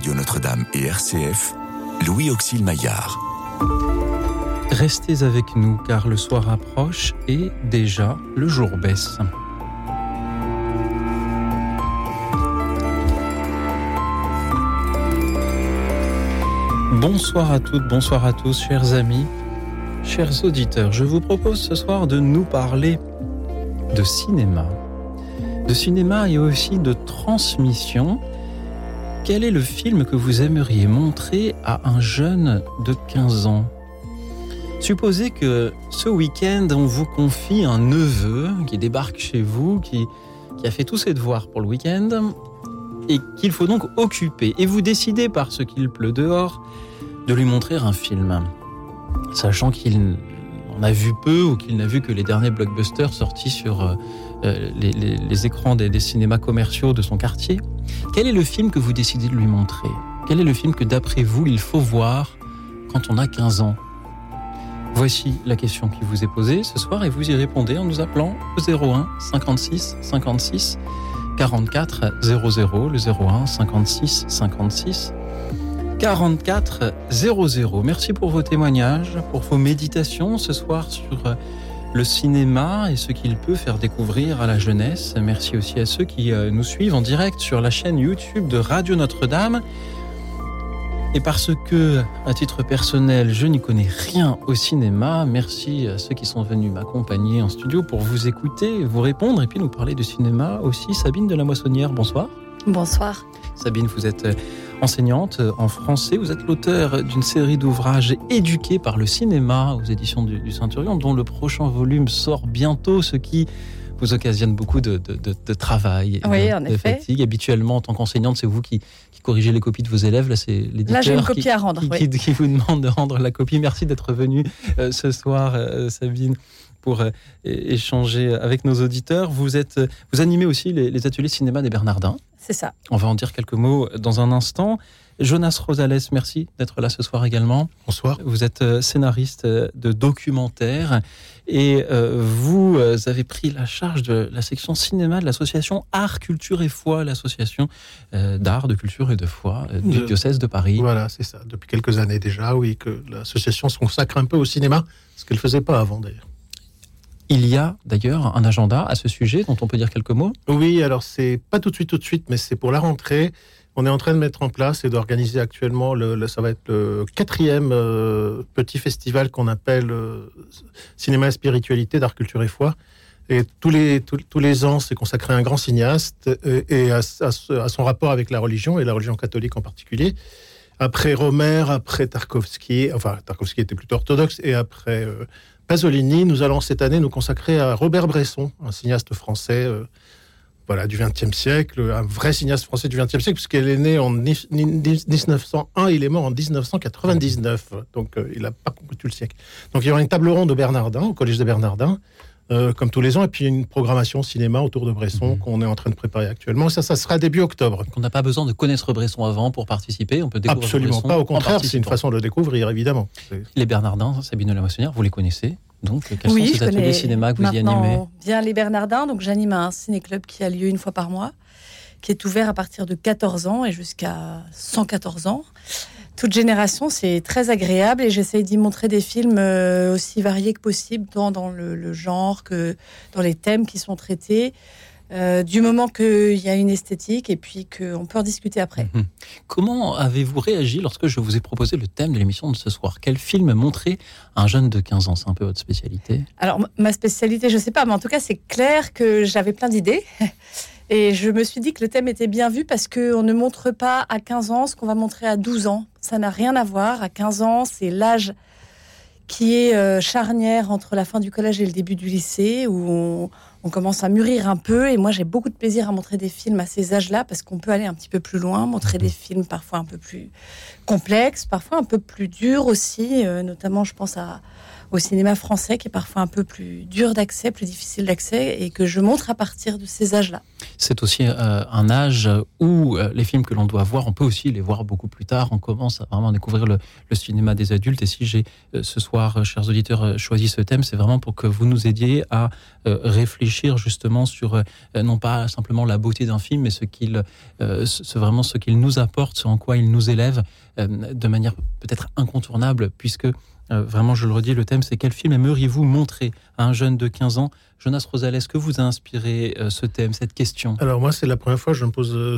Radio Notre-Dame et RCF, Louis Auxil Maillard. Restez avec nous car le soir approche et déjà le jour baisse. Bonsoir à toutes, bonsoir à tous, chers amis, chers auditeurs. Je vous propose ce soir de nous parler de cinéma. De cinéma et aussi de transmission. Quel est le film que vous aimeriez montrer à un jeune de 15 ans? Supposez que ce week-end, on vous confie un neveu qui débarque chez vous, qui, a fait tous ses devoirs pour le week-end et qu'il faut donc occuper. Et vous décidez, parce qu'il pleut dehors, de lui montrer un film. Sachant qu'il en a vu peu ou qu'il n'a vu que les derniers blockbusters sortis sur euh, euh, les, écrans des cinémas commerciaux de son quartier. Quel est le film que vous décidez de lui montrer? Quel est le film que d'après vous il faut voir quand on a 15 ans? Voici la question qui vous est posée ce soir et vous y répondez en nous appelant au 01 56 56 44 00, le 01 56 56 44 00. Merci pour vos témoignages, pour vos méditations ce soir sur le cinéma et ce qu'il peut faire découvrir à la jeunesse. Merci aussi à ceux qui euh, nous suivent en direct sur la chaîne YouTube de Radio Notre-Dame. Et parce que, à titre personnel, je n'y connais rien au cinéma, merci à ceux qui sont venus m'accompagner en studio pour vous écouter, vous répondre et puis nous parler de cinéma aussi. Sabine de la Moissonnière, bonsoir. Bonsoir. Sabine, vous êtes euh, enseignante euh, en français. Vous êtes l'auteur d'une série d'ouvrages éduqués par le cinéma aux éditions du, du Centurion, dont le prochain volume sort bientôt, ce qui vous occasionne beaucoup de, de- de- de travail et Oui, de, en de effet. fatigue. Habituellement, en tant qu'enseignante, c'est vous qui, qui corrigez les copies de vos élèves. Là, c'est l'éditeur qui- qui, oui. qui- qui vous demande de rendre la copie. Merci d'être venu euh, ce soir, euh, Sabine, pour euh, échanger avec nos auditeurs. Vous êtes, euh, vous animez aussi les, les ateliers cinéma des Bernardins. C'est ça. On va en dire quelques mots dans un instant. Jonas Rosales, merci d'être là ce soir également. Bonsoir. Vous êtes euh, scénariste de documentaire et vous avez pris la charge de la section cinéma de l'association Art, Culture et Foi, l'association d'art, de culture et de foi du De- diocèse de Paris. Voilà, c'est ça. Depuis quelques années déjà, oui, que l'association se consacre un peu au cinéma, ce qu'elle ne faisait pas avant d'ailleurs. Il y a d'ailleurs un agenda à ce sujet dont on peut dire quelques mots? Oui, alors c'est pas tout de suite, tout de suite, mais c'est pour la rentrée. On est en train de mettre en place et d'organiser actuellement, le, ça va être le quatrième euh, petit festival qu'on appelle euh, Cinéma et Spiritualité d'Art, Culture et Foi. Et tous les, tous, les ans, c'est consacré à un grand cinéaste et, à son rapport avec la religion, et la religion catholique en particulier. Après Romer, après Tarkovsky, enfin Tarkovsky était plutôt orthodoxe, et après euh, Pasolini, nous allons cette année nous consacrer à Robert Bresson, un cinéaste français euh, voilà, du XXe siècle, un vrai cinéaste français du XXe siècle, puisqu'il est né en ni- ni- 1901, il est mort en 1999, donc euh, il n'a pas conclu le siècle. Donc il y aura une table ronde de Bernardin, au Collège de Bernardin, euh, comme tous les ans, et puis une programmation cinéma autour de Bresson Mhm. qu'on est en train de préparer actuellement. Ça, ça sera début octobre. On n'a pas besoin de connaître Bresson avant pour participer. On peut découvrir Absolument Bresson pas, au contraire, c'est une façon de le découvrir, évidemment. Les Bernardins, Sabine de la Moissonnière, vous les connaissez donc quels oui, sont ces ateliers cinéma que vous y maintenant animez? bien les Bernardins. Donc, j'anime un ciné-club qui a lieu une fois par mois, qui est ouvert à partir de 14 ans et jusqu'à 114 ans. Toute génération, c'est très agréable et j'essaye d'y montrer des films euh, aussi variés que possible, tant dans le, le genre que dans les thèmes qui sont traités. euh, du moment qu'il y a une esthétique et puis qu'on peut en discuter après. Mhm. Comment avez-vous réagi lorsque je vous ai proposé le thème de l'émission de ce soir? Quel film montrer à un jeune de 15 ans? C'est un peu votre spécialité. Alors, ma spécialité, je sais pas, mais en tout cas, c'est clair que j'avais plein d'idées. Et je me suis dit que le thème était bien vu parce qu'on ne montre pas à 15 ans ce qu'on va montrer à 12 ans. Ça n'a rien à voir. À 15 ans, c'est l'âge qui est euh, charnière entre la fin du collège et le début du lycée, où on, on commence à mûrir un peu. Et moi, j'ai beaucoup de plaisir à montrer des films à ces âges-là parce qu'on peut aller un petit peu plus loin, montrer des films parfois un peu plus complexes, parfois un peu plus durs aussi. euh, notamment, je pense à, au cinéma français qui est parfois un peu plus dur d'accès, plus difficile d'accès, et que je montre à partir de ces âges-là. c'est aussi un âge où les films que l'on doit voir, on peut aussi les voir beaucoup plus tard. On commence à vraiment découvrir le, le cinéma des adultes. Et si j'ai ce soir, chers auditeurs, choisi ce thème, c'est vraiment pour que vous nous aidiez à réfléchir justement sur non pas simplement la beauté d'un film, mais ce qu'il, ce, vraiment ce qu'il nous apporte, ce en quoi il nous élève de manière peut-être incontournable, puisque euh, vraiment, je le redis, le thème, c'est quel film aimeriez-vous montrer à un jeune de 15 ans? Jonas Rosal, est-ce que vous a inspiré euh, ce thème, cette question? Alors moi, c'est la première fois que je me pose, euh,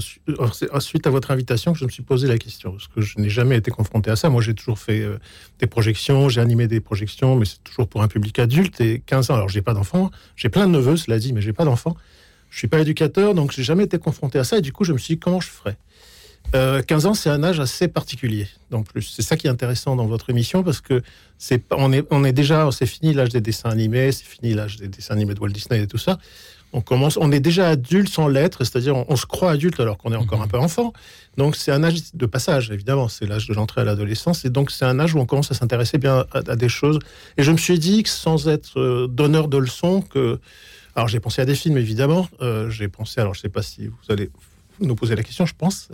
suite à votre invitation, que je me suis posé la question, parce que je n'ai jamais été confronté à ça. Moi, j'ai toujours fait des projections, j'ai animé des projections, mais c'est toujours pour un public adulte et 15 ans. Alors, j'ai pas d'enfants, j'ai plein de neveux, cela dit, mais j'ai pas d'enfants. Je suis pas éducateur, donc j'ai jamais été confronté à ça. Et du coup, je me suis dit comment je ferais? 15 euh, ans, c'est un âge assez particulier. Donc, c'est ça qui est intéressant dans votre émission parce que c'est, on est, on est déjà, c'est fini l'âge des dessins animés, c'est fini l'âge des dessins animés de Walt Disney et tout ça. On commence, on est déjà adulte sans l'être, c'est-à-dire on, se croit adulte alors qu'on est encore mhm. un peu enfant. Donc, c'est un âge de passage, évidemment. C'est l'âge de l'entrée à l'adolescence. Et donc, c'est un âge où on commence à s'intéresser bien à, des choses. Et je me suis dit que sans être euh, donneur de leçons, que, alors j'ai pensé à des films évidemment. Euh, j'ai pensé, alors je sais pas si vous allez nous poser la question, je pense.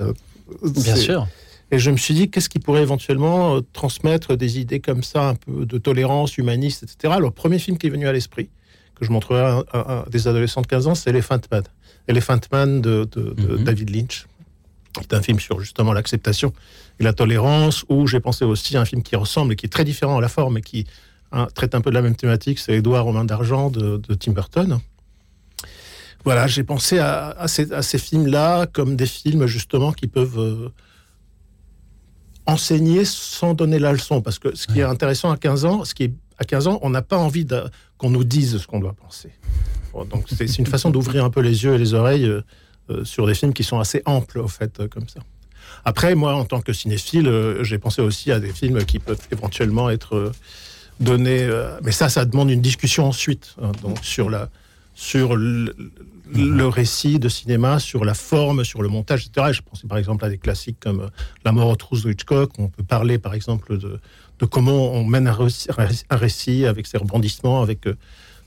Bien sûr. Et je me suis dit, qu'est-ce qui pourrait éventuellement euh, transmettre des idées comme ça, un peu de tolérance humaniste, etc. Le premier film qui est venu à l'esprit, que je montrerai à, des adolescents de 15 ans, c'est Elephant Man. Elephant Man de, mhm. David Lynch. C'est un film sur justement l'acceptation et la tolérance, où j'ai pensé aussi à un film qui ressemble et qui est très différent à la forme et qui hein, traite un peu de la même thématique, c'est Édouard aux mains d'argent de, Tim Burton voilà, j'ai pensé à, ces, films-là comme des films justement qui peuvent euh, enseigner sans donner la leçon. Parce que ce qui est intéressant à 15 ans, ce qui est à 15 ans, on n'a pas envie qu'on nous dise ce qu'on doit penser. donc c'est une façon d'ouvrir un peu les yeux et les oreilles euh, euh, sur des films qui sont assez amples, au fait, comme ça. Après, moi, en tant que cinéphile, j'ai pensé aussi à des films qui peuvent éventuellement être donnés. mais ça, ça demande une discussion ensuite, hein, donc sur la sur le, récit de cinéma, sur la forme, sur le montage, etc. je pensais par exemple à des classiques comme euh, La mort aux trousses de Hitchcock. On peut parler par exemple de, comment on mène un récit, avec ses rebondissements, avec euh,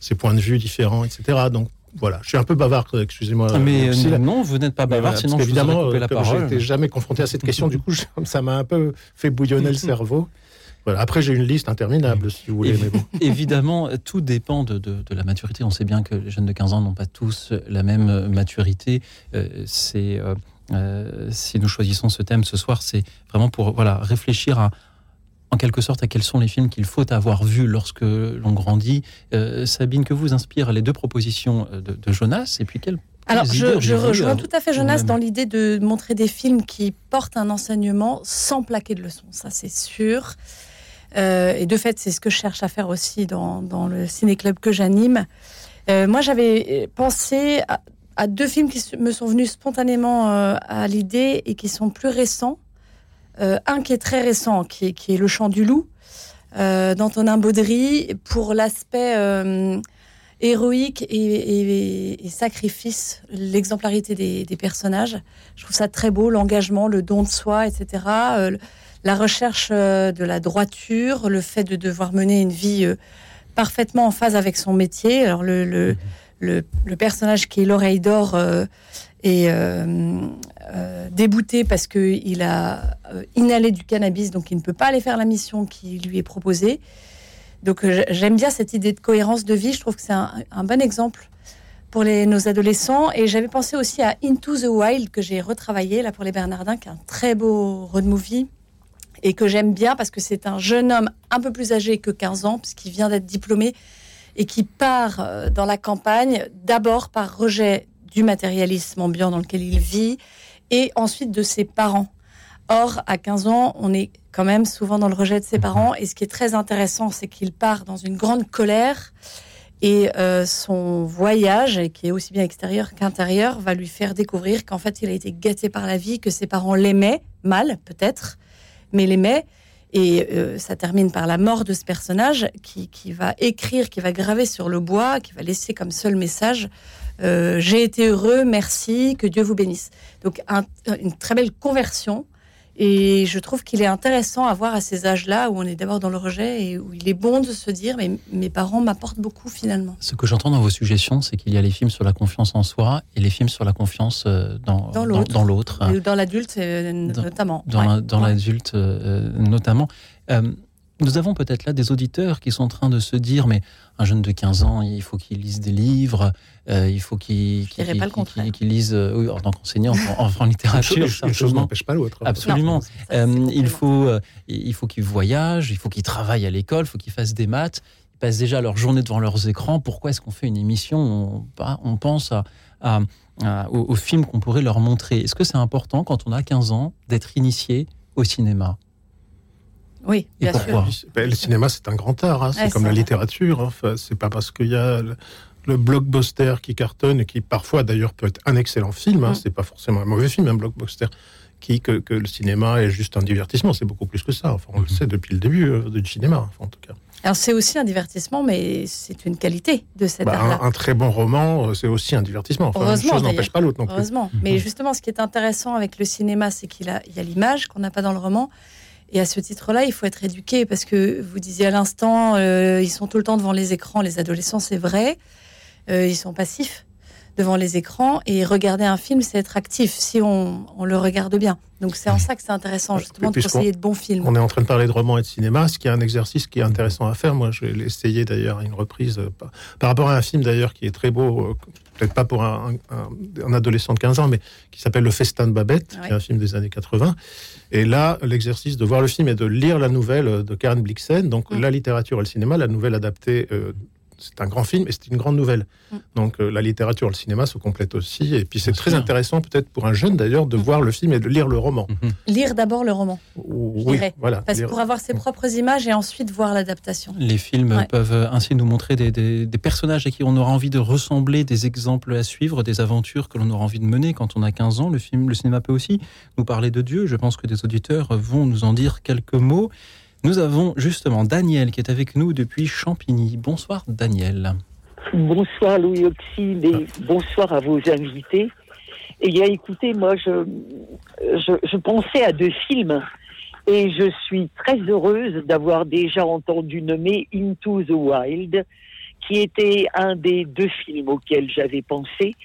ses points de vue différents, etc. Donc voilà, je suis un peu bavard, excusez-moi. Ah, mais euh, non, vous n'êtes pas bavard, sinon je évidemment, vous la parole. Jamais confronté à cette question, du coup, ça m'a un peu fait bouillonner le cerveau. Après, j'ai une liste interminable, si vous voulez. Mais bon. Évidemment, tout dépend de, la maturité. On sait bien que les jeunes de 15 ans n'ont pas tous la même maturité. Euh, c'est, euh, euh, si nous choisissons ce thème ce soir, c'est vraiment pour voilà, réfléchir à, en quelque sorte à quels sont les films qu'il faut avoir vus lorsque l'on grandit. Sabine, que vous inspirent les deux propositions de, Jonas et puis quelles alors, je, je rejoins tout à fait Jonas dans l'idée de montrer des films qui portent un enseignement sans plaquer de leçons. Ça, c'est sûr. Euh, et de fait, c'est ce que je cherche à faire aussi dans, le ciné-club que j'anime. Euh, moi, j'avais pensé à, deux films qui me sont venus spontanément euh, à l'idée et qui sont plus récents. un qui est très récent, qui est, Le Chant du Loup, d'Antonin Baudry, pour l'aspect héroïque et, sacrifice, l'exemplarité des, personnages. Je trouve ça très beau, l'engagement, le don de soi, etc la recherche euh, de la droiture, le fait de devoir mener une vie euh, parfaitement en phase avec son métier. Alors le, le, mhm. personnage qui est l'oreille d'or euh, est débouté parce qu'il a inhalé du cannabis, donc il ne peut pas aller faire la mission qui lui est proposée. Donc j'aime bien cette idée de cohérence de vie. Je trouve que c'est un, bon exemple pour les, nos adolescents. Et j'avais pensé aussi à Into the Wild que j'ai retravaillé là pour les Bernardins, qui est un très beau road movie et que j'aime bien parce que c'est un jeune homme un peu plus âgé que 15 ans, puisqu'il vient d'être diplômé et qui part euh, dans la campagne d'abord par rejet du matérialisme ambiant dans lequel il vit et ensuite de ses parents. Or, à 15 ans, on est quand même souvent dans le rejet de ses mhm. parents et ce qui est très intéressant, c'est qu'il part dans une grande colère et euh, son voyage, qui est aussi bien extérieur qu'intérieur, va lui faire découvrir qu'en fait, il a été gâté par la vie, que ses parents l'aimaient, mal peut-être, mais l'aimait. Et euh, ça termine par la mort de ce personnage qui, qui, va écrire, qui va graver sur le bois, qui va laisser comme seul message euh, J'ai été heureux, merci, que Dieu vous bénisse. Donc une très belle conversion Et je trouve qu'il est intéressant à voir à ces âges-là où on est d'abord dans le rejet et où il est bon de se dire mais mes parents m'apportent beaucoup finalement. Ce que j'entends dans vos suggestions, c'est qu'il y a les films sur la confiance en soi et les films sur la confiance euh, dans, Dans l'autre. Dans, l'adulte euh, notamment. Dans, Ouais. la- dans Ouais. l'adulte euh, notamment. Euh, nous avons peut-être là des auditeurs qui sont en train de se dire mais un jeune de 15 ans, il faut qu'il lise des livres, euh, il faut qu'il qu'il- dirais pas le qu'il- contraire. qu'il- qu'il lise, euh, oui, en tant qu'enseignant, en, en Une littérature, chose, une chose n'empêche pas l'autre. Absolument. Ça, Euh, il faut, euh, il faut qu'ils voyagent, il faut qu'ils travaillent à l'école, il faut qu'ils fassent des maths. Ils passent déjà leur journée devant leurs écrans. Pourquoi est-ce qu'on fait une émission on, bah, on pense à, à- à- aux, aux films qu'on pourrait leur montrer? Est-ce que c'est important quand on a 15 ans d'être initié au cinéma? Oui, Et bien pourquoi sûr. Ben, le cinéma, c'est un grand art. hein. C'est Ouais, comme la vrai. littérature. hein. Enfin, c'est pas parce qu'il y a le, le blockbuster qui cartonne et qui parfois d'ailleurs peut être un excellent film. hein. Mm. C'est pas forcément un mauvais film, un blockbuster. Qui, que, que le cinéma est juste un divertissement, c'est beaucoup plus que ça. Enfin, on le Mhm. sait depuis le début euh, du cinéma, enfin, en tout cas. Alors c'est aussi un divertissement, mais c'est une qualité de cet Bah, art-là. un, un très bon roman, euh, c'est aussi un divertissement. Enfin, une Heureusement, chose n'empêche pas l'autre non plus. Heureusement. Mhm. Mais justement, ce qui est intéressant avec le cinéma, c'est qu'il a, il y a l'image qu'on n'a pas dans le roman. Et à ce titre-là, il faut être éduqué parce que vous disiez à l'instant, euh, ils sont tout le temps devant les écrans. Les adolescents, c'est vrai. Euh, ils sont passifs devant les écrans. Et regarder un film, c'est être actif si on, on le regarde bien. Donc c'est en ça que c'est intéressant, justement, de conseiller de bons films. On est en train de parler de romans et de cinéma, ce qui est un exercice qui est intéressant à faire. Moi, je l'ai essayé d'ailleurs à une reprise euh, par, par rapport à un film d'ailleurs qui est très beau, peut-être pas pour un, un- un adolescent de 15 ans, mais qui s'appelle Le Festin de Babette, qui est un film des années 80. Et là, l'exercice de voir le film et de lire la nouvelle de Karen Blixen, donc Mm. la littérature et le cinéma, la nouvelle adaptée. euh, c'est un grand film et c'est une grande nouvelle. Mm. Donc euh, la littérature le cinéma se complètent aussi. Et puis c'est très intéressant peut-être pour un jeune d'ailleurs de Mm. voir le film et de lire le roman. Mhm. Lire d'abord le roman, Oui, voilà. parce que Lire- pour avoir ses propres images et ensuite voir l'adaptation. Les films Ouais. peuvent ainsi nous montrer des, des- des personnages à qui on aura envie de ressembler, des exemples à suivre, des aventures que l'on aura envie de mener quand on a 15 ans. Le film, le cinéma peut aussi nous parler de Dieu. Je pense que des auditeurs vont nous en dire quelques mots. Nous avons justement Daniel qui est avec nous depuis Champigny. Bonsoir Daniel. Bonsoir Louis Auxil et bonsoir à vos invités. Bien, écoutez, moi, je pensais à deux films et je suis très heureuse d'avoir déjà entendu nommer Into the Wild, qui était un des deux films auxquels j'avais pensé,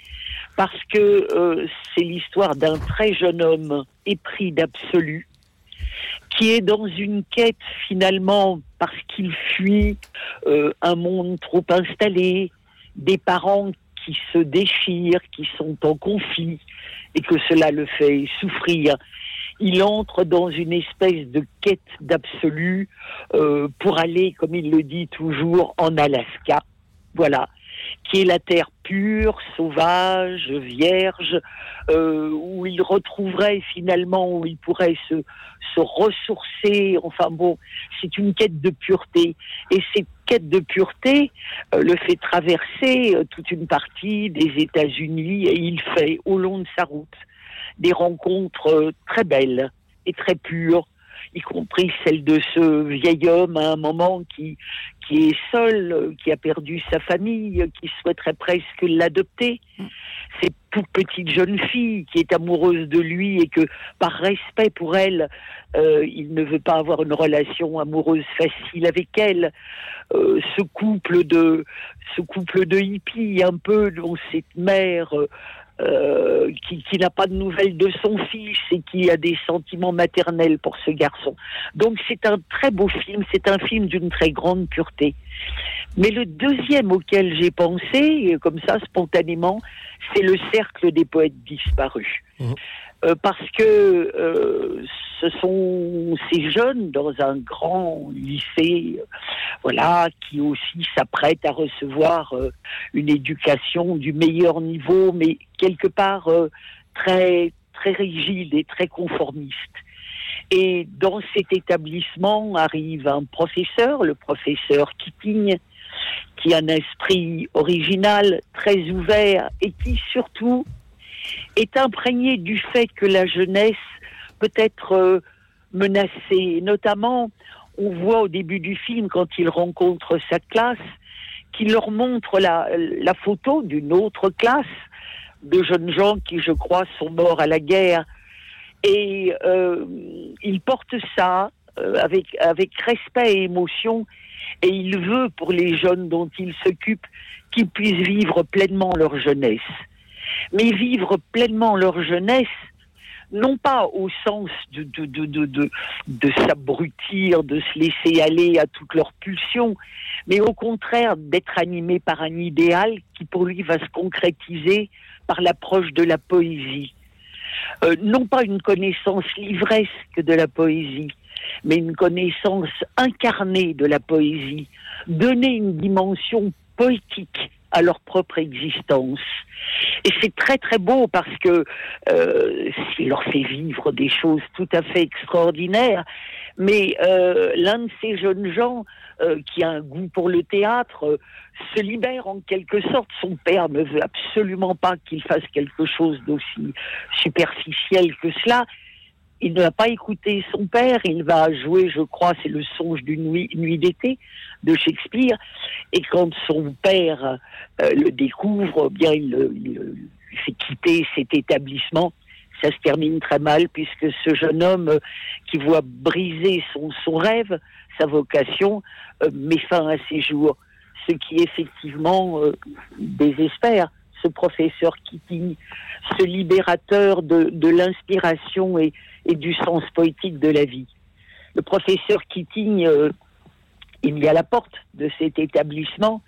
parce que euh, c'est l'histoire d'un très jeune homme épris d'absolu, qui est dans une quête finalement parce qu'il fuit euh, un monde trop installé, des parents qui se déchirent, qui sont en conflit, et que cela le fait souffrir. Il entre dans une espèce de quête d'absolu euh, pour aller, comme il le dit toujours, en Alaska. Voilà qui est la terre pure, sauvage, vierge, euh, où il retrouverait finalement, où il pourrait se, ressourcer. Enfin bon, c'est une quête de pureté. Et cette quête de pureté euh, le fait traverser euh, toute une partie des États-Unis et il fait au long de sa route des rencontres euh, très belles et très pures, y compris celle de ce vieil homme à un moment qui, qui est seul, euh, qui a perdu sa famille, euh, qui souhaiterait presque l'adopter. Cette toute petite jeune fille qui est amoureuse de lui et que, par respect pour elle, euh, il ne veut pas avoir une relation amoureuse facile avec elle. Euh, ce couple de ce couple de hippies un peu dont cette mère euh, qui, qui n'a pas de nouvelles de son fils et qui a des sentiments maternels pour ce garçon. Donc c'est un très beau film, c'est un film d'une très grande pureté. Mais le deuxième auquel j'ai pensé, euh, comme ça spontanément, c'est le cercle des poètes disparus. Mhm. Euh, parce que euh, ce sont ces jeunes dans un grand lycée, voilà, qui aussi s'apprêtent à recevoir euh, une éducation du meilleur niveau, mais quelque part très très rigide et très conformiste. Et dans cet établissement arrive un professeur, le professeur Keating, qui a un esprit original, très ouvert et qui surtout est imprégné du fait que la jeunesse peut être euh, menacée. Notamment, on voit au début du film, quand il rencontre sa classe, qu'il leur montre la, la photo d'une autre classe de jeunes gens qui, je crois, sont morts à la guerre. Et euh, il porte ça euh, avec, avec respect et émotion, et il veut pour les jeunes dont il s'occupe qu'ils puissent vivre pleinement leur jeunesse. Mais vivre pleinement leur jeunesse, non pas au sens de, de, de, de, de s'abrutir, de se laisser aller à toutes leurs pulsions, mais au contraire d'être animé par un idéal qui pour lui va se concrétiser par l'approche de la poésie. Euh, non pas une connaissance livresque de la poésie, mais une connaissance incarnée de la poésie, donner une dimension poétique à leur propre existence. Et c'est très très beau parce que euh, leur fait vivre des choses tout à fait extraordinaires. Mais euh, l'un de ces jeunes gens euh, qui a un goût pour le théâtre euh, se libère en quelque sorte. Son père ne veut absolument pas qu'il fasse quelque chose d'aussi superficiel que cela il ne va pas écouter son père, il va jouer, je crois, c'est le songe d'une nuit, nuit d'été de Shakespeare. Et quand son père euh, le découvre, bien il, il, fait quitter cet établissement. Ça se termine très mal puisque ce jeune homme euh, qui voit briser son, son rêve, sa vocation, euh, met fin à ses jours. Ce qui effectivement euh, désespère ce professeur Keating, ce libérateur de, de l'inspiration et, et, du sens poétique de la vie. Le professeur Keating, euh, il est à la porte de cet établissement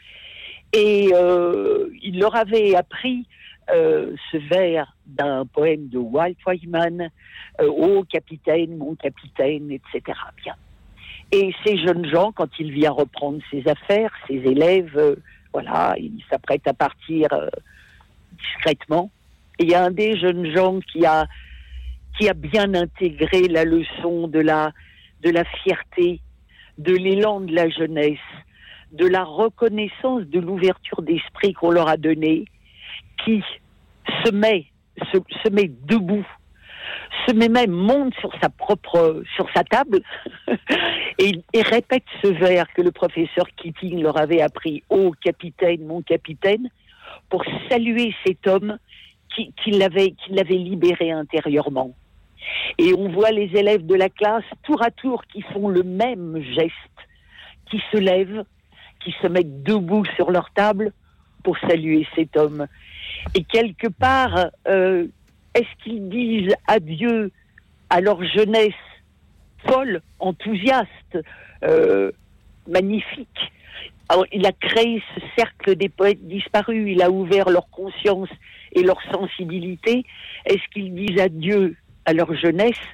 et euh, il leur avait appris euh, ce vers d'un poème de Walt Whiteman, Ô capitaine, mon capitaine, etc. Bien. Et ces jeunes gens, quand il vient reprendre ses affaires, ses élèves, voilà, il s'apprête à partir discrètement. Et il y a un des jeunes gens qui a, qui a bien intégré la leçon de la, de la fierté, de l'élan de la jeunesse, de la reconnaissance de l'ouverture d'esprit qu'on leur a donnée, qui se met, se, met debout, se met même, monte sur sa propre, sur sa table, et, répète ce vers que le professeur Keating leur avait appris, Ô capitaine, mon capitaine, pour saluer cet homme qui, qui l'avait libéré intérieurement. Et on voit les élèves de la classe tour à tour qui font le même geste, qui se lèvent, qui se mettent debout sur leur table pour saluer cet homme. Et quelque part, euh, est-ce qu'ils disent adieu à leur jeunesse folle, enthousiaste, euh, magnifique? Il a créé ce cercle des poètes disparus, il a ouvert leur conscience et leur sensibilité. Est-ce qu'ils disent adieu à leur jeunesse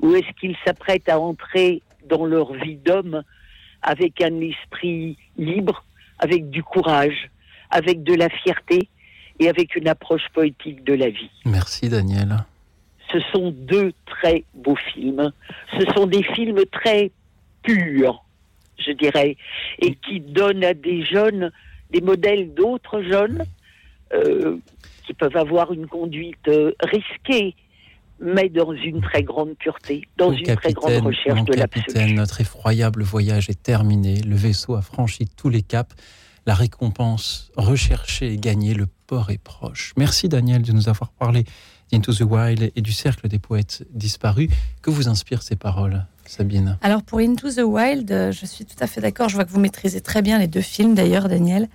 ou est-ce qu'ils s'apprêtent à entrer dans leur vie d'homme avec un esprit libre, avec du courage, avec de la fierté et avec une approche poétique de la vie? Merci Daniel. Ce sont deux très beaux films. Ce sont des films très purs je dirais, et qui donne à des jeunes des modèles d'autres jeunes euh, qui peuvent avoir une conduite euh, risquée, mais dans une très grande pureté, dans une très grande recherche de l'absolu. Notre effroyable voyage est terminé, le vaisseau a franchi tous les caps, la récompense recherchée et gagnée, le port est proche. Merci Daniel de nous avoir parlé d'Into the Wild et du cercle des poètes disparus. Que vous inspirent ces paroles Sabine? Alors pour Into the Wild, euh, je suis tout à fait d'accord. Je vois que vous maîtrisez très bien les deux films d'ailleurs, Daniel.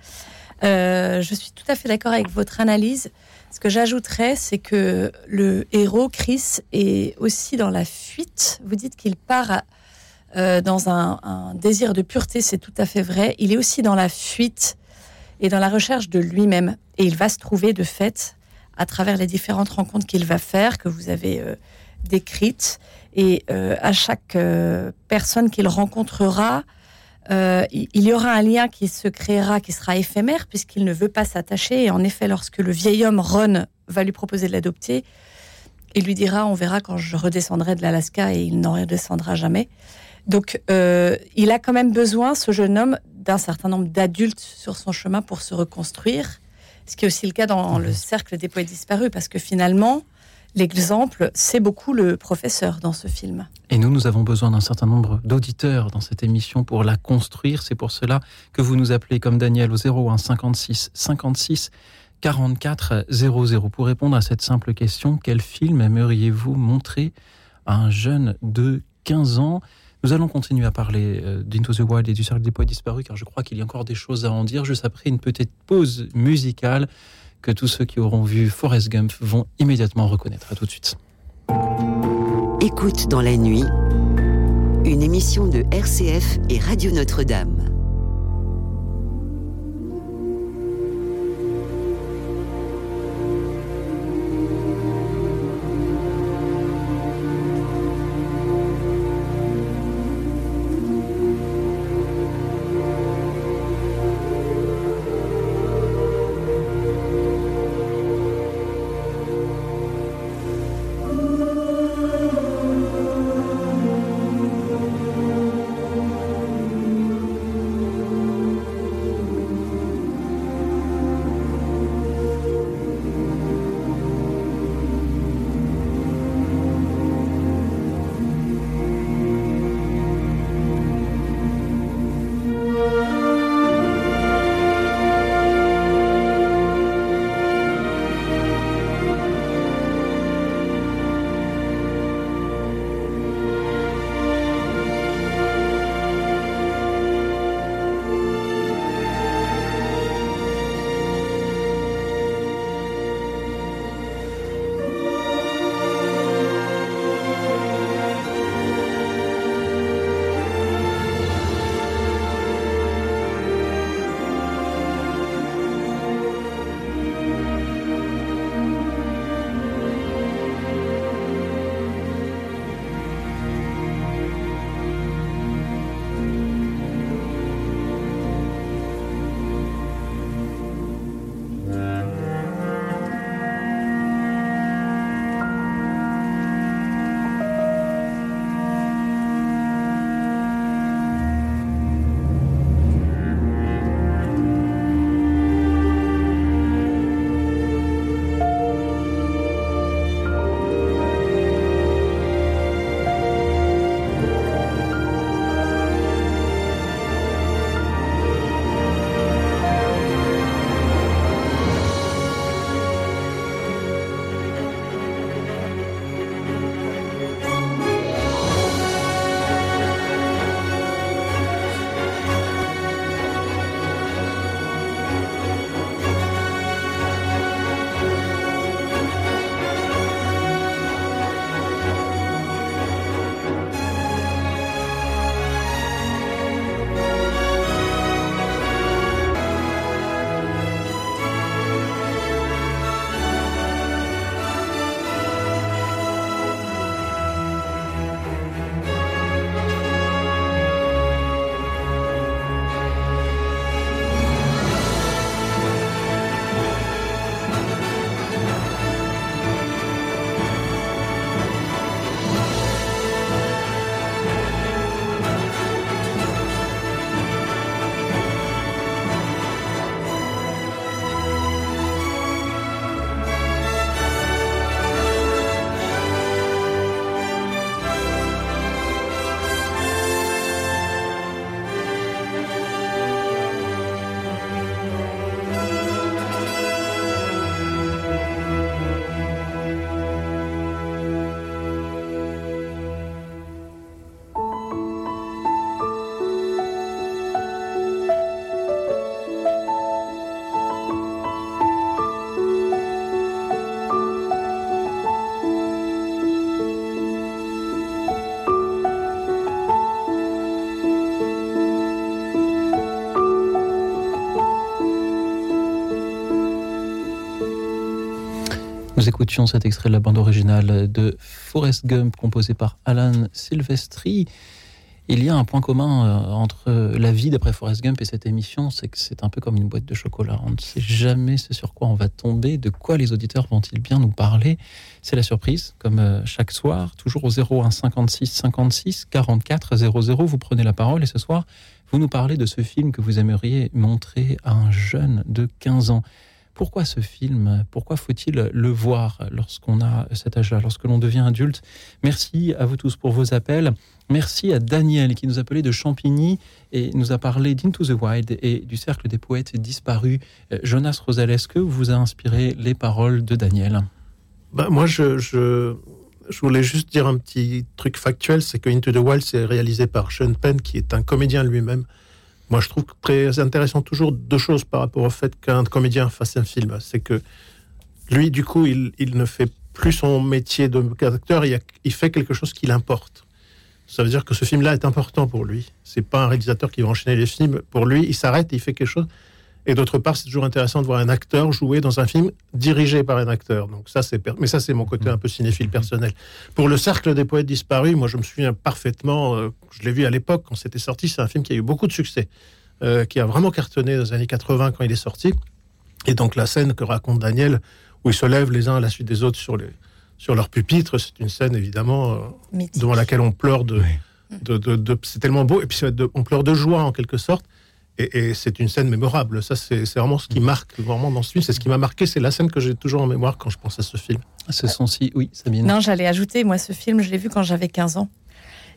Euh, je suis tout à fait d'accord avec votre analyse. Ce que j'ajouterais, c'est que le héros, Chris, est aussi dans la fuite. Vous dites qu'il part euh, dans un, désir de pureté, c'est tout à fait vrai. Il est aussi dans la fuite et dans la recherche de lui-même. Et il va se trouver de fait à travers les différentes rencontres qu'il va faire, que vous avez euh, décrites. Et euh, à chaque personne qu'il rencontrera, euh, il y aura un lien qui se créera, qui sera éphémère, puisqu'il ne veut pas s'attacher. Et en effet, lorsque le vieil homme, Ron, va lui proposer de l'adopter, il lui dira, on verra quand je redescendrai de l'Alaska, et il n'en redescendra jamais. Donc, euh, il a quand même besoin, ce jeune homme, d'un certain nombre d'adultes sur son chemin pour se reconstruire. Ce qui est aussi le cas dans le cercle des poètes disparus, parce que finalement, l'exemple, c'est beaucoup le professeur dans ce film. Et nous, nous avons besoin d'un certain nombre d'auditeurs dans cette émission pour la construire. C'est pour cela que vous nous appelez comme Daniel au 01 56 56 44 00. Pour répondre à cette simple question, quel film aimeriez-vous montrer à un jeune de 15 ans? Nous allons continuer à parler euh, d'Into the Wild et du Cercle des Poètes Disparus, car je crois qu'il y a encore des choses à en dire, juste après une petite pause musicale que tous ceux qui auront vu Forrest Gump vont immédiatement reconnaître. À tout de suite. Écoute dans la nuit, une émission de RCF et Radio Notre-Dame. Nous écoutions cet extrait de la bande originale de Forrest Gump composé par Alan Silvestri. Il y a un point commun euh, entre la vie d'après Forrest Gump et cette émission, c'est que c'est un peu comme une boîte de chocolat. On ne sait jamais ce sur quoi on va tomber, de quoi les auditeurs vont-ils bien nous parler. C'est la surprise, comme euh, chaque soir, toujours au 01 56 56 44 00. Vous prenez la parole et ce soir, vous nous parlez de ce film que vous aimeriez montrer à un jeune de 15 ans. Pourquoi ce film? Pourquoi faut-il le voir lorsqu'on a cet âge-là, lorsque l'on devient adulte? Merci à vous tous pour vos appels. Merci à Daniel qui nous appelait de Champigny et nous a parlé d'Into the Wild et du Cercle des Poètes disparus. Euh, Jonas Rosales, que vous a inspiré les paroles de Daniel? Bah, Moi, je, je, je, voulais juste dire un petit truc factuel, c'est que Into the Wild, c'est réalisé par Sean Penn, qui est un comédien lui-même. Moi, je trouve très intéressant toujours deux choses par rapport au fait qu'un comédien fasse un film. C'est que lui, du coup, il, ne fait plus son métier d'acteur, il, il fait quelque chose qui l'importe. Ça veut dire que ce film-là est important pour lui. C'est pas un réalisateur qui va enchaîner les films. Pour lui, il s'arrête il fait quelque chose. Et d'autre part, c'est toujours intéressant de voir un acteur jouer dans un film dirigé par un acteur. Donc ça, c'est mais ça, c'est mon côté un peu cinéphile personnel. Pour le Cercle des poètes disparus, moi, je me souviens parfaitement. Euh, je l'ai vu à l'époque quand c'était sorti. C'est un film qui a eu beaucoup de succès, euh, qui a vraiment cartonné dans les années 80 quand il est sorti. Et donc la scène que raconte Daniel, où ils se lèvent les uns à la suite des autres sur les sur leur pupitre. C'est une scène évidemment euh, devant laquelle on pleure de, de, de, c'est tellement beau et puis on pleure de joie en quelque sorte. Et, c'est une scène mémorable. Ça, c'est vraiment ce qui mm. marque vraiment dans ce film. C'est ce qui m'a marqué. C'est la scène que j'ai toujours en mémoire quand je pense à ce film. Ce sont-ci, oui, Sabine. Non, j'allais ajouter, moi, ce film, je l'ai vu quand j'avais 15 ans.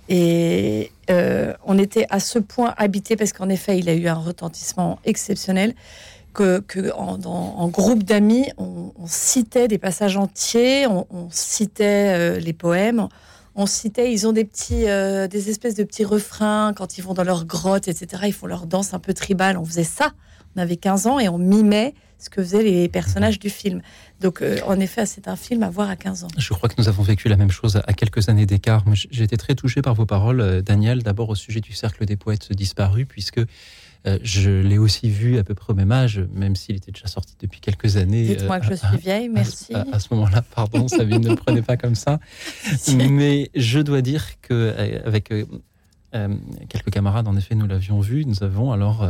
Et euh, on était à ce point habité, parce qu'en effet, il a eu un retentissement exceptionnel, que, en, groupe d'amis, on, citait des passages entiers, on, citait euh, les poèmes, on citait, ils ont des petits, euh, des espèces de petits refrains quand ils vont dans leur grotte, etc. Ils font leur danse un peu tribale. On faisait ça. On avait 15 ans et on mimait ce que faisaient les personnages du film. Donc, euh, en effet, c'est un film à voir à 15 ans. Je crois que nous avons vécu la même chose à quelques années d'écart. J'ai été très touché par vos paroles, Daniel, d'abord au sujet du cercle des poètes disparus, puisque euh, je l'ai aussi vu à peu près au même âge, même s'il était déjà sorti depuis quelques années. Dites-moi que je suis vieille, merci. À, ce moment-là, pardon, Sabine, ne le prenez pas comme ça. Mais je dois dire qu'avec euh, euh, quelques camarades, en effet, nous l'avions vu, nous avons alors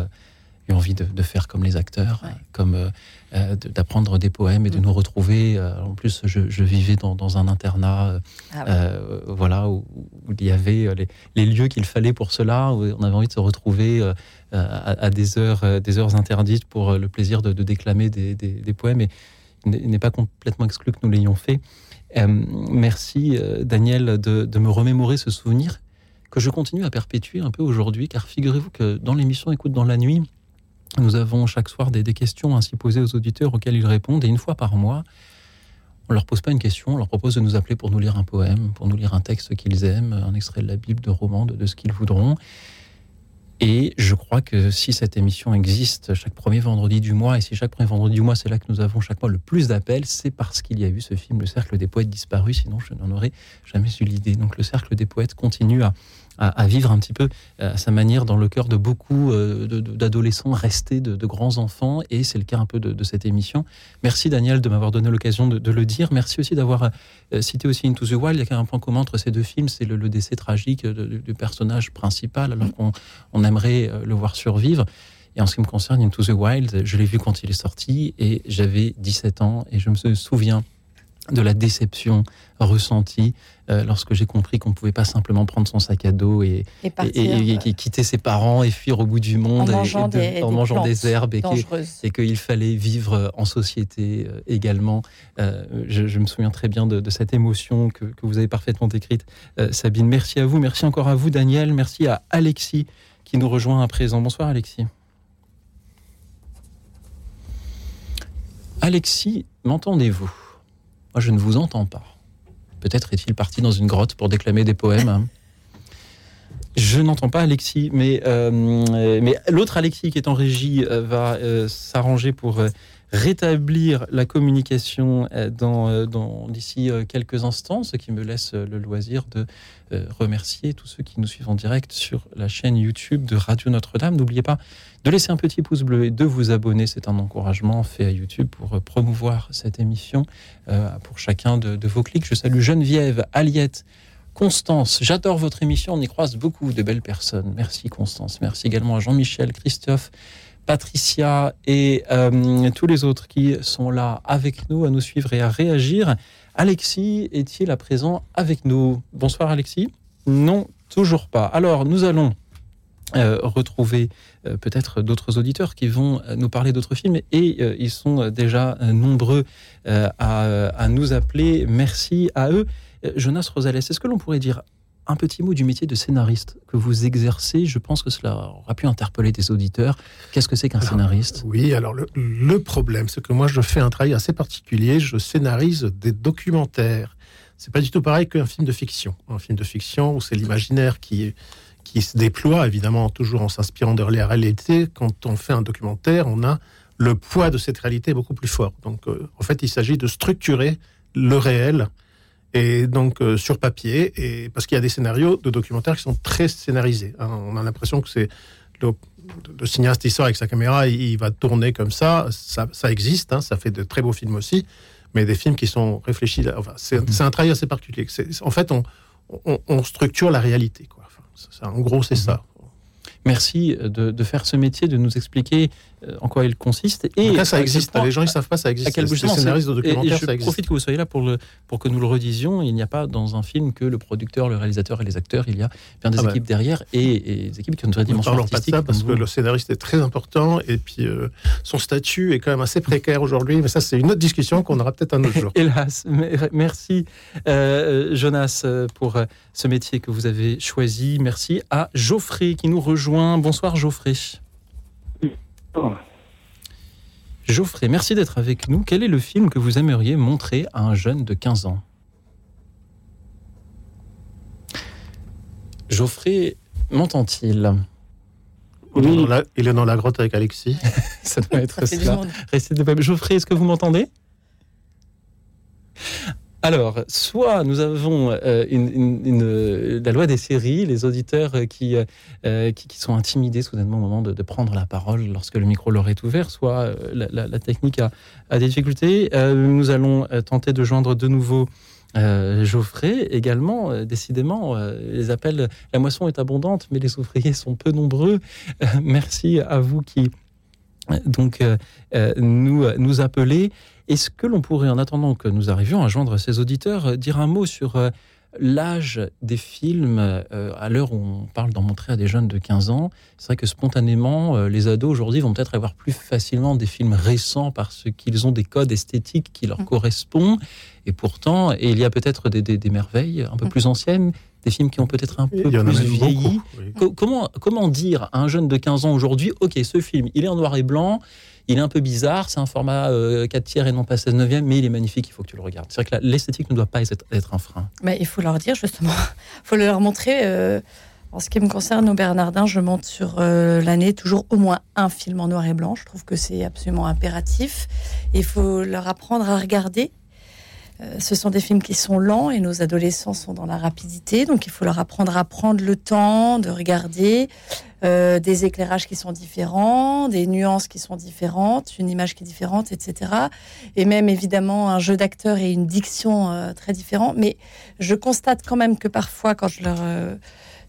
eu envie de, faire comme les acteurs, comme d'apprendre des poèmes et de mm. nous retrouver. en plus, je, vivais dans, un internat, ah voilà, où, il y avait les, les lieux qu'il fallait pour cela, où on avait envie de se retrouver à, des, heures, euh, des heures interdites pour euh, le plaisir de, déclamer des, poèmes. Et il n'est pas complètement exclu que nous l'ayons fait. Euh, merci Daniel de, me remémorer ce souvenir que je continue à perpétuer un peu aujourd'hui, car figurez-vous que dans l'émission Écoute dans la nuit, nous avons chaque soir des, questions ainsi posées aux auditeurs auxquelles ils répondent, et une fois par mois, on leur pose pas une question, on leur propose de nous appeler pour nous lire un poème, pour nous lire un texte qu'ils aiment, un extrait de la Bible, de roman, de ce qu'ils voudront. Et je crois que si cette émission existe chaque premier vendredi du mois, et si chaque premier vendredi du mois, c'est là que nous avons chaque mois le plus d'appels, c'est parce qu'il y a eu ce film, Le Cercle des Poètes disparus, sinon je n'en aurais jamais eu l'idée. Donc le Cercle des Poètes continue à, à, vivre un petit peu euh, à sa manière dans le cœur de beaucoup euh, d'adolescents restés de, grands enfants, et c'est le cas un peu de, cette émission. Merci Daniel de m'avoir donné l'occasion de, le dire. Merci aussi d'avoir euh, cité aussi Into the Wild. Il y a un point commun entre ces deux films, c'est le, décès tragique du personnage principal, alors qu'on on aimerait le voir survivre. Et en ce qui me concerne, Into the Wild, je l'ai vu quand il est sorti et j'avais 17 ans et je me souviens de la déception ressentie euh, lorsque j'ai compris qu'on ne pouvait pas simplement prendre son sac à dos et, et, euh, quitter ses parents et fuir au bout du monde en mangeant, des, en mangeant des, herbes et qu'il fallait vivre en société euh, également. Je, me souviens très bien de, cette émotion que, que, vous avez parfaitement décrite, Sabine. Merci à vous, merci encore à vous, Daniel, merci à Alexis qui nous rejoint à présent. Bonsoir, Alexis. Alexis, m'entendez-vous? Moi, je ne vous entends pas. Peut-être est-il parti dans une grotte pour déclamer des poèmes. Je n'entends pas Alexis, mais, euh, mais l'autre Alexis qui est en régie euh, va euh, s'arranger pour rétablir la communication dans, dans d'ici quelques instants, ce qui me laisse le loisir de remercier tous ceux qui nous suivent en direct sur la chaîne YouTube de Radio Notre-Dame. N'oubliez pas de laisser un petit pouce bleu et de vous abonner. C'est un encouragement fait à YouTube pour euh, promouvoir cette émission euh, pour chacun de, vos clics. Je salue Geneviève, Aliette, Constance. J'adore votre émission. On y croise beaucoup de belles personnes. Merci Constance. Merci également à Jean-Michel, Christophe. Patricia et euh, tous les autres qui sont là avec nous, à nous suivre et à réagir. Alexis est-il à présent avec nous? Bonsoir Alexis Non, toujours pas. Alors, nous allons retrouver peut-être d'autres auditeurs qui vont nous parler d'autres films et ils sont déjà nombreux à, à, nous appeler. Merci à eux. Jonas Rosales, est-ce que l'on pourrait dire un petit mot du métier de scénariste que vous exercez. Je pense que cela aura pu interpeller des auditeurs. Qu'est-ce que c'est qu'un scénariste? Oui, alors le, problème, c'est que moi, je fais un travail assez particulier. Je scénarise des documentaires. C'est pas du tout pareil qu'un film de fiction. Un film de fiction où c'est l'imaginaire qui, qui se déploie, évidemment, toujours en s'inspirant de la réalité. Quand on fait un documentaire, on a le poids de cette réalité beaucoup plus fort. Donc, euh, en fait, il s'agit de structurer le réel et donc euh, sur papier, et parce qu'il y a des scénarios de documentaires qui sont très scénarisés. Hein. On a l'impression que c'est le, cinéaste, il sort avec sa caméra, il, va tourner comme ça. Ça, ça existe, hein, ça fait de très beaux films aussi, mais des films qui sont réfléchis. Enfin, c'est un travail assez particulier. En fait, on, on, structure la réalité. Quoi. en gros, c'est ça. Merci de, de, faire ce métier, de nous expliquer en quoi il consiste. Et cas, ça existe. Les gens ils savent pas, ça existe. À quel scénaristes de documentaires, et, je profite que vous soyez là pour le pour que nous le redisions. Il n'y a pas dans un film que le producteur, le réalisateur et les acteurs. Il y a bien des ah équipes derrière et, des équipes qui ont une vraie dimension ne artistique. Pas de ça parce que le scénariste est très important et puis euh, son statut est quand même assez précaire aujourd'hui. Mais ça, c'est une autre discussion qu'on aura peut-être un autre jour. Hélas, merci euh, Jonas pour ce métier que vous avez choisi. Merci à Geoffrey qui nous rejoint. Bonsoir Geoffrey. Geoffrey, merci d'être avec nous. Quel est le film que vous aimeriez montrer à un jeune de 15 ans? Geoffrey, m'entend-il? Oui. il est dans la grotte avec Alexis. ça doit être ça. Geoffrey, est-ce que vous m'entendez? Alors, soit nous avons euh, une, la loi des séries, les auditeurs euh, euh, qui, qui, sont intimidés soudainement au moment de, prendre la parole lorsque le micro leur est ouvert, soit la, technique a, des difficultés. nous allons tenter de joindre de nouveau Geoffrey également. décidément, les appels, la moisson est abondante, mais les ouvriers sont peu nombreux. merci à vous qui donc nous appelez. Est-ce que l'on pourrait, en attendant que nous arrivions à joindre ces auditeurs, euh, dire un mot sur euh, l'âge des films euh, à l'heure où on parle d'en montrer à des jeunes de 15 ans? C'est vrai que spontanément, les ados aujourd'hui vont peut-être avoir plus facilement des films récents parce qu'ils ont des codes esthétiques qui leur mmh. correspondent. Et pourtant, et il y a peut-être des, merveilles un peu mmh. plus anciennes, des films qui ont peut-être un peu plus vieilli. Comment, comment dire à un jeune de 15 ans aujourd'hui, OK, ce film, il est en noir et blanc, il est un peu bizarre, c'est un format 4 euh, tiers et non pas 16 neuvième, mais il est magnifique, il faut que tu le regardes. C'est vrai que l'esthétique ne doit pas être, un frein. Mais il faut leur dire justement, il faut leur montrer. Euh, en ce qui me concerne, au Bernardin, je monte sur euh, l'année toujours au moins un film en noir et blanc. Je trouve que c'est absolument impératif. Il faut leur apprendre à regarder euh, ce sont des films qui sont lents et nos adolescents sont dans la rapidité, donc il faut leur apprendre à prendre le temps de regarder euh, des éclairages qui sont différents, des nuances qui sont différentes, une image qui est différente, etc. Et même évidemment un jeu d'acteur et une diction euh, très différents. Mais je constate quand même que parfois, quand je leur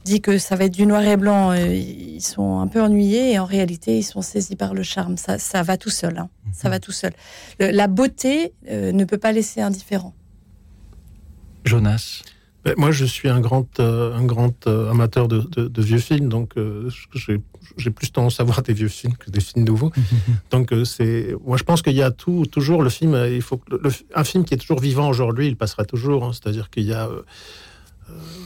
dit que ça va être du noir et blanc, euh, ils sont un peu ennuyés et en réalité, ils sont saisis par le charme. Ça, ça va tout seul. Hein. Ça va tout seul. la beauté euh, ne peut pas laisser indifférent. Jonas ben, moi, je suis un grand, euh, un grand amateur de, vieux films, donc j'ai plus tendance à voir des vieux films que des films nouveaux. donc c'est, moi, je pense qu'il y a tout, toujours le film. Il faut un film qui est toujours vivant aujourd'hui, il passera toujours. Hein. C'est-à-dire qu'il y a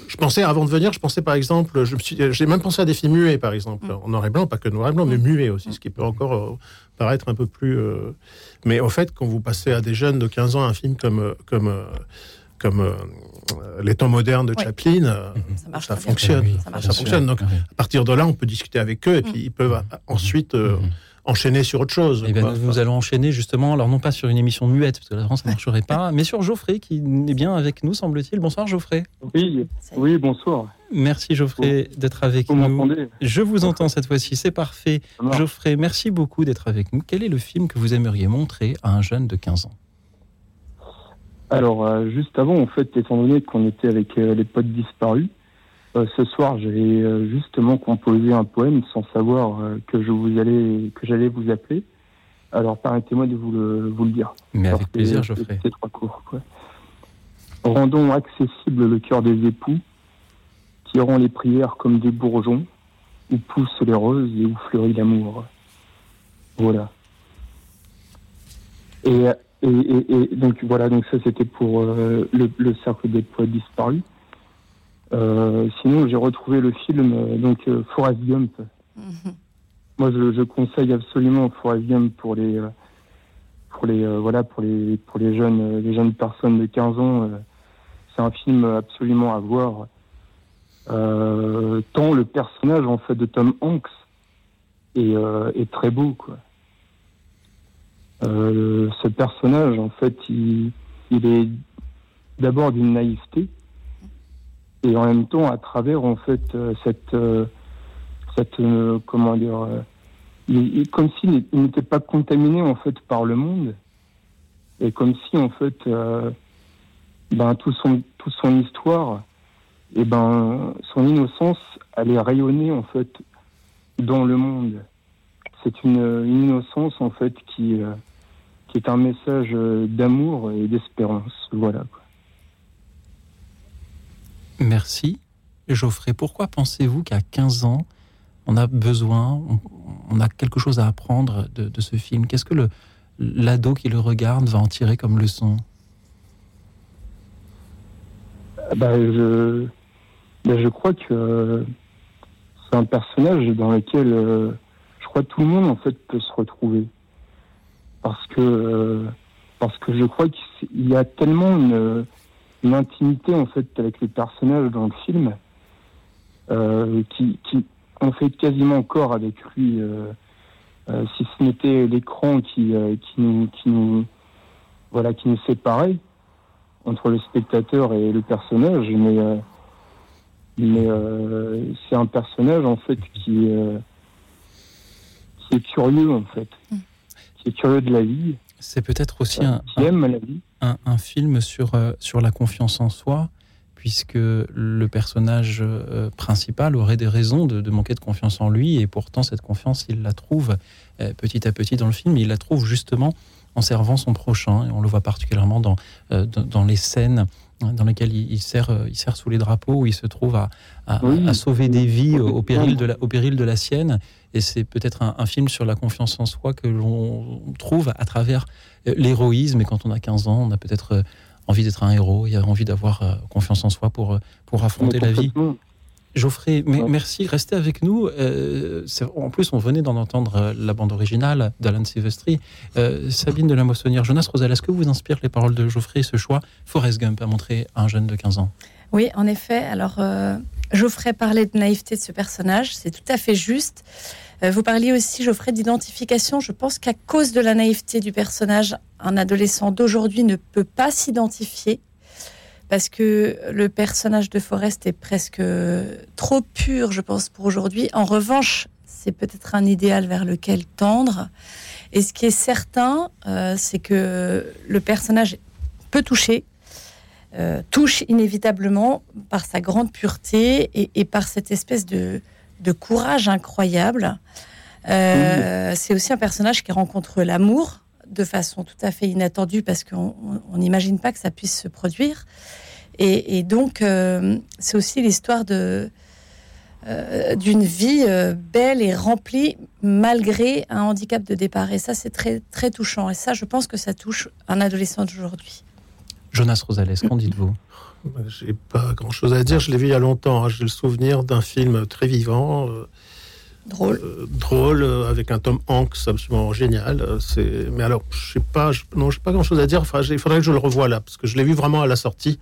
je pensais, avant de venir, je pensais par exemple, je j'ai même pensé à des films muets, par exemple, mm. en noir et blanc, pas que noir et blanc, mais mm. muets aussi, ce qui peut encore euh, paraître un peu plus. Euh, mais au fait, quand vous passez à des jeunes de 15 ans un film comme, euh, comme, comme Les temps modernes de Chaplin, ça, fonctionne. ça, fonctionne. Donc, à partir de là, on peut discuter avec eux et puis ils peuvent ensuite enchaîner sur autre chose. Eh ben, nous, allons enchaîner justement, alors non pas sur une émission muette, parce que la France ne marcherait pas, mais sur Geoffrey qui est bien avec nous, semble-t-il. Bonsoir Geoffrey. Oui, oui bonsoir. Merci Geoffrey d'être avec vous nous. Je vous entends cette fois-ci, c'est parfait. Geoffrey, merci beaucoup d'être avec nous. Quel est le film que vous aimeriez montrer à un jeune de 15 ans? Alors, euh, juste avant, en fait, étant donné qu'on était avec euh, les potes disparus, euh, ce soir, j'ai euh, justement composé un poème sans savoir euh, que je vous allais que j'allais vous appeler. Alors permettez-moi de vous le, vous le dire. Mais avec plaisir, je ferai. C'est trois cours. Rendons accessible le cœur des époux, tirons les prières comme des bourgeons, où poussent les roses et où fleurit l'amour. Voilà. Et, et, donc voilà, donc ça c'était pour euh, le, cercle des poètes disparus. Euh, sinon, j'ai retrouvé le film euh, donc Forrest Gump. Mhm. Moi, je, conseille absolument Forrest Gump pour les pour les voilà pour les pour les jeunes les jeunes personnes de 15 ans. c'est un film absolument à voir. tant le personnage en fait de Tom Hanks est, est très beau quoi. Euh, ce personnage, en fait, il, est d'abord d'une naïveté et en même temps, à travers en fait euh, cette euh, cette comment dire, comme s'il n'était pas contaminé en fait par le monde et comme si en fait ben tout son toute son histoire et ben son innocence allait rayonner en fait dans le monde. C'est une, innocence en fait qui qui est un message euh, d'amour et d'espérance. Voilà. Merci. Geoffrey, pourquoi pensez-vous qu'à 15 ans, on a besoin, on, a quelque chose à apprendre de, ce film? Qu'est-ce que l'ado qui le regarde va en tirer comme leçon? Ah bah, je, bah, je crois que c'est un personnage dans lequel euh, je crois tout le monde en fait peut se retrouver. Parce que euh, parce que je crois qu'il y a tellement une, intimité en fait avec les personnages dans le film euh, qui, qui on fait quasiment corps avec lui euh, si ce n'était l'écran qui qui nous qui nous voilà qui nous séparait entre le spectateur et le personnage mais mais c'est un personnage en fait qui qui est curieux en fait mm qui est curieux de la vie. C'est peut-être aussi un, film sur, euh, sur la confiance en soi, puisque le personnage euh, principal aurait des raisons de, manquer de confiance en lui, et pourtant cette confiance, il la trouve euh, petit à petit dans le film, il la trouve justement en servant son prochain, et on le voit particulièrement dans, dans, les scènes dans lesquelles il, sert, il sert sous les drapeaux, où il se trouve à, à, sauver des vies au péril de la, au péril de la sienne. Et c'est peut-être un, film sur la confiance en soi que l'on trouve à travers euh, l'héroïsme. Et quand on a 15 ans, on a peut-être euh, envie d'être un héros, il a envie d'avoir euh, confiance en soi pour, pour affronter la vie. Geoffrey, merci, restez avec nous. en plus, on venait d'en entendre la bande originale d'Alan Silvestri. Sabine de la Moissonnière, Jonas Rosal, est-ce que vous inspire les paroles de Geoffrey ce choix Forrest Gump a montré à un jeune de 15 ans Oui, en effet. Alors, Geoffrey parlait de naïveté de ce personnage, c'est tout à fait juste. Euh, vous parliez aussi, Geoffrey, d'identification. Je pense qu'à cause de la naïveté du personnage, un adolescent d'aujourd'hui ne peut pas s'identifier parce que le personnage de Forrest est presque trop pur, je pense, pour aujourd'hui. En revanche, c'est peut-être un idéal vers lequel tendre. Et ce qui est certain, euh, c'est que le personnage peut toucher, euh, touche inévitablement par sa grande pureté et, par cette espèce de, courage incroyable. Euh, c'est aussi un personnage qui rencontre l'amour de façon tout à fait inattendue parce qu'on n'imagine pas que ça puisse se produire. Et, donc, euh, c'est aussi l'histoire de d'une vie belle et remplie malgré un handicap de départ. Et ça, c'est très, très touchant. Et ça, je pense que ça touche un adolescent d'aujourd'hui. Jonas Rosales, qu'en dites-vous? J'ai pas grand-chose à dire. Je l'ai vu il y a longtemps. Hein. J'ai le souvenir d'un film très vivant. Euh, drôle. Euh, drôle, euh, avec un Tom Hanks absolument génial. C'est, mais alors, je sais pas, je, non, pas grand-chose à dire. Enfin, il faudrait que je le revoie là, parce que je l'ai vu vraiment à la sortie.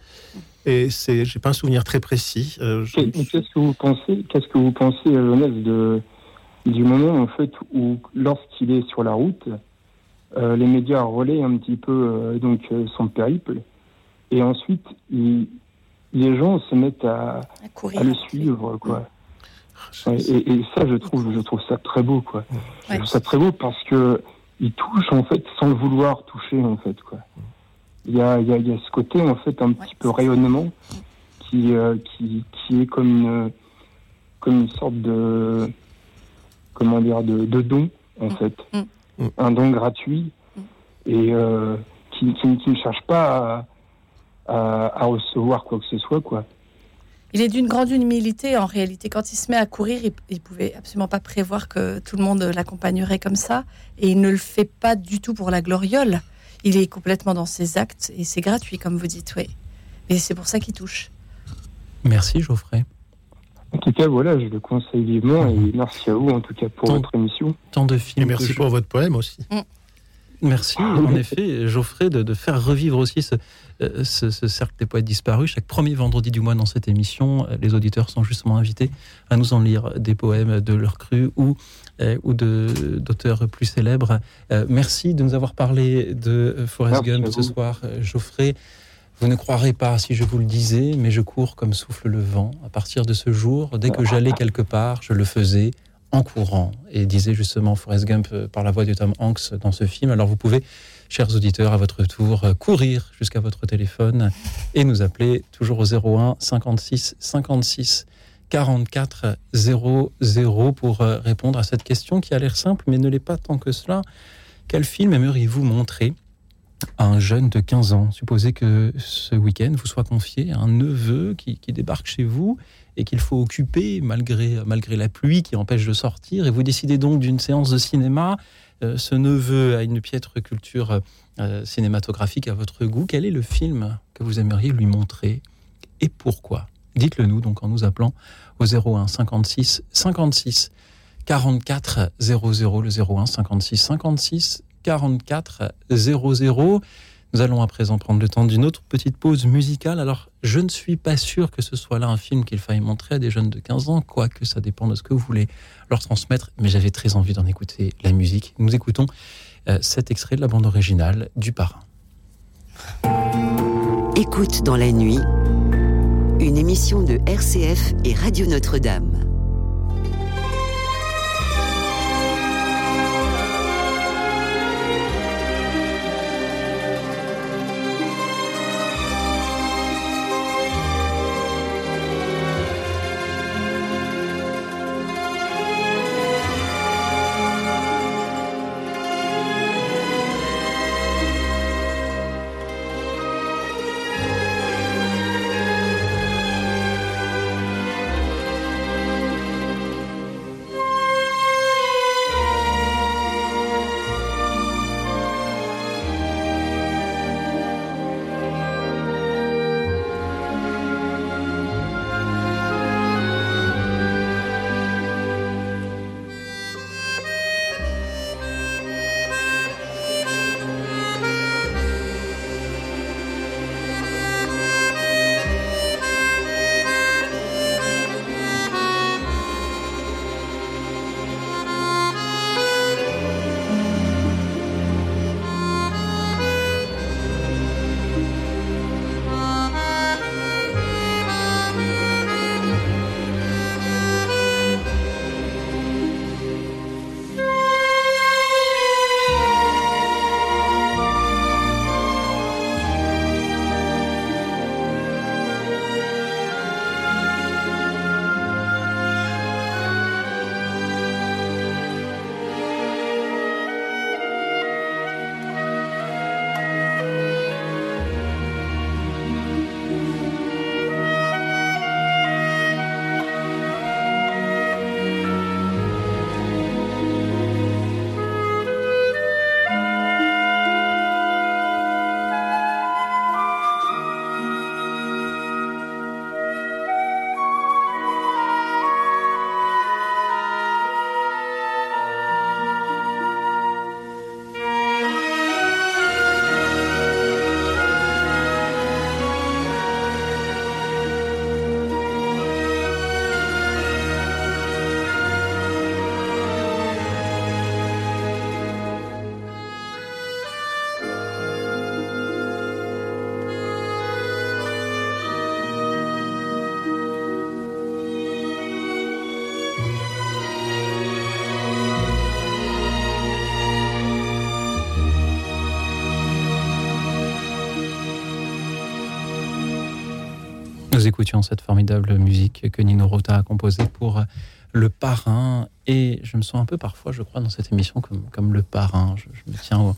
Et c'est, j'ai pas un souvenir très précis. Qu'est-ce que vous pensez, qu'est-ce que vous pensez, de, du moment en fait où, lorsqu'il est sur la route, les médias relaient un petit peu donc son périple et ensuite, les gens se mettent à, à, le suivre, quoi. Et, ça, je trouve, je trouve ça très beau, quoi. Je trouve ça très beau parce que il touche en fait sans le vouloir toucher, en fait, quoi. Il y a, il y a, ce côté en fait un petit peu rayonnement qui, euh, qui, qui est comme une, comme une sorte de, comment dire, de, de don, en mm. fait, mm. un don gratuit mm. et euh, qui, qui, qui, ne cherche pas à à, recevoir quoi que ce soit, quoi. Il est d'une grande humilité en réalité. Quand il se met à courir, il, il pouvait absolument pas prévoir que tout le monde l'accompagnerait comme ça. Et il ne le fait pas du tout pour la gloriole. Il est complètement dans ses actes et c'est gratuit, comme vous dites, oui. Et c'est pour ça qu'il touche. Merci Geoffrey. En tout cas, voilà, je le conseille vivement et merci à vous en tout cas pour Tant- votre émission. Tant de Et films. merci que pour votre poème aussi. Merci, en effet, Geoffrey, de, de faire revivre aussi ce, euh, ce- ce cercle des poètes disparus. Chaque premier vendredi du mois dans cette émission, euh, les auditeurs sont justement invités à nous en lire des poèmes de leur cru ou, euh, ou d'auteurs plus célèbres. Euh, merci de nous avoir parlé de Forrest Gump ce soir, Geoffrey. Vous ne croirez pas si je vous le disais, mais je cours comme souffle le vent. À partir de ce jour, dès que j'allais quelque part, je le faisais en courant. Et disait justement Forrest Gump euh, par la voix de Tom Hanks dans ce film. Alors vous pouvez, chers auditeurs, à votre tour, euh, courir jusqu'à votre téléphone et nous appeler toujours au 01 56 56 44 00 pour euh, répondre à cette question qui a l'air simple, mais ne l'est pas tant que cela. Quel film aimeriez-vous montrer à un jeune de 15 ans? Supposez que ce week-end vous soit confié un neveu qui, qui débarque chez vous et qu'il faut occuper malgré, malgré la pluie qui empêche de sortir. Et vous décidez donc d'une séance de cinéma. Euh, ce neveu a une piètre culture euh, cinématographique à votre goût. Quel est le film que vous aimeriez lui montrer et pourquoi? Dites-le nous donc en nous appelant au 01 56 56 44 00 le 01 56 56 44 00. Nous allons à présent prendre le temps d'une autre petite pause musicale. Alors, je ne suis pas sûr que ce soit là un film qu'il faille montrer à des jeunes de 15 ans, quoique ça dépend de ce que vous voulez leur transmettre, mais j'avais très envie d'en écouter la musique. Nous écoutons euh, cet extrait de la bande originale du Parrain. Écoute dans la nuit, une émission de RCF et Radio Notre-Dame. Nous écoutions cette formidable musique que Nino Rota a composée pour le parrain. Et je me sens un peu parfois, je crois, dans cette émission comme, comme le parrain. Je, me tiens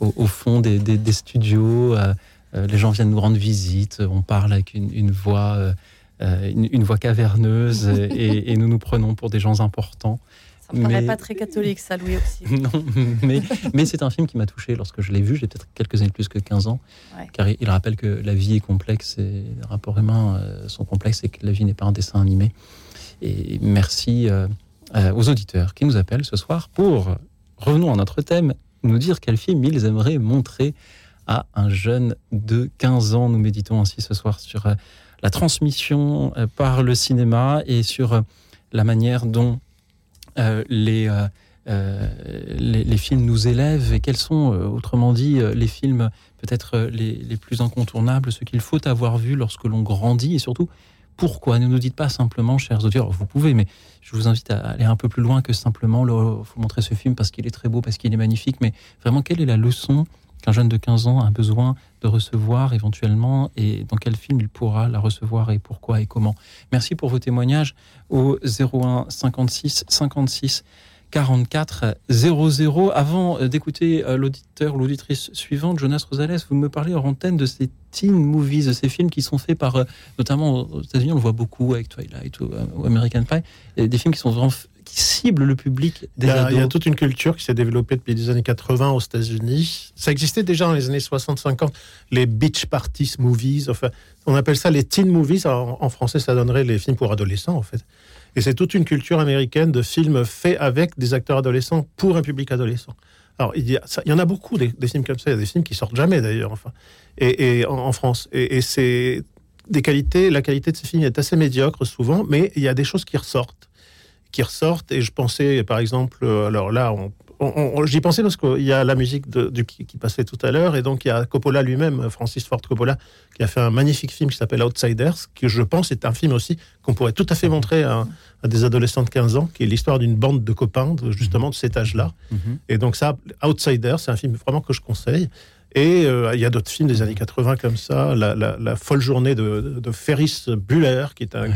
au, fond des, studios. euh, euh, les gens viennent nous rendre visite. On parle avec une, une voix euh, une, voix caverneuse et, nous nous prenons pour des gens importants. Ça me paraît pas très catholique, ça, Louis aussi. non, mais, mais c'est un film qui m'a touché lorsque je l'ai vu. J'ai peut-être quelques années plus que 15 ans. Car il rappelle que la vie est complexe et les rapports humains sont complexes et que la vie n'est pas un dessin animé. Et merci aux auditeurs qui nous appellent ce soir pour, revenons à notre thème, nous dire quel film ils aimeraient montrer à un jeune de 15 ans. Nous méditons ainsi ce soir sur euh, la transmission euh, par le cinéma et sur euh, la manière dont les, les, films nous élèvent et quels sont, autrement dit, les films peut-être les, les, plus incontournables, ce qu'il faut avoir vu lorsque l'on grandit et surtout pourquoi? Ne nous dites pas simplement, chers auditeurs, vous pouvez, mais je vous invite à aller un peu plus loin que simplement, il faut montrer ce film parce qu'il est très beau, parce qu'il est magnifique, mais vraiment, quelle est la leçon qu'un jeune de 15 ans a besoin de recevoir éventuellement et dans quel film il pourra la recevoir et pourquoi et comment. Merci pour vos témoignages au 01 56 56 44 00. Avant d'écouter euh, l'auditeur, l'auditrice suivante, Jonas Rosales, vous me parlez en antenne de ces teen movies, de ces films qui sont faits par, euh, notamment aux États-Unis, on le voit beaucoup avec Twilight ou, euh, American Pie, des films qui sont vraiment qui cible le public des il y, a, il y a toute une culture qui s'est développée depuis les années 80 aux États-Unis. Ça existait déjà dans les années 60-50, les beach parties movies. Enfin, on appelle ça les teen movies. En, français, ça donnerait les films pour adolescents, en fait. Et c'est toute une culture américaine de films faits avec des acteurs adolescents pour un public adolescent. Alors, il y, a, il y en a beaucoup des, films comme ça. Il y a des films qui sortent jamais d'ailleurs, enfin, et, en, France. Et, et c'est des qualités. La qualité de ces films est assez médiocre souvent, mais il y a des choses qui ressortent qui ressortent. Et je pensais, par exemple, euh, alors là, on, j'y pensais parce qu'il y a la musique de, qui, passait tout à l'heure, et donc il y a Coppola lui-même, Francis Ford Coppola, qui a fait un magnifique film qui s'appelle Outsiders, qui je pense est un film aussi qu'on pourrait tout à fait montrer à, des adolescents de 15 ans, qui est l'histoire d'une bande de copains, justement de cet âge-là. Mhm. Et donc ça, Outsiders, c'est un film vraiment que je conseille. Et euh, il y a d'autres films des années 80 comme ça, La, folle journée de, Ferris Bueller, qui est un,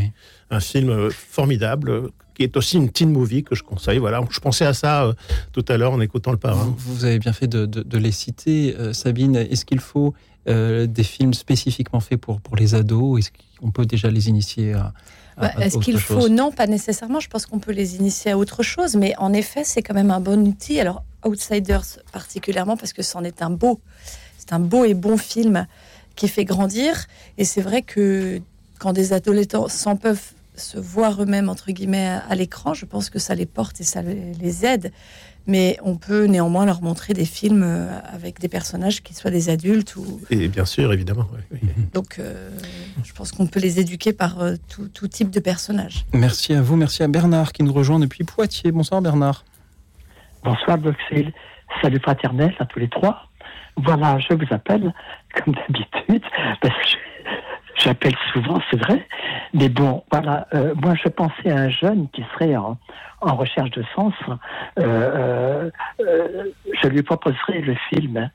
un film euh, formidable qui est aussi une teen movie que je conseille. Voilà, je pensais à ça euh, tout à l'heure en écoutant le parrain. Vous, avez bien fait de, les citer, euh, Sabine. Est-ce qu'il faut euh, des films spécifiquement faits pour, pour les ados? Est-ce qu'on peut déjà les initier à, bah, Est-ce qu'il faut Non, pas nécessairement. Je pense qu'on peut les initier à autre chose, mais en effet, c'est quand même un bon outil. Alors, Outsiders particulièrement parce que c'en est un beau, c'est un beau et bon film qui fait grandir. Et c'est vrai que quand des adolescents s'en peuvent se voir eux-mêmes, entre guillemets, à, l'écran, je pense que ça les porte et ça les aide. Mais on peut néanmoins leur montrer des films euh, avec des personnages qui soient des adultes. Ou... Et bien sûr, évidemment. Donc, euh, je pense qu'on peut les éduquer par euh, tout, type de personnages. Merci à vous, merci à Bernard qui nous rejoint depuis Poitiers. Bonsoir Bernard. Bonsoir Boxel. Salut fraternel à tous les trois. Voilà, je vous appelle, comme d'habitude, parce que j'appelle souvent, c'est vrai. Mais bon, voilà, euh, moi je pensais à un jeune qui serait en, recherche de sens. Euh, euh, je lui proposerais le film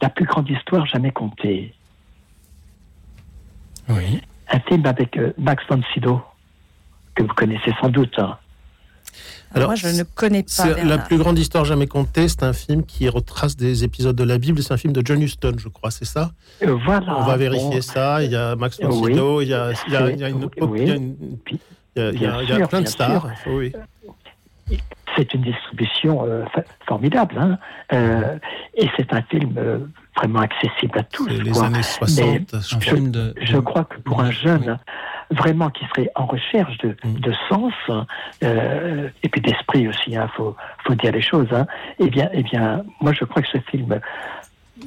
La plus grande histoire jamais contée. Oui. Un film avec Max von Sydow, que vous connaissez sans doute. Hein. Alors, moi, je ne connais pas. La plus grande histoire jamais contée, c'est un film qui retrace des épisodes de la Bible. C'est un film de John Huston, je crois, c'est ça? Euh, Voilà. On va vérifier ça. Il y a Max von Sydow, il, y a, il, y a, il y a une, il y a, il y a, plein de stars. Oui. C'est une distribution euh, formidable, hein euh, et c'est un film euh, vraiment accessible à tous. Les années 60. je, de... je, crois que pour un jeune, vraiment qui serait en recherche de, mm. de sens euh, et puis d'esprit aussi, il hein, faut, faut dire les choses. Hein, eh bien, eh bien, moi je crois que ce film,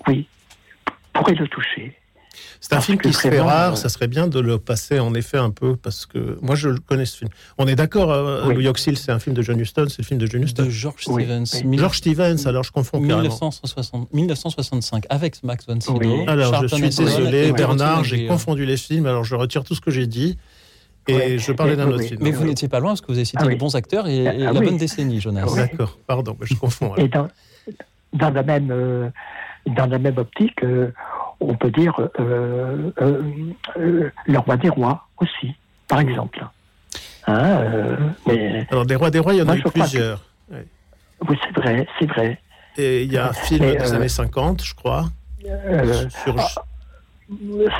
oui, pourrait le toucher. C'est un film qui se fait rare, euh, ça serait bien de le passer en effet un peu, parce que moi je connais ce film. On est d'accord, euh, Louis Oxil, c'est un film de John Huston, c'est le film de John Huston. De George Stevens. George Stevens, alors je confonds 1960, 1965, avec Max von Sydow. Alors je suis désolé, Bernard, j'ai confondu les films, alors je retire tout ce que j'ai dit. Et je parlais d'un autre film. Mais vous n'étiez pas loin parce que vous avez cité ah les bons acteurs et, ah la bonne décennie, Jonas. D'accord, pardon, je confonds. Et dans, dans, la même, euh, dans la même optique, on peut dire euh, euh, euh, le roi des rois aussi, par exemple. Hein, mais, Alors des rois des rois, il y en a eu plusieurs. Oui, c'est vrai, c'est vrai. Et il y a un film des années 50, je crois. Sur... Ah,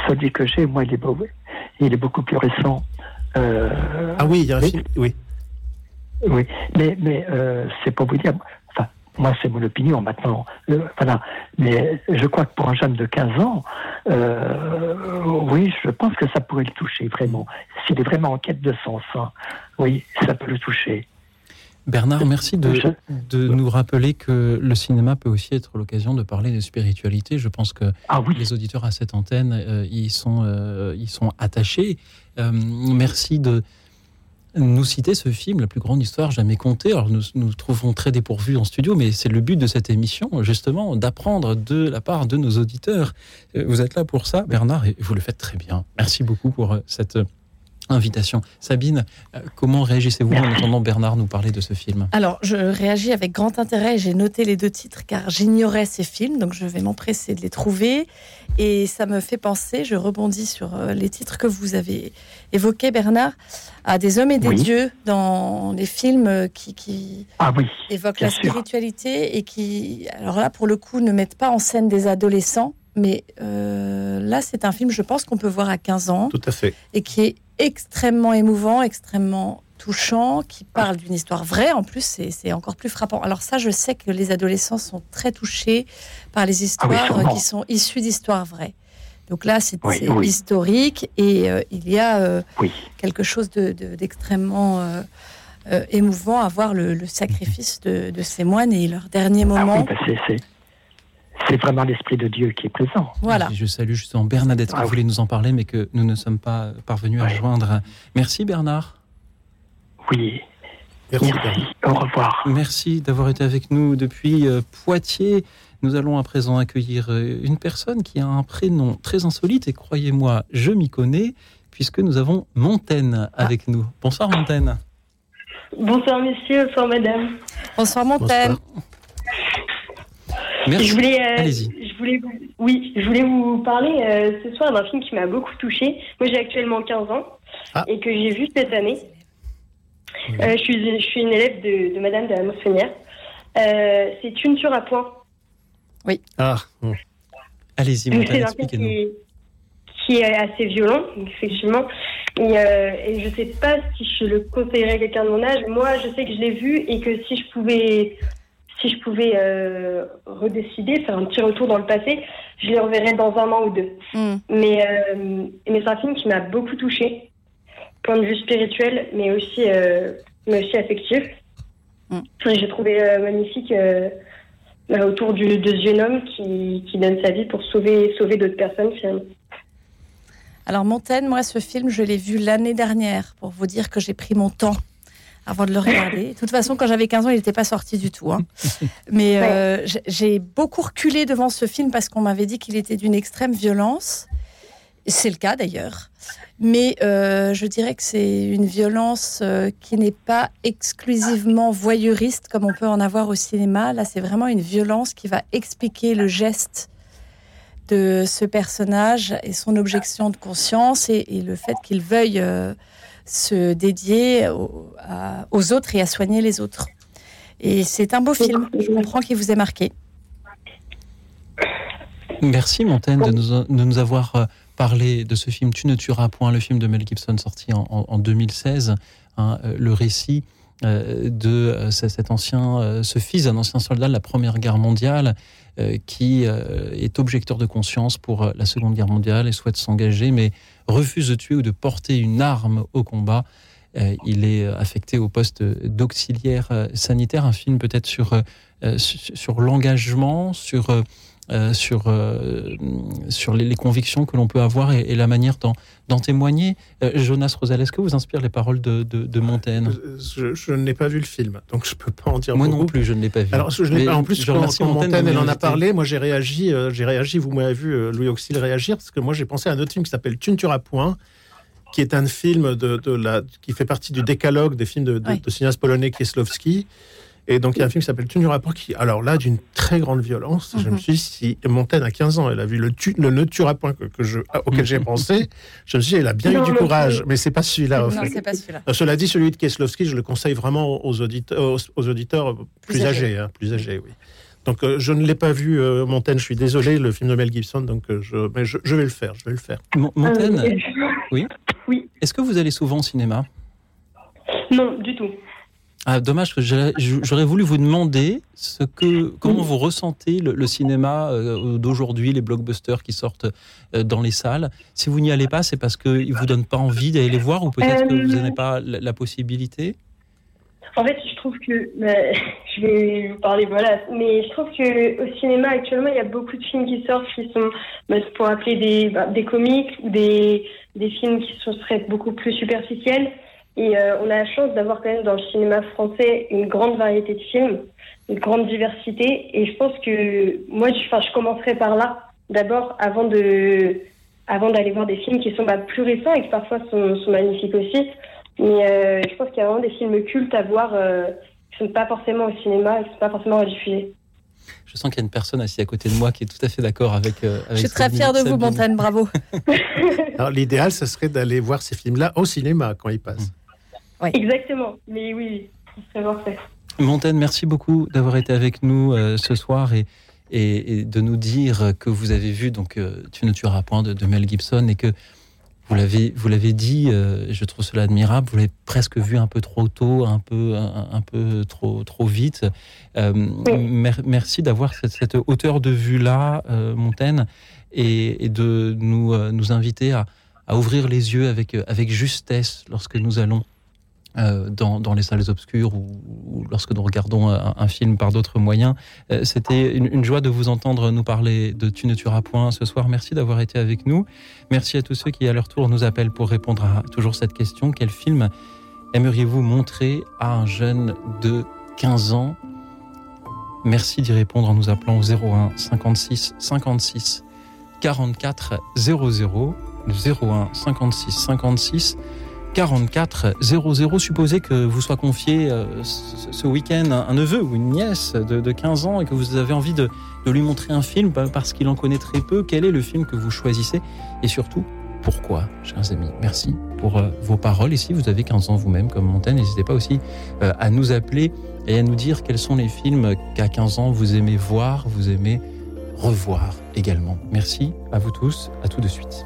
celui que j'ai, moi, il est beau. Il est beaucoup plus récent. ah oui, il y a un film. Oui. Oui, mais, mais c'est pour vous dire, moi c'est mon opinion maintenant, voilà, mais je crois que pour un jeune de 15 ans, oui, je pense que ça pourrait le toucher vraiment. S'il est vraiment en quête de sens, hein, oui, ça peut le toucher. Bernard, merci de, de, nous rappeler que le cinéma peut aussi être l'occasion de parler de spiritualité. Je pense que ah les auditeurs à cette antenne euh, y, sont, euh, sont attachés. Euh, merci de nous citer ce film, La plus grande histoire jamais contée. Alors nous nous trouvons très dépourvus en studio, mais c'est le but de cette émission, justement, d'apprendre de la part de nos auditeurs. Vous êtes là pour ça, Bernard, et vous le faites très bien. Merci beaucoup pour cette invitation. Sabine, euh, comment réagissez-vous en entendant Bernard nous parler de ce film? Alors, je réagis avec grand intérêt. J'ai noté les deux titres car j'ignorais ces films, donc je vais m'empresser de les trouver. Et ça me fait penser, je rebondis sur euh, les titres que vous avez évoqués, Bernard, à des hommes et des dieux dans les films qui, ah oui, évoquent la spiritualité et qui, alors là, pour le coup, ne mettent pas en scène des adolescents. Mais euh, là, c'est un film, je pense, qu'on peut voir à 15 ans. Tout à fait. Et qui est extrêmement émouvant, extrêmement touchant, qui parle d'une histoire vraie. En plus, c'est encore plus frappant. Alors ça, je sais que les adolescents sont très touchés par les ah histoires qui sont issues d'histoires vraies. Donc là, c'est historique et euh, il y a euh, quelque chose d'extrêmement de, euh, émouvant à voir le, sacrifice de, ces moines et leur dernier ah moment. Bah, c'est vraiment l'Esprit de Dieu qui est présent. Voilà. je salue justement Bernadette qui ah voulait nous en parler, mais que nous ne sommes pas parvenus à joindre. Merci Bernard. Oui. Merci. Au revoir. Merci d'avoir été avec nous depuis euh, Poitiers. Nous allons à présent accueillir euh, une personne qui a un prénom très insolite et croyez-moi, je m'y connais puisque nous avons Montaigne avec nous. Bonsoir Montaigne. Bonsoir messieurs, bonsoir madame. Bonsoir Montaigne. Merci. Je voulais, euh, je voulais vous, oui, je voulais vous parler euh, ce soir d'un film qui m'a beaucoup touchée. Moi, j'ai actuellement 15 ans ah. et que j'ai vu cette année. Euh, je, suis, je suis une élève de, de Madame de la Moissonnière. c'est Une sur à point. Oui. Ah. Allez-y, expliquez-nous. Qui, qui, est assez violent, effectivement. Et, et je ne sais pas si je le conseillerais à quelqu'un de mon âge. Moi, je sais que je l'ai vu et que si je pouvais si je pouvais euh, redécider, faire un petit retour dans le passé, je les reverrais dans un an ou deux. Hmm. Mais, euh, mais c'est un film qui m'a beaucoup touchée, point de vue spirituel, mais aussi, euh, mais aussi affectif. Hmm. J'ai trouvé magnifique autour du, de ce jeune homme qui, qui, donne sa vie pour sauver, sauver d'autres personnes finalement. Alors Montaigne, moi ce film, je l'ai vu l'année dernière, pour vous dire que j'ai pris mon temps avant de le regarder. De toute façon, quand j'avais 15 ans, il n'était pas sorti du tout. Hein. Mais euh, j'ai beaucoup reculé devant ce film parce qu'on m'avait dit qu'il était d'une extrême violence. C'est le cas d'ailleurs. Mais euh, je dirais que c'est une violence euh, qui n'est pas exclusivement voyeuriste comme on peut en avoir au cinéma. Là, c'est vraiment une violence qui va expliquer le geste de ce personnage et son objection de conscience et, le fait qu'il veuille se dédier aux, autres et à soigner les autres. Et c'est un beau film. Je comprends qu'il vous ait marqué. Merci Montaigne de nous, avoir euh, parlé de ce film Tu ne tueras point, le film de Mel Gibson sorti en, 2016, hein, euh, le récit euh, de cet ancien, ce fils d'un ancien soldat de la Première Guerre mondiale qui est objecteur de conscience pour la Seconde Guerre mondiale et souhaite s'engager, mais refuse de tuer ou de porter une arme au combat. Euh, il est affecté au poste d'auxiliaire euh, sanitaire. Un film peut-être sur, euh, sur l'engagement, sur, sur, sur les, convictions que l'on peut avoir et, la manière d'en témoigner. Jonas Rosal, est-ce que vous inspire les paroles de, de, Montaigne? Je, ne n'ai pas vu le film, donc je ne peux pas en dire Moi non plus, je ne l'ai pas vu. Alors, je pas, en plus, quand, Montaigne, elle en a parlé, moi j'ai réagi, j'ai réagi, vous m'avez vu Louis Auxil réagir, parce que moi j'ai pensé à un autre film qui s'appelle Tu ne tueras point, qui est un film de, la, qui fait partie du décalogue des films de, de, cinéaste polonais Kieslowski. Et donc, il y a un film qui s'appelle Tu ne pas, qui, alors là, d'une très grande violence. Je me mhm. suis dit, si Montaigne, à 15 ans, elle a vu le, tu, le ne tuera point que, je, auquel j'ai pensé, je me suis dit, elle a bien eu du courage. Mais c'est pas celui-là, Non, c'est pas celui-là. Euh, cela dit, celui de Kieslowski, je le conseille vraiment aux auditeurs, aux, auditeurs plus, âgés. Hein, plus âgés, oui. Donc, euh, je ne l'ai pas vu, euh, Montaigne, je suis désolé, le film de Mel Gibson, donc je, mais je, vais le faire, je vais le faire. Montaigne, oui oui. Est-ce que vous allez souvent au cinéma? Non, du tout. Ah, dommage que j'aurais voulu vous demander ce que, comment vous ressentez le, le cinéma euh, d'aujourd'hui, les blockbusters qui sortent euh, dans les salles. Si vous n'y allez pas, c'est parce qu'ils ne vous donnent pas envie d'aller les voir ou peut-être que Euh, vous n'avez pas la, la possibilité? En fait, je trouve que bah, je vais vous parler, voilà. Mais je trouve que au cinéma actuellement, il y a beaucoup de films qui sortent qui sont, bah, pour appeler des, bah, des comiques ou des, des films qui sont, seraient beaucoup plus superficiels. Et euh, on a la chance d'avoir quand même dans le cinéma français une grande variété de films, une grande diversité. Et je pense que moi, je, enfin, je commencerai par là d'abord, avant de, avant d'aller voir des films qui sont bah, plus récents et qui parfois sont, sont magnifiques aussi. Mais euh, je pense qu'il y a vraiment des films cultes à voir euh, qui ne sont pas forcément au cinéma et qui ne sont pas forcément rediffusés. Je sens qu'il y a une personne assise à côté de moi qui est tout à fait d'accord avec. euh, Je suis très fière de vous, Sabine. Montaigne, bravo. Alors, l'idéal, ce serait d'aller voir ces films-là au cinéma quand ils passent. Exactement. Mais oui, serait parfait. Montaigne, merci beaucoup d'avoir été avec nous euh, ce soir et, et, et de nous dire que vous avez vu donc euh, Tu ne tueras point de, de Mel Gibson et que vous l'avez vous l'avez dit, euh, je trouve cela admirable. Vous l'avez presque vu un peu trop tôt, un peu un, un peu trop trop vite. Euh, mer- merci d'avoir cette, cette hauteur de vue là, euh, Montaigne, et, et de nous euh, nous inviter à, à ouvrir les yeux avec avec justesse lorsque nous allons euh, dans, dans les salles obscures ou, ou lorsque nous regardons un, film par d'autres moyens. Euh, C'était une, une joie de vous entendre nous parler de Tu ne tueras point ce soir. Merci d'avoir été avec nous. Merci à tous ceux qui, à leur tour, nous appellent pour répondre à toujours cette question. Quel film aimeriez-vous montrer à un jeune de 15 ans? Merci d'y répondre en nous appelant au 01 56 56 44 00 01 56 56 44 00. Supposez que vous soit confié euh, ce, week-end un, neveu ou une nièce de, de 15 ans et que vous avez envie de, lui montrer un film parce qu'il en connaît très peu. Quel est le film que vous choisissez Et surtout, pourquoi, chers amis? Merci pour euh, vos paroles. Et si vous avez 15 ans vous-même, comme Montaigne, n'hésitez pas aussi euh, à nous appeler et à nous dire quels sont les films qu'à 15 ans vous aimez voir, vous aimez revoir également. Merci à vous tous. À tout de suite.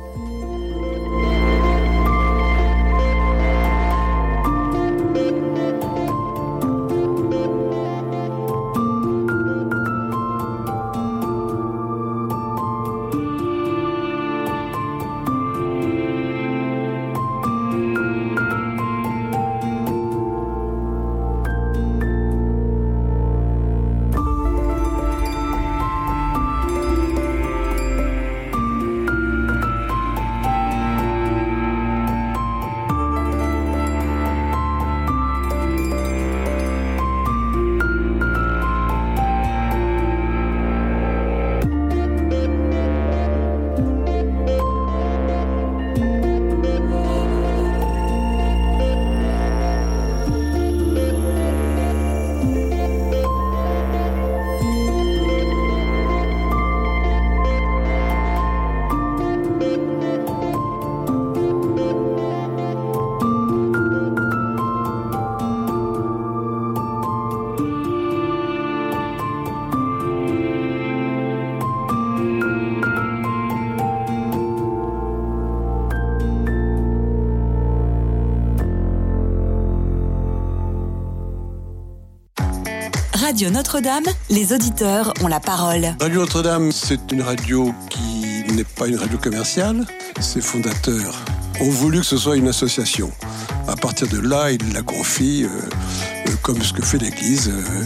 Radio Notre-Dame, les auditeurs ont la parole. Radio Notre-Dame, c'est une radio qui n'est pas une radio commerciale. Ses fondateurs ont voulu que ce soit une association. À partir de là, ils la confient, euh, euh, comme ce que fait l'Église, euh,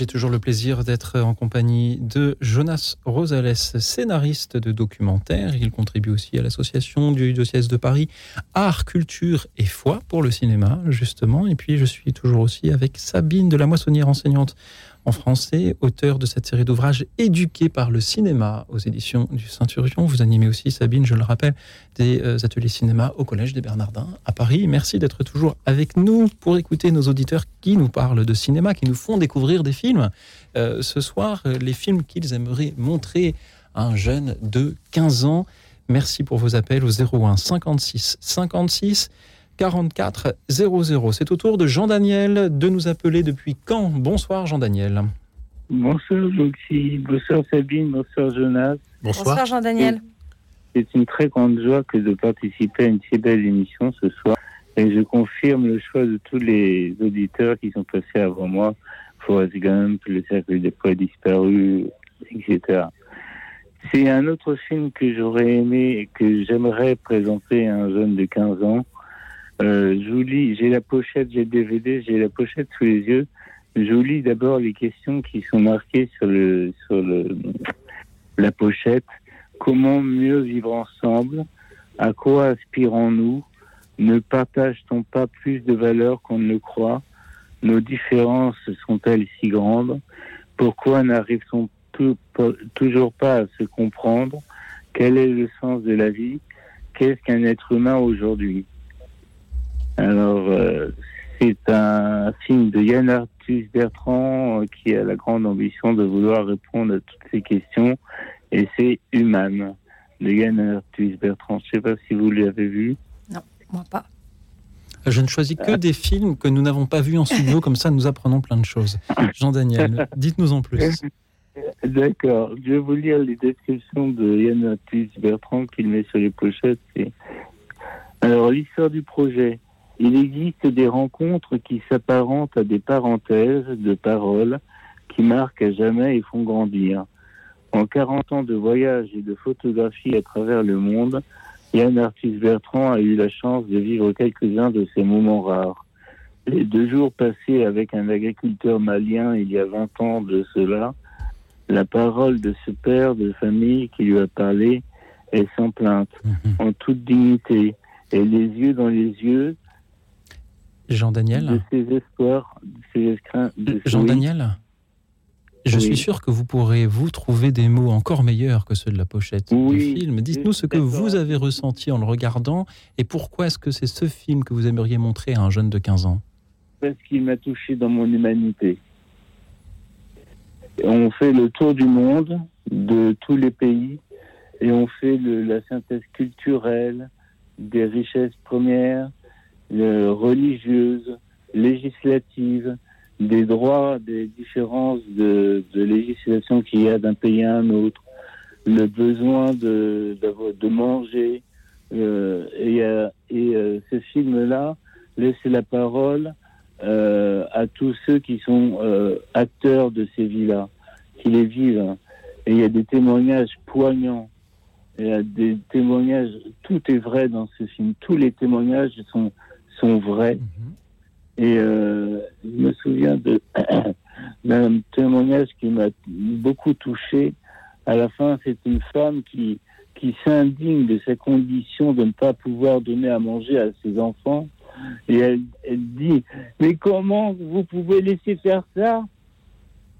J'ai toujours le plaisir d'être en compagnie de Jonas Rosales, scénariste de documentaires. Il contribue aussi à l'association du diocèse de Paris Art, Culture et Foi pour le cinéma, justement. Et puis je suis toujours aussi avec Sabine de la Moissonnière enseignante en français, auteur de cette série d'ouvrages éduqués par le cinéma aux éditions du Saint-Urion. Vous animez aussi, Sabine, je le rappelle, des euh, ateliers cinéma au Collège des Bernardins à Paris. Merci d'être toujours avec nous pour écouter nos auditeurs qui nous parlent de cinéma, qui nous font découvrir des films. Euh, ce soir, euh, les films qu'ils aimeraient montrer à un jeune de 15 ans. Merci pour vos appels au 01 56 56 44 00. C'est au tour de Jean-Daniel de nous appeler depuis quand Bonsoir Jean-Daniel. Bonsoir Luxi, bonsoir Sabine, bonsoir Jonas. Bonsoir, Jean-Daniel. C'est une très grande joie que de participer à une si belle émission ce soir. Et je confirme le choix de tous les auditeurs qui sont passés avant moi. Forrest Gump, Le Cercle des Poids Disparus, etc. C'est un autre film que j'aurais aimé et que j'aimerais présenter à un jeune de 15 ans. Euh, je vous lis, j'ai la pochette, j'ai le DVD, j'ai la pochette sous les yeux. Je vous lis d'abord les questions qui sont marquées sur le sur le la pochette. Comment mieux vivre ensemble? À quoi aspirons-nous? Ne partage-t-on pas plus de valeurs qu'on ne le croit? Nos différences sont-elles si grandes? Pourquoi n'arrive-t-on toujours pas à se comprendre? Quel est le sens de la vie? Qu'est-ce qu'un être humain aujourd'hui? Alors, euh, c'est un film de Yann Arthus Bertrand euh, qui a la grande ambition de vouloir répondre à toutes ces questions. Et c'est Human de Yann Arthus Bertrand. Je ne sais pas si vous l'avez vu. Non, moi pas. Je ne choisis que des films que nous n'avons pas vus en studio, comme ça nous apprenons plein de choses. Jean-Daniel, dites-nous en plus. D'accord. Je vais vous lire les descriptions de Yann Arthus Bertrand qu'il met sur les pochettes. Alors, l'histoire du projet. Il existe des rencontres qui s'apparentent à des parenthèses de paroles qui marquent à jamais et font grandir. En 40 ans de voyage et de photographie à travers le monde, Yann Arthus Bertrand a eu la chance de vivre quelques-uns de ces moments rares. Les deux jours passés avec un agriculteur malien il y a 20 ans de cela, la parole de ce père de famille qui lui a parlé est sans plainte, mhm. en toute dignité, et les yeux dans les yeux, Jean-Daniel Jean-Daniel je suis sûr que vous pourrez vous trouver des mots encore meilleurs que ceux de la pochette du film. Dites-nous ce que vous avez ressenti en le regardant et pourquoi est-ce que c'est ce film que vous aimeriez montrer à un jeune de 15 ans? Parce qu'il m'a touché dans mon humanité. On fait le tour du monde, de tous les pays, et on fait la synthèse culturelle des richesses premières, religieuses, législatives, des droits, des différences de, législation qu'il y a d'un pays à un autre, le besoin de, de, manger. Euh, et, euh, et euh, ce film-là laisse la parole à tous ceux qui sont acteurs de ces vies-là, qui les vivent. Et il y a des témoignages poignants. Il y a des témoignages, tout est vrai dans ce film. Tous les témoignages sont sont vrais. Mhm. Et euh, je me souviens d'un témoignage qui m'a beaucoup touché. À la fin, c'est une femme qui, qui s'indigne de sa condition de ne pas pouvoir donner à manger à ses enfants. Et elle, elle dit, mais comment vous pouvez laisser faire ça?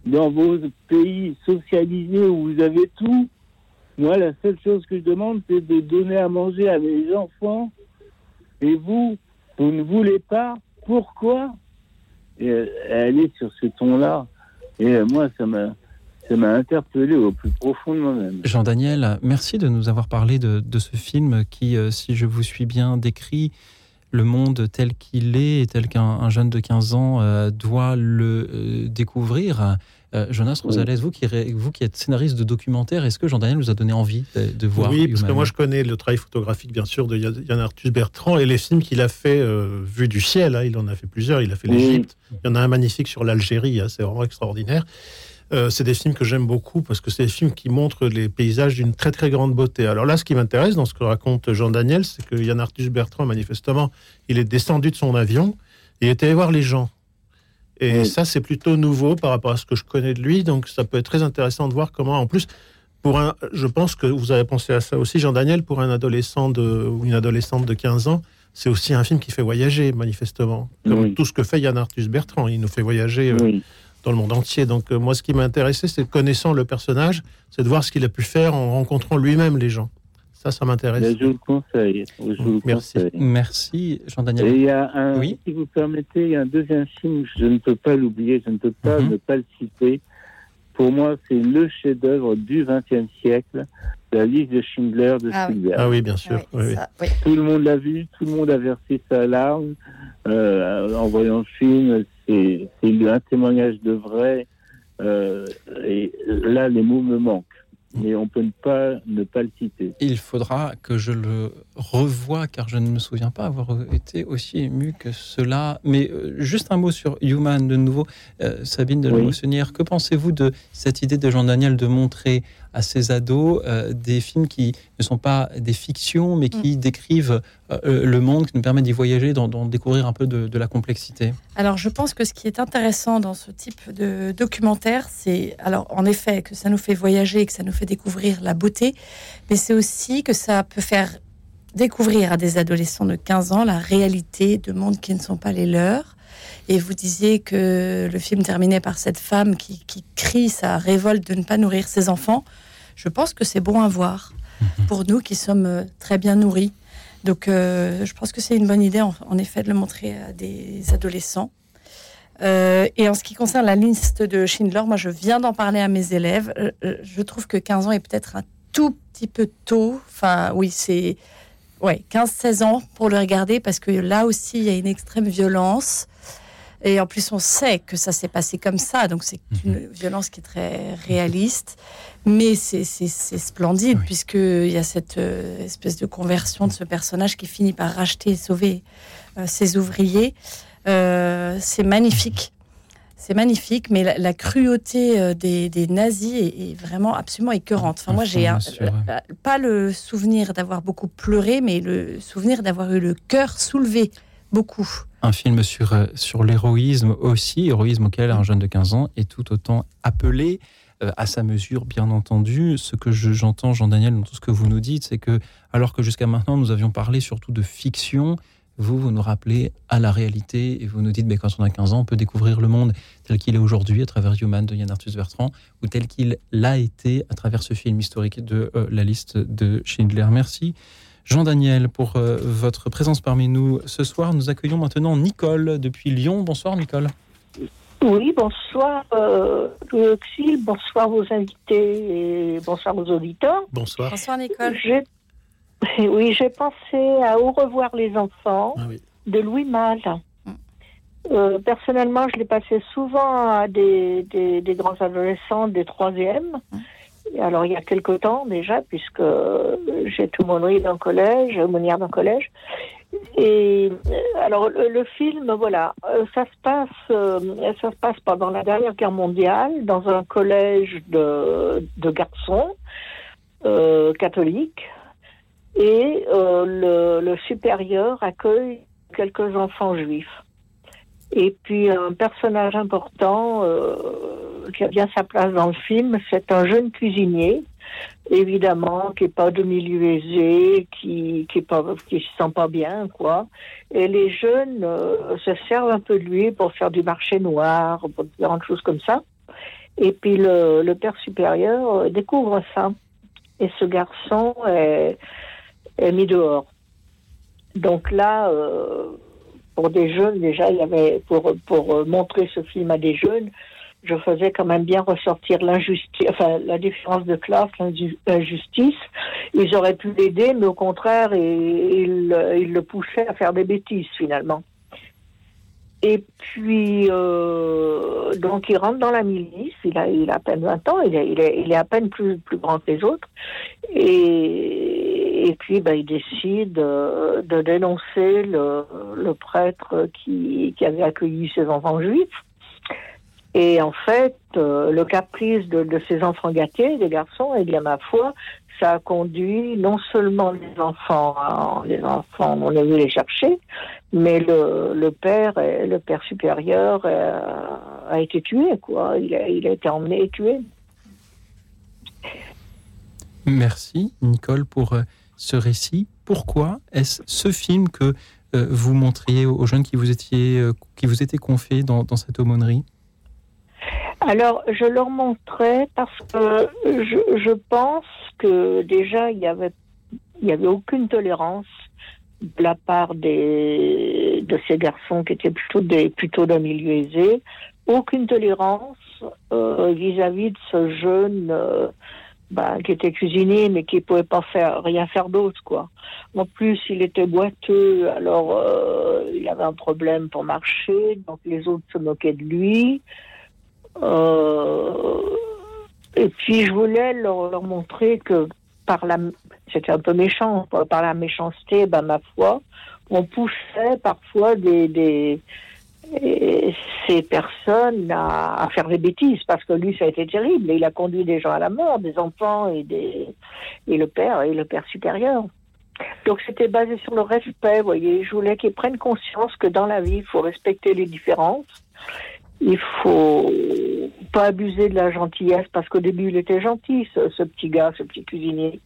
Dans vos pays socialisés où vous avez tout Moi, la seule chose que je demande, c'est de donner à manger à mes enfants. Et vous, vous ne voulez pas Pourquoi et Elle est sur ce ton-là. Et moi, ça m'a ça m'a interpellé au plus profond de moi-même. Jean-Daniel, merci de nous avoir parlé de, ce film qui, euh, si je vous suis bien, décrit le monde tel qu'il est et tel qu'un jeune de 15 ans euh, doit le euh, découvrir. Euh, Jonas Rosales, vous, qui, vous qui êtes scénariste de documentaire, est-ce que Jean-Daniel vous a donné envie de, voir Oui, parce que moi je connais le travail photographique bien sûr de Yann Arthus Bertrand et les films qu'il a fait vu du ciel. Hein, il en a fait plusieurs. Il a fait l'Égypte. Il y en a un magnifique sur l'Algérie. Hein, c'est vraiment extraordinaire. Euh, c'est des films que j'aime beaucoup parce que c'est des films qui montrent les paysages d'une très très grande beauté. Alors là, ce qui m'intéresse dans ce que raconte Jean Daniel, c'est que Yann Arthus Bertrand, manifestement, il est descendu de son avion et était allé voir les gens. Et ça, c'est plutôt nouveau par rapport à ce que je connais de lui. Donc, ça peut être très intéressant de voir comment, en plus, pour un, je pense que vous avez pensé à ça aussi, Jean-Daniel, pour un adolescent de, ou une adolescente de 15 ans, c'est aussi un film qui fait voyager, manifestement. Comme tout ce que fait Yann Arthus Bertrand. Il nous fait voyager euh, dans le monde entier. Donc, euh, moi, ce qui m'a intéressé, c'est connaissant le personnage, c'est de voir ce qu'il a pu faire en rencontrant lui-même les gens. Ça, ça m'intéresse. Je vous le conseille. Je vous Merci. conseille. Merci, Jean-Daniel. Et il y a un, Oui. si vous permettez, il y a un deuxième film, je ne peux pas l'oublier, je ne peux pas Mhm. ne pas le citer. Pour moi, c'est le chef-d'œuvre du XXe siècle, la liste de Schindler de Ah oui. Spielberg. Ah oui, bien sûr. Oui, oui, oui. ça, oui. Tout le monde l'a vu, tout le monde a versé sa larme euh, en voyant le film. C'est c'est un témoignage de vrai. euh, et là, les mots me manquent. Mais on peut ne pas ne pas le citer. Il faudra que je le revoie car je ne me souviens pas avoir été aussi ému que cela. Mais euh, juste un mot sur Human de nouveau. Euh, Sabine de la que pensez-vous de cette idée de Jean Daniel de montrer à ses ados euh, des films qui ne sont pas des fictions mais qui décrivent euh, le monde, qui nous permettent d'y voyager, d'en d'en découvrir un peu de, de la complexité Alors, je pense que ce qui est intéressant dans ce type de documentaire, c'est, alors, en effet, que ça nous fait voyager, que ça nous fait découvrir la beauté, mais c'est aussi que ça peut faire découvrir à des adolescents de 15 ans la réalité de mondes qui ne sont pas les leurs. Et vous disiez que le film terminait par cette femme qui, qui crie sa révolte de ne pas nourrir ses enfants. Je pense que c'est bon à voir pour nous qui sommes euh, très bien nourris. Donc, euh, je pense que c'est une bonne idée, en, en effet, de le montrer à des adolescents. Euh, et en ce qui concerne la liste de Schindler, moi, je viens d'en parler à mes élèves. Euh, je trouve que 15 ans est peut-être un tout petit peu tôt. Enfin, oui, c'est ouais, 15-16 ans pour le regarder parce que là aussi, il y a une extrême violence. Et en plus, on sait que ça s'est passé comme ça. Donc, c'est une violence qui est très réaliste. Mais c'est splendide, puisqu'il y a cette euh, espèce de conversion de ce personnage qui finit par racheter et sauver euh, ses ouvriers. Euh, c'est magnifique. C'est magnifique, mais la, la cruauté euh, des, des nazis est, est vraiment absolument écœurante. Enfin, moi, j'ai euh, pas le souvenir d'avoir beaucoup pleuré, mais le souvenir d'avoir eu le cœur soulevé beaucoup. Un film sur, euh, sur l'héroïsme aussi, héroïsme auquel un jeune de 15 ans est tout autant appelé à sa mesure, bien entendu. Ce que je- j'entends, Jean-Daniel, dans tout ce que vous nous dites, c'est que, alors que jusqu'à maintenant, nous avions parlé surtout de fiction, vous, vous nous rappelez à la réalité et vous nous dites, mais quand on a 15 ans, on peut découvrir le monde tel qu'il est aujourd'hui à travers Human de Yann Arthus Bertrand ou tel qu'il l'a été à travers ce film historique de euh, la liste de Schindler. Merci. Jean-Daniel, pour euh, votre présence parmi nous ce soir. Nous accueillons maintenant Nicole depuis Lyon. Bonsoir Nicole. Oui, bonsoir euh, Louis Auxil, bonsoir aux invités et bonsoir aux auditeurs. Bonsoir. Bonsoir Nicole. J'ai- Oui, j'ai pensé à Au revoir les enfants Ah oui. de Louis Malle. Euh, personnellement, je l'ai passé souvent à des, des, des grands adolescents des troisièmes. Et Alors, il y a quelque temps déjà, puisque euh, j'ai tout mon dans le collège, aumônière dans le collège. Et euh, alors, le, le film, voilà, euh, ça se passe, euh, ça se passe pendant la dernière guerre mondiale dans un collège de, de garçons euh, catholiques. Et euh, le, le supérieur accueille quelques enfants juifs. Et puis un personnage important euh, qui a bien sa place dans le film, c'est un jeune cuisinier, évidemment, qui est pas de milieu aisé, qui qui est pas qui se sent pas bien, quoi. Et les jeunes euh, se servent un peu de lui pour faire du marché noir, pour différentes choses comme ça. Et puis le, le père supérieur euh, découvre ça. Et ce garçon est mis dehors. Donc là, euh, pour des jeunes, déjà, il y avait pour, pour euh, montrer ce film à des jeunes, je faisais quand même bien ressortir l'injustice, enfin la différence de classe, l'inju- l'injustice. Ils auraient pu l'aider, mais au contraire, ils, le poussaient à faire des bêtises finalement. Et puis, euh, donc, il rentre dans la milice. Il a, à peine 20 ans. Il est, il est à peine plus, plus grand que les autres. Et, et puis, ben, il décide euh, de dénoncer le, prêtre qui, avait accueilli ses enfants juifs. Et en fait, euh, le caprice de, de ces enfants gâtés, des garçons, eh bien, ma foi, ça a conduit non seulement les enfants, les enfants, on a vu les chercher, mais le, père, et- le père supérieur a été tué, quoi. Il a, il a été emmené et tué. Merci, Nicole, pour euh, ce récit. Pourquoi est-ce ce film que euh, vous montriez aux jeunes qui vous étiez, euh, qui vous étaient confiés dans, cette aumônerie? Alors, je leur montrais parce que je, pense que déjà, il y avait, y avait aucune tolérance de la part des, de ces garçons qui étaient plutôt des, plutôt d'un milieu aisé, aucune tolérance euh, vis-à-vis de ce jeune bah, qui était cuisinier mais qui pouvait pas faire rien faire d'autre quoi. En plus, il était boiteux, alors euh, il avait un problème pour marcher, donc les autres se moquaient de lui. Euh, et puis je voulais leur, montrer que par la, c'était un peu méchant, par la méchanceté, ben, ma foi, on poussait parfois des, des et ces personnes à, faire des bêtises parce que lui ça a été terrible. Il a conduit des gens à la mort des enfants et le père et le père supérieur. Donc c'était basé sur le respect vous voyez. Je voulais qu'ils prennent conscience que dans la vie il faut respecter les différences. Il faut pas abuser de la gentillesse parce qu'au début il était gentil ce petit gars ce petit cuisinier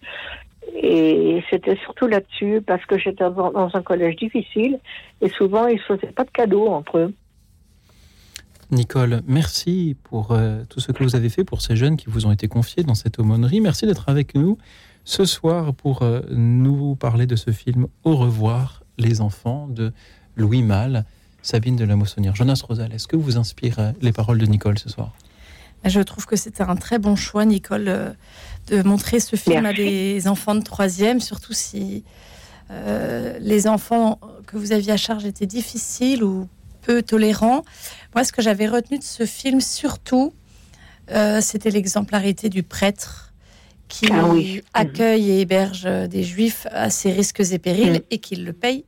et c'était surtout là-dessus parce que j'étais dans, un collège difficile et souvent ils se faisaient pas de cadeaux entre eux. Nicole, merci pour euh, tout ce que vous avez fait pour ces jeunes qui vous ont été confiés dans cette aumônerie. Merci d'être avec nous ce soir pour euh, nous parler de ce film Au revoir les enfants de Louis Malle, Sabine de la Moissonnière. Jonas Rosal, est-ce que vous inspire euh, les paroles de Nicole ce soir? Je trouve que c'était un très bon choix, Nicole, euh, de montrer ce film Merci. à des enfants de troisième, surtout si euh, les enfants que vous aviez à charge étaient difficiles ou peu tolérants. Moi, ce que j'avais retenu de ce film, surtout, euh, c'était l'exemplarité du prêtre qui Ah oui. accueille et héberge des juifs à ses risques et périls Mm. et qui le paye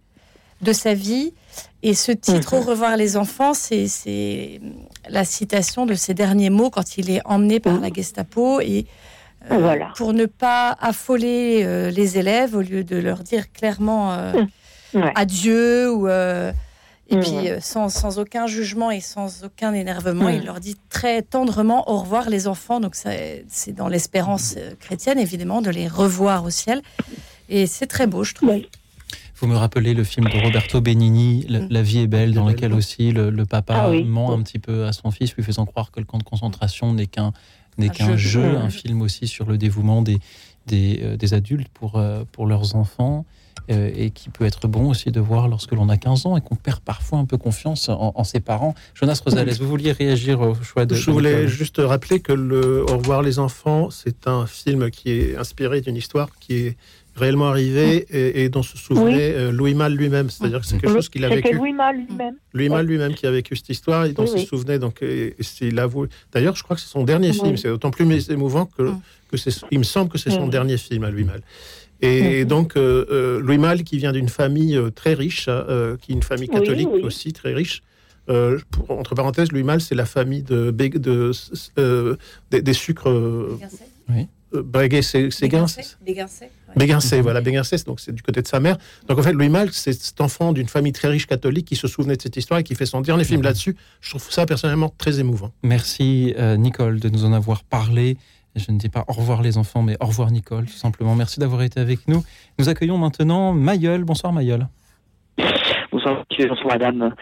de sa vie. Et ce titre, Mhm. Au revoir les enfants, c'est la citation de ses derniers mots quand il est emmené par la Gestapo et Voilà. pour ne pas affoler euh, les élèves au lieu de leur dire clairement euh, Ouais. adieu ou euh, et Mhm. puis euh, sans, sans aucun jugement et sans aucun énervement, Mhm. il leur dit très tendrement au revoir les enfants. Donc c'est dans l'espérance euh, chrétienne évidemment de les revoir au ciel et c'est très beau, je trouve. Vous me rappelez le film de Roberto Benigni, La, La vie est belle, dans lequel aussi le, le papa Ah oui. ment un petit peu à son fils, lui faisant croire que le camp de concentration n'est qu'un n'est Un qu'un jeu. jeu, un film aussi sur le dévouement des, des, euh, des adultes pour, euh, pour leurs enfants, euh, et qui peut être bon aussi de voir lorsque l'on a 15 ans et qu'on perd parfois un peu confiance en, en ses parents. Jonas Rosales, vous vouliez réagir au choix de... Je voulais juste rappeler que le Au revoir les enfants, c'est un film qui est inspiré d'une histoire qui est réellement arrivée et, et dont se souvenait euh, Louis Malle lui-même. C'est-à-dire que c'est quelque chose qu'il a vécu. Louis Malle lui-même. Louis Malle lui-même qui a vécu cette histoire et dont Oui, il oui. se souvenait. Donc, et, et c'est- il avoue. D'ailleurs, je crois que c'est son dernier Oui. film. C'est d'autant plus émouvant que, Mm. que c'est. Il me semble que c'est son Mm. dernier film à Louis Malle. Et Mhm. donc, euh, euh, Louis Malle, qui vient d'une famille très riche, euh, qui est une famille Oui, catholique oui. aussi très riche. Euh, pour- entre parenthèses, Louis Malle, c'est la famille de, Bég- de, euh, des, des sucres. euh, euh, Breguet, c'est Séguin, c'est- Béguincé, voilà, Béguincé, donc c'est du côté de sa mère. Donc en fait, Louis Malle, c'est cet enfant d'une famille très riche catholique qui se souvenait de cette histoire et qui fait son dernier film là-dessus. Je trouve ça personnellement très émouvant. Merci euh, Nicole de nous en avoir parlé. Je ne dis pas au revoir les enfants, mais au revoir Nicole, tout simplement. Merci d'avoir été avec nous. Nous accueillons maintenant Mayol. Bonsoir Mayol. Bonsoir monsieur, bonsoir madame.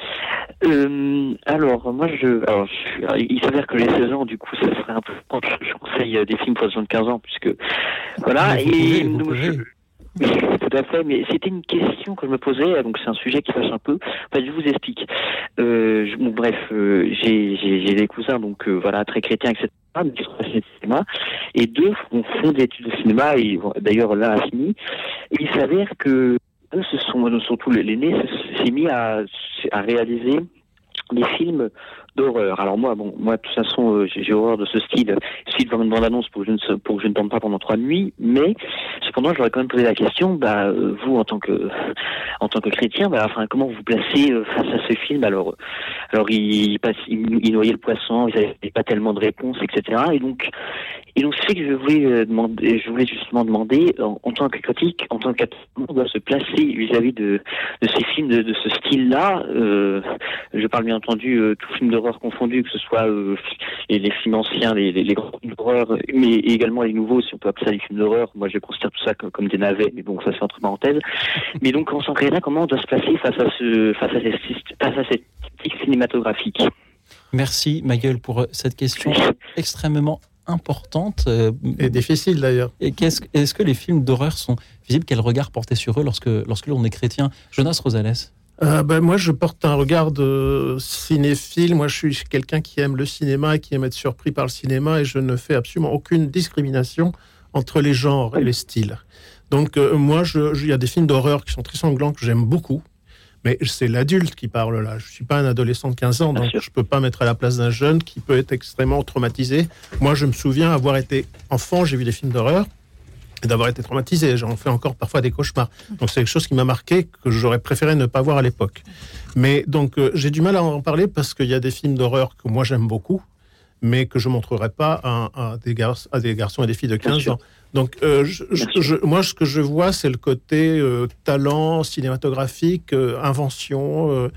Euh, alors, moi, je, alors, je- il s'avère que j'ai 16 ans, du coup, ça serait un peu je, conseille euh, des films pour les gens de 15 ans, puisque, voilà, vous et pouvez, je- tout à fait, mais c'était une question que je me posais, donc c'est un sujet qui fâche un peu. Enfin, je vous explique. Euh, je- bon, bref, euh, j'ai des cousins, donc euh, voilà, très chrétiens, etc., mais qui sont passionnés de cinéma, et deux font, font des études de cinéma, et d'ailleurs l'un a fini, et il s'avère que ce sont, surtout l'aîné, s'est mis à, à réaliser des films d'horreur. Alors moi, bon, moi de toute façon, euh, j'ai horreur de ce style. Suite dans une bande-annonce pour que je ne pour que je ne dorme pas pendant trois nuits. Mais cependant, j'aurais quand même posé la question, bah euh, vous en tant que en tant que chrétien, bah enfin comment vous vous placez euh, face à ce film? Alors alors il, passe, il, noyait le poisson, il n'avait pas tellement de réponses, etc. Et donc et donc c'est que je voulais demander, je voulais justement demander en, tant que critique, en tant qu'attendant, on doit se placer vis-à-vis de, ces films de, de ce style-là. je parle bien entendu tout film de confondus, que ce soit euh, les, films anciens, les, grands films d'horreur, mais également les nouveaux, si on peut appeler ça des films d'horreur. Moi, je considère tout ça comme, des navets, mais bon, ça c'est entre parenthèses. mais donc, en tant que comment on doit se placer face à ce, face à cette, face à cette cinématographique? Merci, ma gueule, pour euh, cette question extrêmement importante. Euh, Et difficile d'ailleurs. Est-ce est que les films d'horreur sont visibles? Quel regard porter sur eux lorsque, lorsque l'on est chrétien? Jonas Rosales euh, ben, moi, je porte un regard de cinéphile. Moi, je suis quelqu'un qui aime le cinéma et qui aime être surpris par le cinéma et je ne fais absolument aucune discrimination entre les genres et les styles. Donc, euh, moi, il y a des films d'horreur qui sont très sanglants que j'aime beaucoup. Mais c'est l'adulte qui parle là. Je ne suis pas un adolescent de 15 ans, donc je ne peux pas mettre à la place d'un jeune qui peut être extrêmement traumatisé. Moi, je me souviens avoir été enfant, j'ai vu des films d'horreur d'avoir été traumatisé. J'en fais encore parfois des cauchemars. Donc c'est quelque chose qui m'a marqué, que j'aurais préféré ne pas voir à l'époque. Mais donc euh, j'ai du mal à en parler parce qu'il y a des films d'horreur que moi j'aime beaucoup, mais que je montrerai pas à, des, à des garçons et des filles de 15 ans. Donc euh, moi ce que je vois c'est le côté euh, talent cinématographique, invention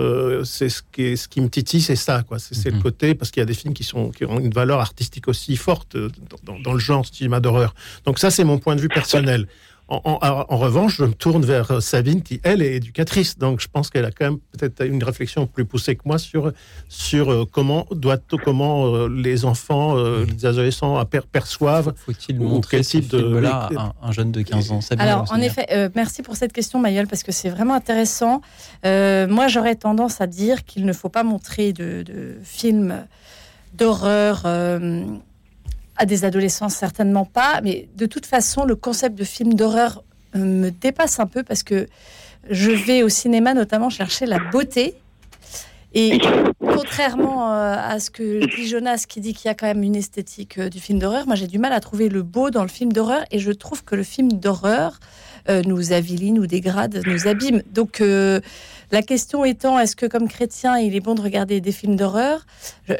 euh, c'est ce qui, ce qui me titille, c'est ça, quoi. C'est le mhm. côté parce qu'il y a des films qui sont qui ont une valeur artistique aussi forte euh, dans, dans le genre cinéma d'horreur. Donc ça, c'est mon point de vue personnel. En, revanche, je me tourne vers euh, Sabine qui, elle, est éducatrice. Donc, je pense qu'elle a quand même peut-être une réflexion plus poussée que moi sur, sur euh, comment, doit, comment euh, les enfants, les adolescents perçoivent. Faut-il montrer quel type de là un, un, jeune de 15 ans? Alors, en effet, merci pour cette question, Mayol, parce que c'est vraiment intéressant. moi, j'aurais tendance à dire qu'il ne faut pas montrer de, de films d'horreur à des adolescents, certainement pas. Mais de toute façon, le concept de film d'horreur euh, me dépasse un peu parce que je vais au cinéma notamment chercher la beauté. Et contrairement euh, à ce que dit Jonas, qui dit qu'il y a quand même une esthétique euh, du film d'horreur, moi j'ai du mal à trouver le beau dans le film d'horreur et je trouve que le film d'horreur nous avilit, nous dégrade, nous abîme. Donc la question étant, est-ce que comme chrétien, il est bon de regarder des films d'horreur?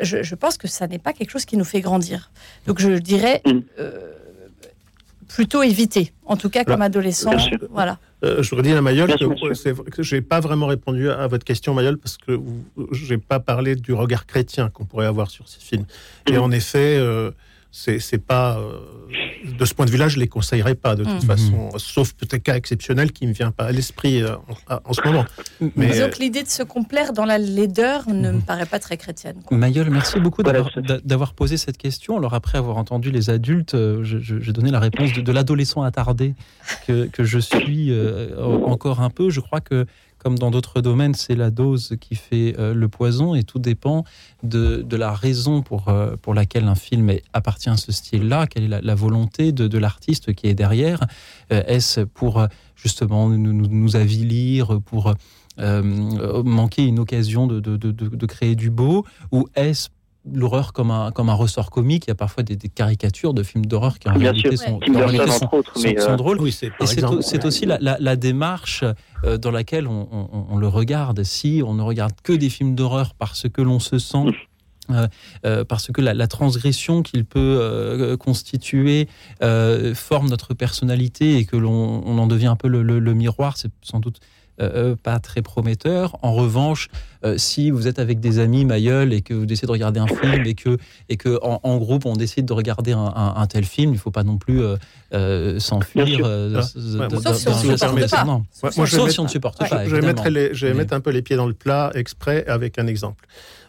Je, pense que ça n'est pas quelque chose qui nous fait grandir. Donc je dirais mm. euh, plutôt éviter, en tout cas comme adolescent. Voilà. Euh, je redis à Mayol que, je n'ai pas vraiment répondu à votre question, Mayol, parce que je n'ai pas parlé du regard chrétien qu'on pourrait avoir sur ces films. Et mm. en effet, euh, c'est pas euh, de ce point de vue-là, je les conseillerais pas de toute mm. façon, sauf peut-être cas exceptionnel qui me vient pas à l'esprit euh, en, ce moment. Mais disons que l'idée de se complaire dans la laideur ne me mm. paraît pas très chrétienne. Mayol, merci beaucoup d'avoir posé cette question. Alors après avoir entendu les adultes, euh, j'ai donné la réponse de, l'adolescent attardé que, que, je suis encore un peu. Je crois que comme dans d'autres domaines, c'est la dose qui fait euh, le poison et tout dépend de, la raison pour, euh, pour laquelle un film appartient à ce style-là, quelle est la, volonté de, l'artiste qui est derrière? Euh, est-ce pour justement nous, nous, avilir, pour manquer une occasion de, de créer du beau, ou est-ce l'horreur comme un, comme un ressort comique. Il y a parfois des, caricatures de films d'horreur qui en réalité sont, drôles. c'est aussi la, démarche euh, dans laquelle on, le regarde. Si on ne regarde que des films d'horreur parce que l'on se sent... Euh, euh, parce que la, transgression qu'il peut constituer forme notre personnalité et que l'on en devient un peu le miroir, c'est sans doute euh, pas très prometteur. En revanche, euh, si vous êtes avec des amis Mayol et que vous décidez de regarder un film et que, et que en, groupe on décide de regarder un, tel film, il ne faut pas non plus euh, s'enfuir. Sauf si on ne supporte pas. Sauf si on ne supporte pas. Je vais, mettre, je vais mettre un peu les pieds dans le plat exprès avec un exemple.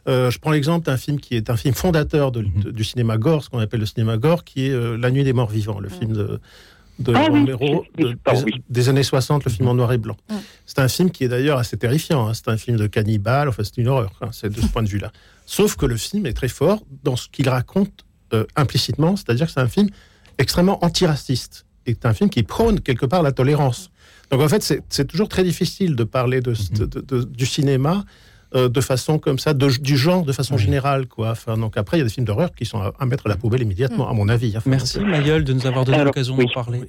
je prends l'exemple d'un film qui est un film fondateur mhm. du cinéma gore, ce qu'on appelle le cinéma gore, qui est La Nuit des Morts Vivants, le film de, de ah Romero des, années 60, le film en noir et blanc. C'est un film qui est d'ailleurs assez terrifiant. Hein. C'est un film de cannibale, enfin c'est une horreur, hein, c'est de ce point de vue-là. Sauf que le film est très fort dans ce qu'il raconte euh, implicitement, c'est-à-dire que c'est un film extrêmement antiraciste. C'est un film qui prône quelque part la tolérance. Donc en fait, c'est toujours très difficile de parler de, du cinéma euh, de façon comme ça, de, du genre de façon générale. Quoi. Enfin, donc après, il y a des films d'horreur qui sont à, à mettre à la poubelle immédiatement, à mon avis. Enfin, Merci Mayol de nous avoir donné l'occasion oui. d'en parler.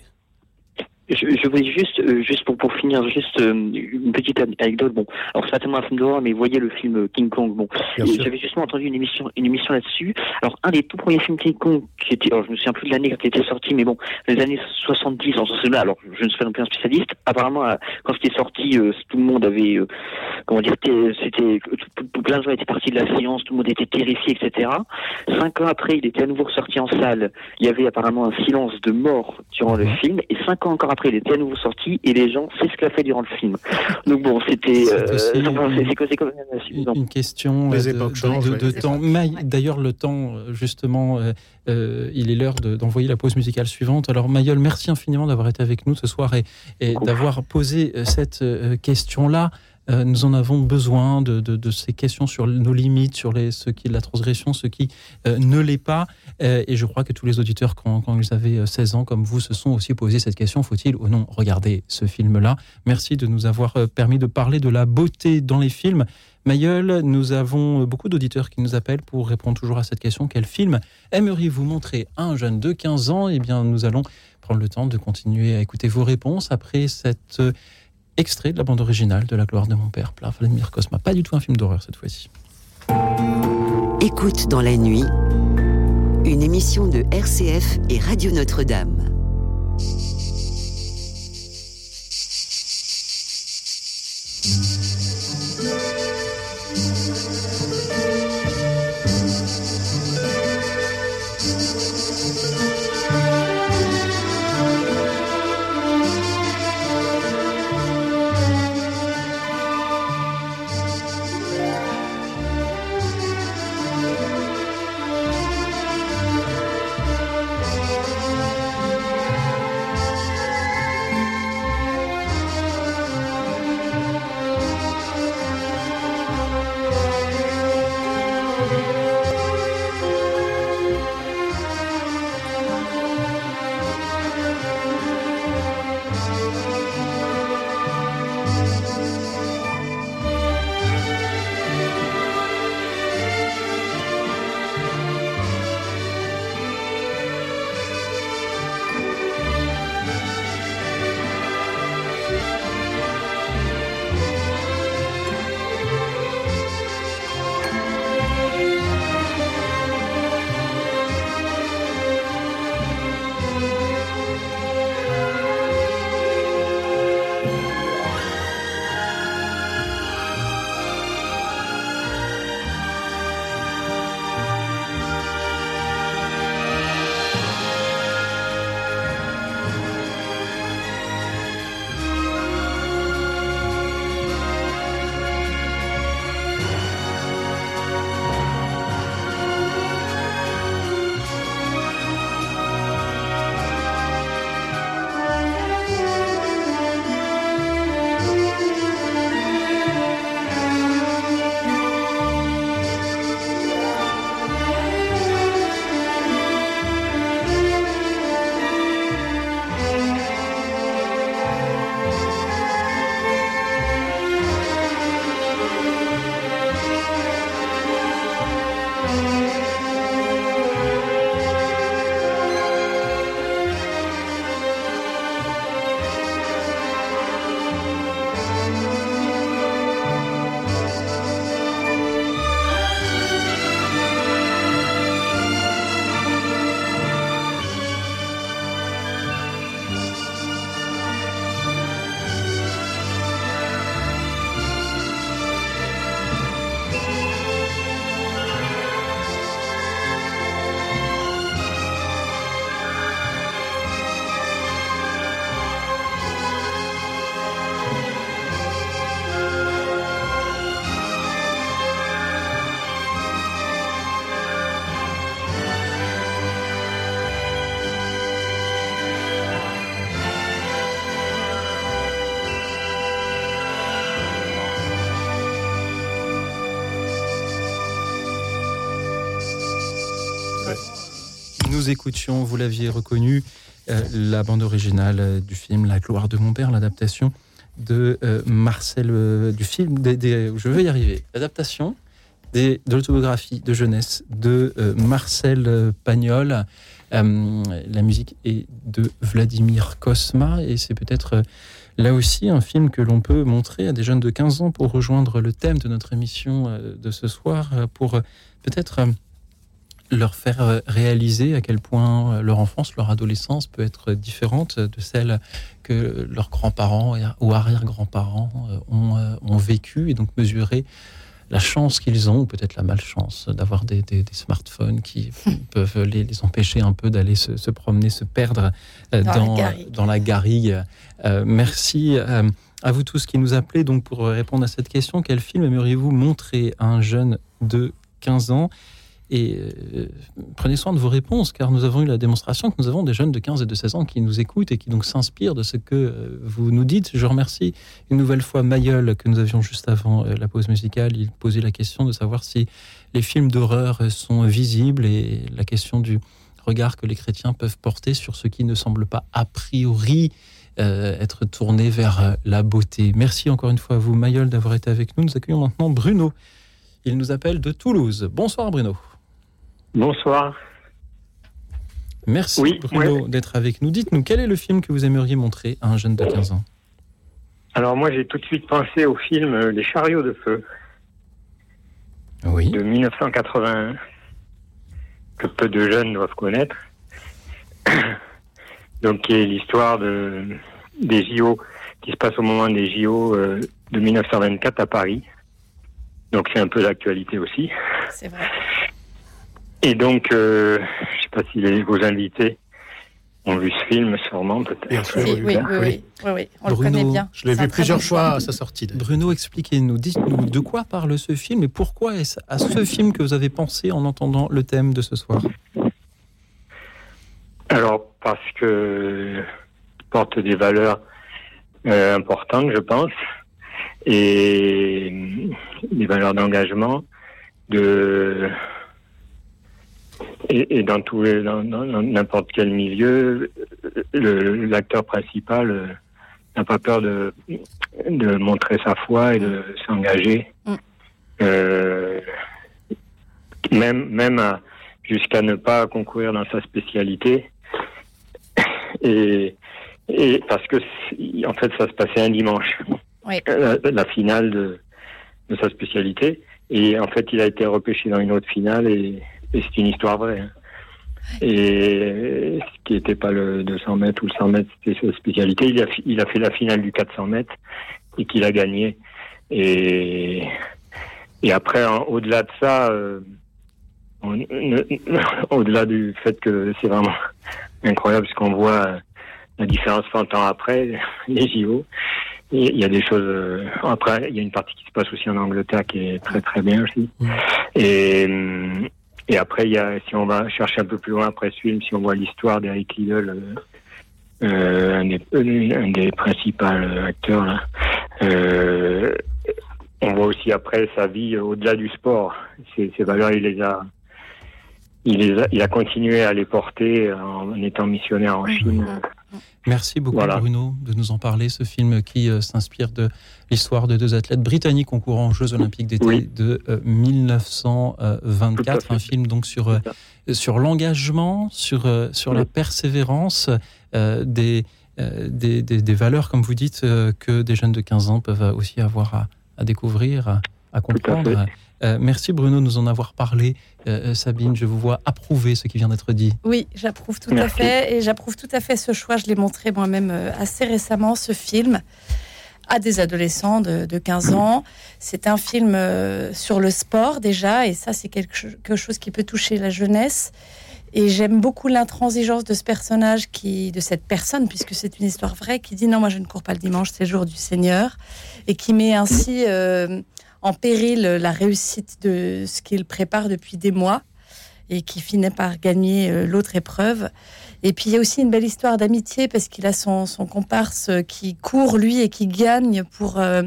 Je, je voulais juste, euh, juste pour, pour finir, juste euh, une petite an- anecdote. Bon, alors c'est pas tellement un film d'horreur, mais voyez le film euh, King Kong. Bon, j'avais justement entendu une émission, une émission là-dessus. Alors un des tout premiers films King Kong, qui était, alors je me souviens plus de l'année quand il était sorti, mais bon, les années 70, en ce sens-là. Alors je ne suis pas non plus un spécialiste. Apparemment, quand c'était sorti, euh, tout le monde avait, comment dire, c'était, plein de gens étaient partis de la science, tout le monde était terrifié, etc. Cinq ans après, il était à nouveau ressorti en salle. Il y avait apparemment un silence de mort durant le film, et cinq ans encore après, il était à nouveau sorti, et les gens s'esclaffaient durant le film. Donc bon, c'était, C'est euh, une- question Les euh, de, époques de- changent, de- ouais. de Les temps. D'ailleurs, le temps, euh, justement, euh, il est l'heure de- d'envoyer la pause musicale suivante. Alors, Mayol, merci infiniment d'avoir été avec nous ce soir et, et d'avoir posé cette euh, question-là. Euh, nous en avons besoin de, ces questions sur nos limites, sur les, ce qui est la transgression, ce qui euh, ne l'est pas. Euh, et je crois que tous les auditeurs, quand, ils avaient euh, 16 ans, comme vous, se sont aussi posé cette question faut-il ou non regarder ce film-là? Merci de nous avoir permis de parler de la beauté dans les films. Mayol, nous avons beaucoup d'auditeurs qui nous appellent pour répondre toujours à cette question. Quel film aimeriez-vous montrer? Un jeune de 15 ans Eh bien, nous allons prendre le temps de continuer à écouter vos réponses après cet euh, extrait de la bande originale de La gloire de mon père, par Vladimir Cosma. Pas du tout un film d'horreur cette fois-ci. Écoute dans la nuit, une émission de RCF et Radio Notre-Dame. Nous écoutions, vous l'aviez reconnu, euh, la bande originale euh, du film La gloire de mon père, l'adaptation de Marcel, du film, des, je veux y arriver, adaptation de l'autobiographie de jeunesse de Marcel Pagnol. la musique est de Vladimir Kosma et c'est peut-être là aussi un film que l'on peut montrer à des jeunes de 15 ans pour rejoindre le thème de notre émission euh, de ce soir, euh, pour euh, peut-être leur faire réaliser à quel point leur enfance, leur adolescence peut être différente de celle que leurs grands-parents ou arrière-grands-parents ont, ont vécu et donc mesurer la chance qu'ils ont, ou peut-être la malchance, d'avoir des, smartphones qui peuvent les, empêcher un peu d'aller se, promener, se perdre euh, dans, dans, la garrigue. Euh, merci euh, à vous tous qui nous appelez donc pour répondre à cette question. Quel film aimeriez-vous montrer à un jeune de 15 ans? Et euh, prenez soin de vos réponses, car nous avons eu la démonstration que nous avons des jeunes de 15 et de 16 ans qui nous écoutent et qui donc s'inspirent de ce que euh, vous nous dites. Je remercie une nouvelle fois Mayol, que nous avions juste avant euh, la pause musicale. Il posait la question de savoir si les films d'horreur sont visibles et la question du regard que les chrétiens peuvent porter sur ce qui ne semble pas a priori être tourné vers la beauté. Merci encore une fois à vous, Mayol, d'avoir été avec nous. Nous accueillons maintenant Bruno. Il nous appelle de Toulouse. Bonsoir Bruno. Bonsoir. Merci Bruno d'être avec nous. Dites-nous, quel est le film que vous aimeriez montrer à un jeune de 15 ans? Alors moi j'ai tout de suite pensé au film euh, Les chariots de feu. Oui. De 1981, que peu de jeunes doivent connaître. Donc qui est l'histoire de, des JO, qui se passe au moment des JO euh, de 1924 à Paris. Donc c'est un peu d'actualité aussi. C'est vrai. Et donc, euh, je ne sais pas si les, vos invités ont vu ce film, sûrement peut-être. Oui, oui, oui, oui, on le connaît bien. Je l'ai vu plusieurs fois à sa sortie. Bruno, expliquez-nous, dites-nous de quoi parle ce film et pourquoi est-ce à ce film que vous avez pensé en entendant le thème de ce soir? Alors, parce que porte des valeurs euh, importantes, je pense, et des valeurs d'engagement, de et, dans tout dans n'importe quel milieu, l'acteur principal euh, n'a pas peur de, de montrer sa foi et de s'engager, mm. euh, même même jusqu'à ne pas concourir dans sa spécialité. Et, et parce que en fait ça se passait un dimanche, la, finale de, de sa spécialité. Et en fait, il a été repêché dans une autre finale et et c'est une histoire vraie. Hein. Et ce qui n'était pas le 200 mètres ou le 100 mètres, c'était sa spécialité. Il a, il a fait la finale du 400 mètres et qu'il a gagné. Et, et après, au-delà de ça, euh, au-delà du fait que c'est vraiment incroyable ce qu'on voit la différence 100 ans après les JO. Il y a des choses. Euh, après, il y a une partie qui se passe aussi en Angleterre qui est très très bien aussi. Et, et après, il y a, si on va chercher un peu plus loin après ce film, si on voit l'histoire d'Eric Liddell, euh, euh un, des, un, des, principaux acteurs, là, euh, on voit aussi après sa vie au-delà du sport. Ces, ces, valeurs, il les a, il les a, il a continué à les porter en étant missionnaire en Chine. Merci beaucoup Bruno de nous en parler, ce film qui euh, s'inspire de l'histoire de deux athlètes britanniques concourant aux Jeux Olympiques d'été de 1924, euh, un film donc sur, euh, sur l'engagement, sur, sur la persévérance des, des, des, valeurs, comme vous dites, que des jeunes de 15 ans peuvent aussi avoir à, à découvrir, à, comprendre. Euh, merci Bruno de nous en avoir parlé. Euh, euh, Sabine, je vous vois approuver ce qui vient d'être dit. Oui, j'approuve tout à fait. Et j'approuve tout à fait ce choix. Je l'ai montré moi-même assez récemment, ce film à des adolescents de, 15 ans. C'est un film sur le sport déjà, et ça c'est quelque chose qui peut toucher la jeunesse. Et j'aime beaucoup l'intransigeance de ce personnage, qui, de cette personne, puisque c'est une histoire vraie, qui dit non, moi je ne cours pas le dimanche, c'est le jour du Seigneur, et qui met ainsi en péril la réussite de ce qu'il prépare depuis des mois et qui finit par gagner euh, l'autre épreuve. Et puis il y a aussi une belle histoire d'amitié parce qu'il a son, comparse qui court lui et qui gagne pour euh,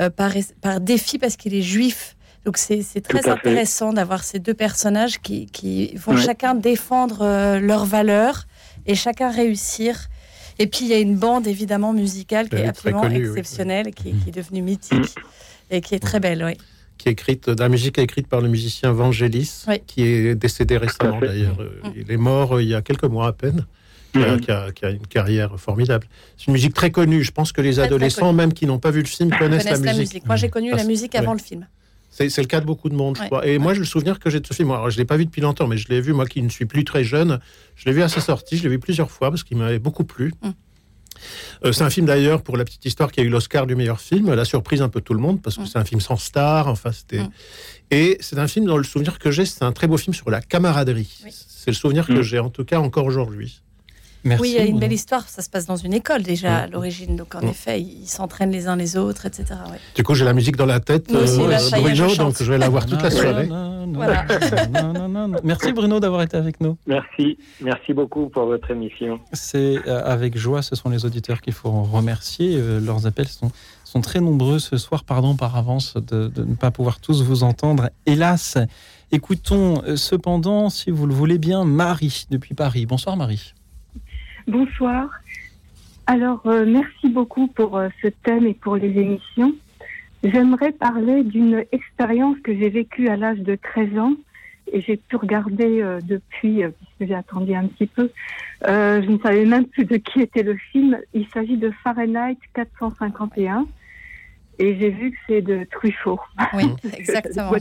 euh, par, défi parce qu'il est juif. Donc c'est très intéressant d'avoir ces deux personnages qui, vont chacun défendre leurs valeurs et chacun réussir. Et puis il y a une bande évidemment musicale qui est absolument connue, oui. exceptionnelle, qui, est- qui est devenue mythique et qui est très belle, oui. qui est écrite, la musique écrite par le musicien Vangelis, Oui. qui est décédé récemment d'ailleurs. Euh, Il est mort euh, il y a quelques mois à peine. Qui a, Mhm. qui a- qui a une carrière formidable. C'est une musique très connue. Je pense que les très adolescents, même qui n'ont pas vu le film, connaissent, Connaissent la musique. Moi j'ai connu Ah, la musique ouais. avant le film. C'est le cas de beaucoup de monde, je crois. Et moi, je le souvenir que j'ai de ce film. Alors, je l'ai pas vu depuis longtemps, mais je l'ai vu, moi qui ne suis plus très jeune. Je l'ai vu à sa sortie. Je l'ai vu plusieurs fois parce qu'il m'avait beaucoup plu. Mm. Euh, c'est un film d'ailleurs, pour la petite histoire, qui a eu l'Oscar du meilleur film. La surprise un peu tout le monde parce que c'est un film sans star. Enfin, c'était. Et c'est un film dans le souvenir que j'ai. C'est un très beau film sur la camaraderie. C'est le souvenir que Mm. j'ai en tout cas encore aujourd'hui. Merci. oui, il y a une belle histoire. Ça se passe dans une école déjà à l'origine. Donc en effet, ils s'entraînent les uns les autres, etc. ouais. Du coup, j'ai la musique dans la tête, aussi, euh, là, Bruno, donc je vais la voir toute la soirée. Voilà. Merci Bruno d'avoir été avec nous. Merci, merci beaucoup pour votre émission. C'est euh, avec joie, ce sont les auditeurs qu'il faut remercier. Euh, leurs appels sont, sont très nombreux ce soir. Pardon par avance de, de ne pas pouvoir tous vous entendre. Hélas, écoutons cependant, si vous le voulez bien, Marie depuis Paris. Bonsoir Marie. Bonsoir. Alors, euh, merci beaucoup pour euh, ce thème et pour les émissions. J'aimerais parler d'une expérience que j'ai vécue à l'âge de 13 ans et j'ai pu regarder euh, depuis, euh, puisque j'ai attendu un petit peu. Euh, je ne savais même plus de qui était le film. Il s'agit de Fahrenheit 451 et j'ai vu que c'est de Truffaut. Oui, exactement.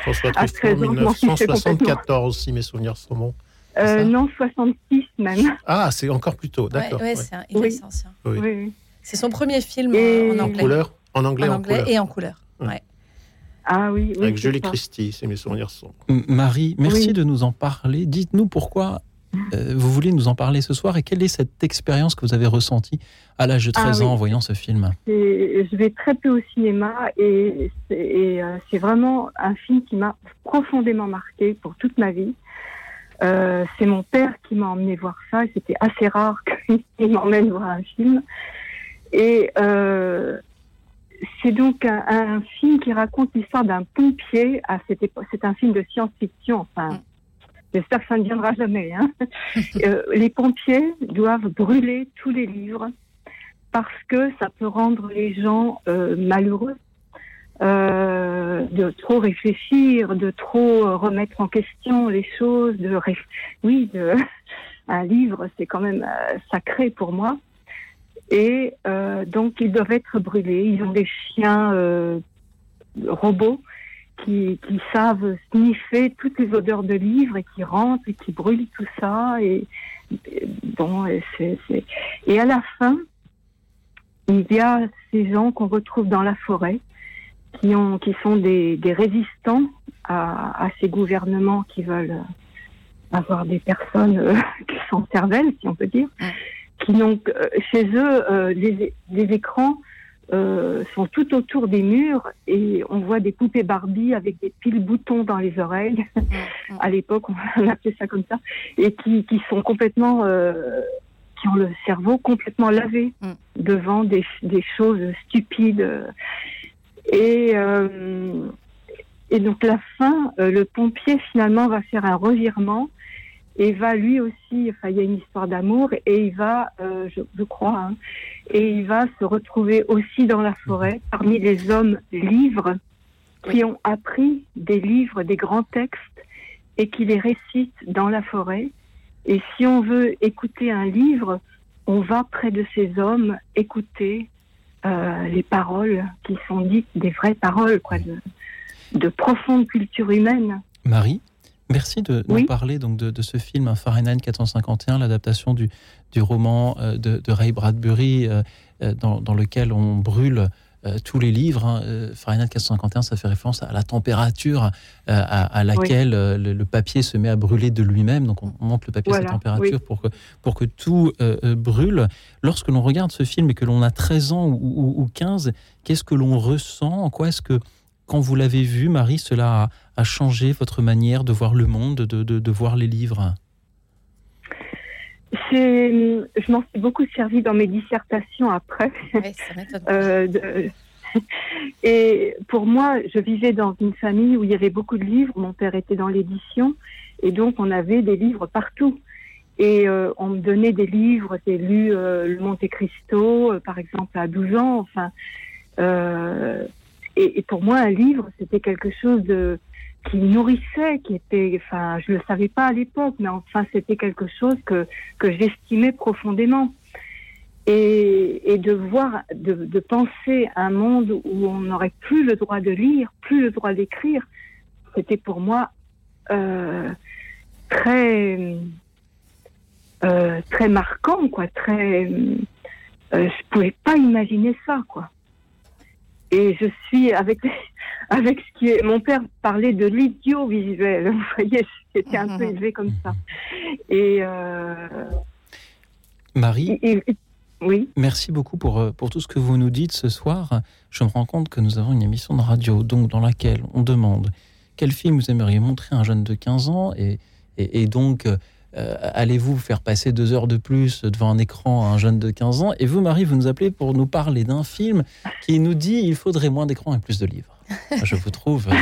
François Truffaut, 13 ans, je m'en fichais complètement. 1974, si mes souvenirs sont bons. Euh, non, 66 même. Ah, c'est encore plus tôt, Ouais, d'accord. ouais, ouais. c'est il Oui. ancien. Oui. Oui, oui. C'est son premier film Et- en En anglais. couleur En anglais, en en, anglais couleur. et en couleur. Ouais. Ouais. Ah oui, oui. Avec c'est Julie ça. Christie, si mes souvenirs sont. Marie, merci Oui. de nous en parler. Dites-nous pourquoi euh, vous voulez nous en parler ce soir et quelle est cette expérience que vous avez ressentie à l'âge de 13 Ah oui. ans en voyant ce film? C'est- je vais très peu au cinéma et c'est euh, c'est vraiment un film qui m'a profondément marqué pour toute ma vie. Euh, c'est mon père qui m'a emmené voir ça c'était assez rare qu'il m'emmène voir un film. Et euh, c'est donc un, un film qui raconte l'histoire d'un pompier à cette époque. C'est un film de science-fiction. Enfin, j'espère que ça ne viendra jamais. hein. Euh, les pompiers doivent brûler tous les livres parce que ça peut rendre les gens malheureux, euh, de trop réfléchir, de trop euh, remettre en question les choses, de oui, un livre c'est quand même euh, sacré pour moi. Et donc ils doivent être brûlés. Ils ont des chiens robots qui, savent sniffer toutes les odeurs de livres et qui rentrent et qui brûlent tout ça. Et, bon, et à la fin, il y a ces gens qu'on retrouve dans la forêt, qui, ont, qui sont des, des résistants à, à ces gouvernements qui veulent avoir des personnes euh, qui sont cervelles, si on peut dire, qui que- euh, chez eux euh, les, les écrans euh, sont tout autour des murs et on voit des poupées Barbie avec des piles boutons dans les oreilles. à l'époque, on appelait ça comme ça, et qui, qui sont complètement euh, qui ont le cerveau complètement lavé devant des, des choses stupides. Et, euh, et donc la fin, euh, le pompier finalement va faire un revirement et va lui aussi, enfin il y a une histoire d'amour et il va, euh, je, je crois, hein, et il va se retrouver aussi dans la forêt parmi les hommes livres qui ont appris des livres, des grands textes et qui les récitent dans la forêt. Et si on veut écouter un livre, on va près de ces hommes écouter euh, les paroles qui sont dites, des vraies paroles, quoi, de, de profonde culture humaine. Marie, merci de nous parler donc de, de ce film hein, Fahrenheit 451, l'adaptation du, du roman euh, de, de Ray Bradbury, euh, dans, dans lequel on brûle euh, tous les livres. hein. Euh, Fahrenheit 451, ça fait référence à la température euh, à, à laquelle le, le papier se met à brûler de lui-même. Donc on, on monte le papier à cette température oui. pour, que, pour que tout brûle. Lorsque l'on regarde ce film et que l'on a 13 ans ou, ou- ou 15, qu'est-ce que l'on ressent? En quoi est-ce que, quand vous l'avez vu, Marie, cela a, a changé votre manière de voir le monde, de, de- de voir les livres? Je m'en suis beaucoup servi dans mes dissertations après. Euh, de- et pour moi, je vivais dans une famille où il y avait beaucoup de livres. Mon père était dans l'édition et donc on avait des livres partout. Et euh, on me donnait des livres. J'ai lu euh, Le Monte Cristo, euh, par exemple, à 12 ans. Enfin, et, et pour moi, un livre, c'était quelque chose de qui nourrissait, qui était, enfin, je le savais pas à l'époque, mais enfin, c'était quelque chose que que j'estimais profondément. Et, et de voir, de, de penser un monde où on n'aurait plus le droit de lire, plus le droit d'écrire, c'était pour moi euh, très euh, très marquant, quoi. Très, euh, je pouvais pas imaginer ça, quoi. Et je suis avec avec ce qui est. Mon père parlait de l'idiot visuel. Vous voyez, j'étais un peu élevée comme ça. Et euh, Marie, et- et- oui. merci beaucoup pour, euh, pour tout ce que vous nous dites ce soir. Je me rends compte que nous avons une émission de radio donc dans laquelle on demande quel film vous aimeriez montrer à un jeune de 15 ans et, et, et donc euh, allez-vous faire passer deux heures de plus devant un écran à un jeune de 15 ans? Et vous, Marie, vous nous appelez pour nous parler d'un film qui nous dit il faudrait moins d'écran et plus de livres. Je vous trouve, euh,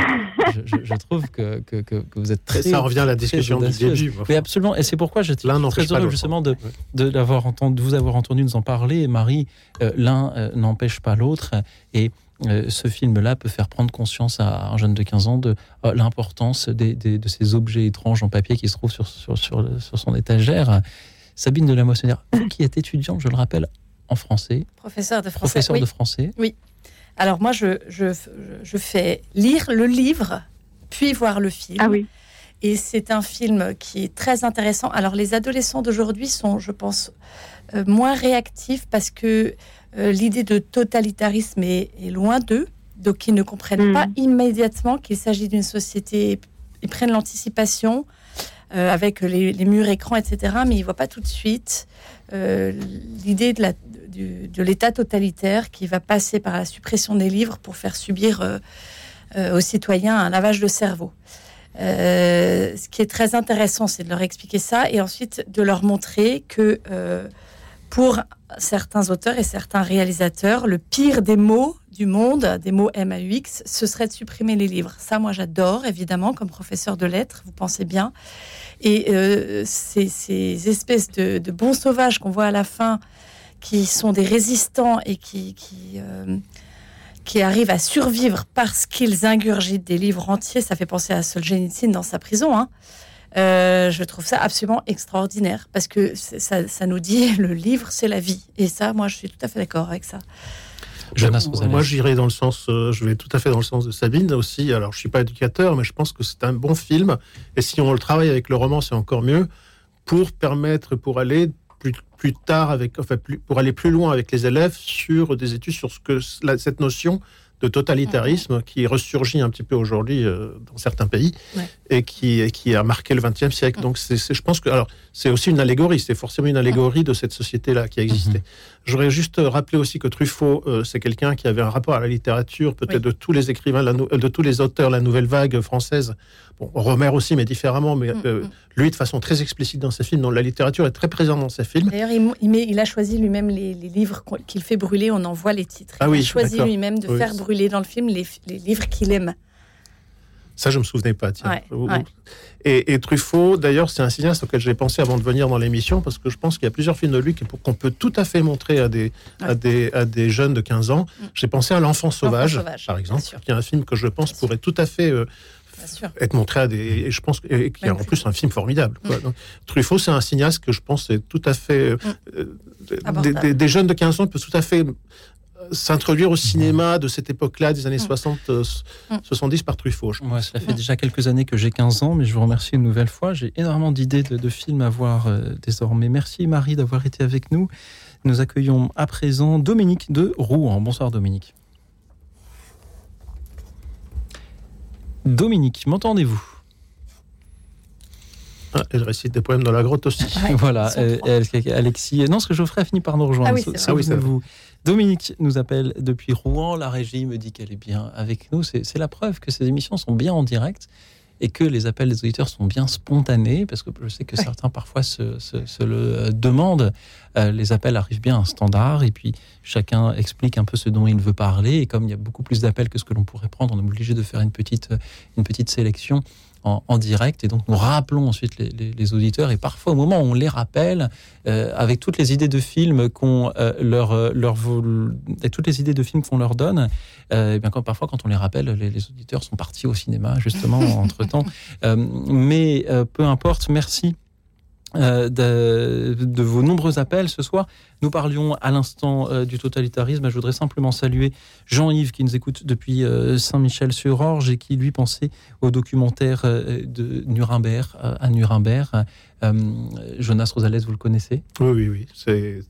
je, je- je trouve que, que, que- que vous êtes très. ça revient à la discussion du début. Mais absolument, et c'est pourquoi j'étais L'un très n'empêche pas heureux l'autre. justement de, de, l'avoir entendu, de vous avoir entendu nous en parler. Marie, euh, l'un euh, n'empêche pas l'autre. Et euh, ce film-là peut faire prendre conscience à un jeune de 15 ans de euh, l'importance des, des- de ces objets étranges en papier qui se trouvent sur, sur, sur, le- sur son étagère. Sabine de la Moissonnière, vous qui êtes étudiante, je le rappelle, en français, Professeur de français. professeur oui. de français. Oui. Alors moi, je, je, je fais lire le livre, puis voir le film. Ah oui. Et c'est un film qui est très intéressant. Alors les adolescents d'aujourd'hui sont, je pense, euh, moins réactifs parce que euh, l'idée de totalitarisme est, est loin d'eux. Donc ils ne comprennent Mhm. pas immédiatement qu'il s'agit d'une société. Ils prennent l'anticipation euh, avec les, les murs écrans, etc. Mais ils voient pas tout de suite euh, l'idée de l'État totalitaire qui va passer par la suppression des livres pour faire subir euh, euh, aux citoyens un lavage de cerveau. Ce qui est très intéressant, c'est de leur expliquer ça et ensuite de leur montrer que pour certains auteurs et certains réalisateurs, le pire des mots du monde, des mots MAUX, ce serait de supprimer les livres. Ça, moi, j'adore, évidemment, comme professeur de lettres, vous pensez bien. Et euh, ces, ces espèces de, bons sauvages qu'on voit à la fin, qui sont des résistants et qui, euh, qui arrivent à survivre parce qu'ils ingurgitent des livres entiers, ça fait penser à Solzhenitsyn dans sa prison. Hein. Euh, je trouve ça absolument extraordinaire parce que ça nous dit le livre, c'est la vie. Et ça, moi, je suis tout à fait d'accord avec ça. Jonas Ben, moi, j'irai dans le sens, euh, je vais tout à fait dans le sens de Sabine aussi. Alors, je suis pas éducateur, mais je pense que c'est un bon film. Et si on le travaille avec le roman, c'est encore mieux pour permettre, pour aller plus, plus tard avec, enfin, plus, pour aller plus loin avec les élèves sur des études sur ce que la- cette notion de totalitarisme qui ressurgit un petit peu aujourd'hui euh, dans certains pays Ouais. et qui, et qui a marqué le XXe siècle. Donc, c'est- je pense que, alors, c'est aussi une allégorie, c'est forcément une allégorie de cette société-là qui a existé. J'aurais juste rappelé aussi que Truffaut, euh, c'est quelqu'un qui avait un rapport à la littérature, peut-être de tous les écrivains, la euh, de tous les auteurs, la nouvelle vague française. Bon, Romer aussi, mais différemment. Mais euh, lui, de façon très explicite dans ses films, dans la littérature est très présente dans ses films. D'ailleurs, il, il met- il a choisi lui-même les, les livres qu'il fait brûler. On en voit les titres. Ah il oui, a choisi lui-même de Oui. faire brûler dans le film les, les livres qu'il aime. Ça, je me souvenais pas. Tiens. Ouais, Ou- ouais. Et, et Truffaut, d'ailleurs, c'est un cinéaste auquel j'ai pensé avant de venir dans l'émission, parce que je pense qu'il y a plusieurs films de lui qu'on peut tout à fait montrer à des, à des, à des jeunes de 15 ans. J'ai pensé à L'Enfant sauvage, sauvage, par exemple, qui est un film que je pense pourrait tout à fait euh, être montré à des. Et je pense que- et qui est en plus un film formidable. quoi. Donc, Truffaut, c'est un cinéaste que je pense est tout à fait. euh, euh, des, Abordable. des- des jeunes de 15 ans peuvent tout à fait s'introduire au cinéma de cette époque-là, des années 60, euh, 70 par Truffaut. Moi, cela fait déjà quelques années que j'ai 15 ans, mais je vous remercie une nouvelle fois. J'ai énormément d'idées de, de films à voir euh, désormais. Merci Marie d'avoir été avec nous. Nous accueillons à présent Dominique de Rouen. Bonsoir Dominique. Dominique, m'entendez-vous? Ah, elle récite des poèmes dans la grotte aussi. Voilà, euh, euh, Alexis. Non, ce que Geoffrey a fini par nous rejoindre. Ah oui, c'est Ça- Dominique nous appelle depuis Rouen. La régie me dit qu'elle est bien avec nous. C'est la preuve que ces émissions sont bien en direct et que les appels des auditeurs sont bien spontanés, parce que je sais que certains parfois se, se- se le euh, demandent. Euh, les appels arrivent bien à un standard, et puis chacun explique un peu ce dont il veut parler. Et comme il y a beaucoup plus d'appels que ce que l'on pourrait prendre, on est obligé de faire une petite, euh, une petite sélection en, direct. Et donc nous rappelons ensuite les, auditeurs. Et parfois au moment où on les rappelle euh, avec toutes les idées de films qu'on euh, leur euh, leur et toutes les idées de films qu'on leur donne et bien quand parfois quand on les rappelle les, auditeurs sont partis au cinéma justement entre temps mais peu importe merci euh, de, vos nombreux appels ce soir. Nous parlions à l'instant euh, du totalitarisme. Je voudrais simplement saluer Jean-Yves qui nous écoute depuis euh, Saint-Michel-sur-Orge et qui lui pensait au documentaire de Nuremberg à Nuremberg. Jonas Rosales, vous le connaissez? Oui, oui, oui. C'est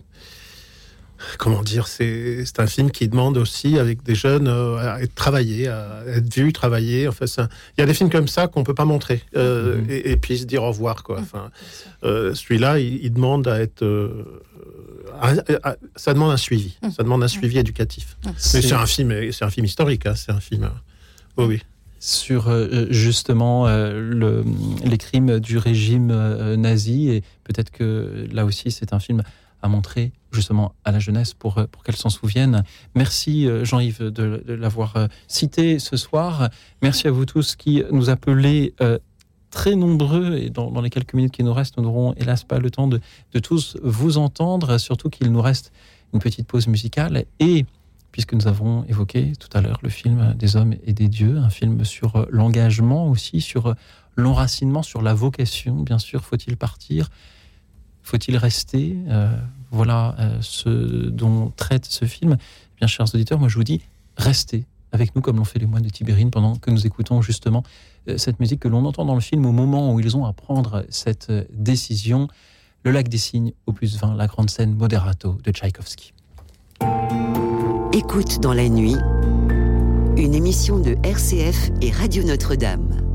comment dire, c'est un film qui demande aussi avec des jeunes euh, à être travaillé, à être vu, travailler. Enfin, il y a des films comme ça qu'on peut pas montrer euh, mhm. et, puis se dire au revoir quoi. Enfin, euh, celui-là, il, demande à être, ça demande un suivi, mhm. ça demande un suivi éducatif. Mais c'est un film, c'est un film historique, hein, c'est un film. Oh oui sur justement le, les crimes du régime nazi et peut-être que là aussi c'est un film à montrer justement à la jeunesse pour, euh, pour qu'elle s'en souvienne. Merci euh, Jean-Yves de, l'avoir euh, cité ce soir. Merci à vous tous qui nous appelez très nombreux et dans, les quelques minutes qui nous restent, nous n'aurons hélas pas le temps de, de tous vous entendre, surtout qu'il nous reste une petite pause musicale et puisque nous avons évoqué tout à l'heure le film des hommes et des dieux, un film sur l'engagement aussi, sur l'enracinement, sur la vocation, bien sûr, faut-il partir faut-il rester euh, Voilà euh, ce dont traite ce film? Eh bien, chers auditeurs, moi je vous dis, restez avec nous comme l'ont fait les moines de Tibérine pendant que nous écoutons justement euh, cette musique que l'on entend dans le film au moment où ils ont à prendre cette décision. Le lac des signes, opus 20, la grande scène Moderato de Tchaïkovski. Écoute dans la nuit, une émission de RCF et Radio Notre-Dame.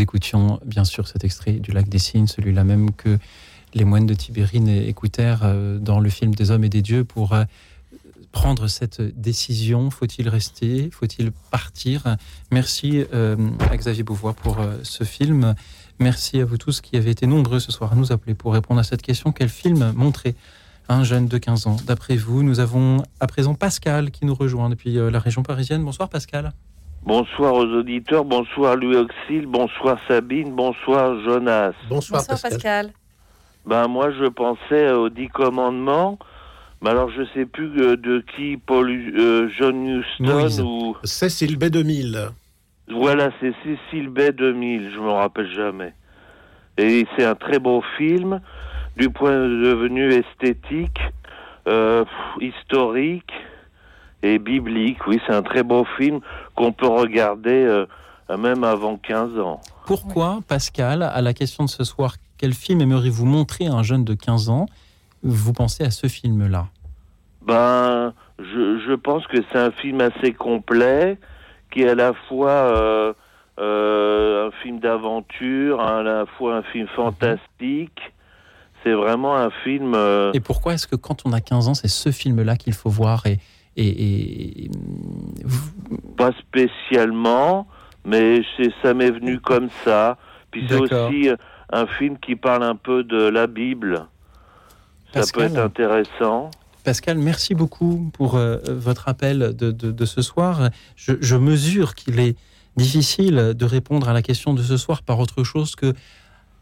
Écoutions bien sûr cet extrait du Lac des Signes, celui-là même que les moines de Tibérine écoutèrent euh, dans le film des hommes et des dieux pour euh, prendre cette décision Faut-il rester? Faut-il partir? Merci euh, à Xavier Beauvois pour ce film. Merci à vous tous qui avez été nombreux ce soir à nous appeler pour répondre à cette question. Quel film montrer un jeune de 15 ans? D'après vous, nous avons à présent Pascal qui nous rejoint depuis la région parisienne. Bonsoir Pascal. Bonsoir aux auditeurs, bonsoir Louis Auxil, bonsoir Sabine, bonsoir Jonas. Bonsoir, Pascal. Ben moi je pensais aux dix commandements, mais alors je sais plus euh, de qui Paul euh, John Huston Moïse. ou Cécile B 2000. voilà c'est Cécile Bay 2000, je me rappelle jamais. Et c'est un très beau film du point de vue esthétique, euh, pff, historique et biblique. Oui, c'est un très beau film qu'on peut regarder euh, même avant 15 ans. Pourquoi, Pascal, à la question de ce soir, quel film aimeriez-vous montrer à un jeune de 15 ans? Vous pensez à ce film-là? Ben, je, je pense que c'est un film assez complet, qui est à la fois euh, euh, un film d'aventure, à la fois un film fantastique. C'est vraiment un film. euh, Et pourquoi est-ce que quand on a 15 ans, c'est ce film-là qu'il faut voir? Et, et, et- pas spécialement, mais c'est ça m'est venu comme ça. Puis c'est aussi euh, un film qui parle un peu de la Bible. Ça Pascal. peut être intéressant. Pascal, merci beaucoup pour euh, votre appel de, de- de ce soir. Je, je mesure qu'il est difficile de répondre à la question de ce soir par autre chose que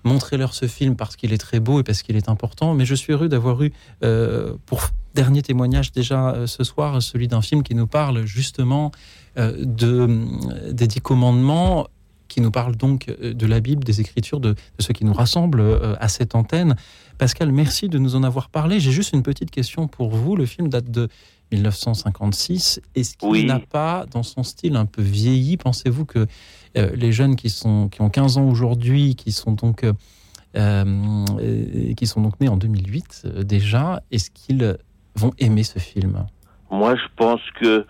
montrez-leur ce film parce qu'il est très beau et parce qu'il est important. Mais je suis heureux d'avoir eu, euh, pour dernier témoignage déjà euh, ce soir, celui d'un film qui nous parle justement euh, de, des dix commandements qui nous parle donc de la Bible, des Écritures, de, de ce qui nous rassemble à cette antenne. Pascal, merci de nous en avoir parlé. J'ai juste une petite question pour vous. Le film date de 1956. Est-ce qu'il Oui. n'a pas, dans son style un peu vieilli, pensez-vous que euh, les jeunes qui, sont, qui ont 15 ans aujourd'hui, qui sont donc... euh, euh, qui sont donc nés en 2008 euh, déjà, est-ce qu'ils vont aimer ce film? Moi, je pense que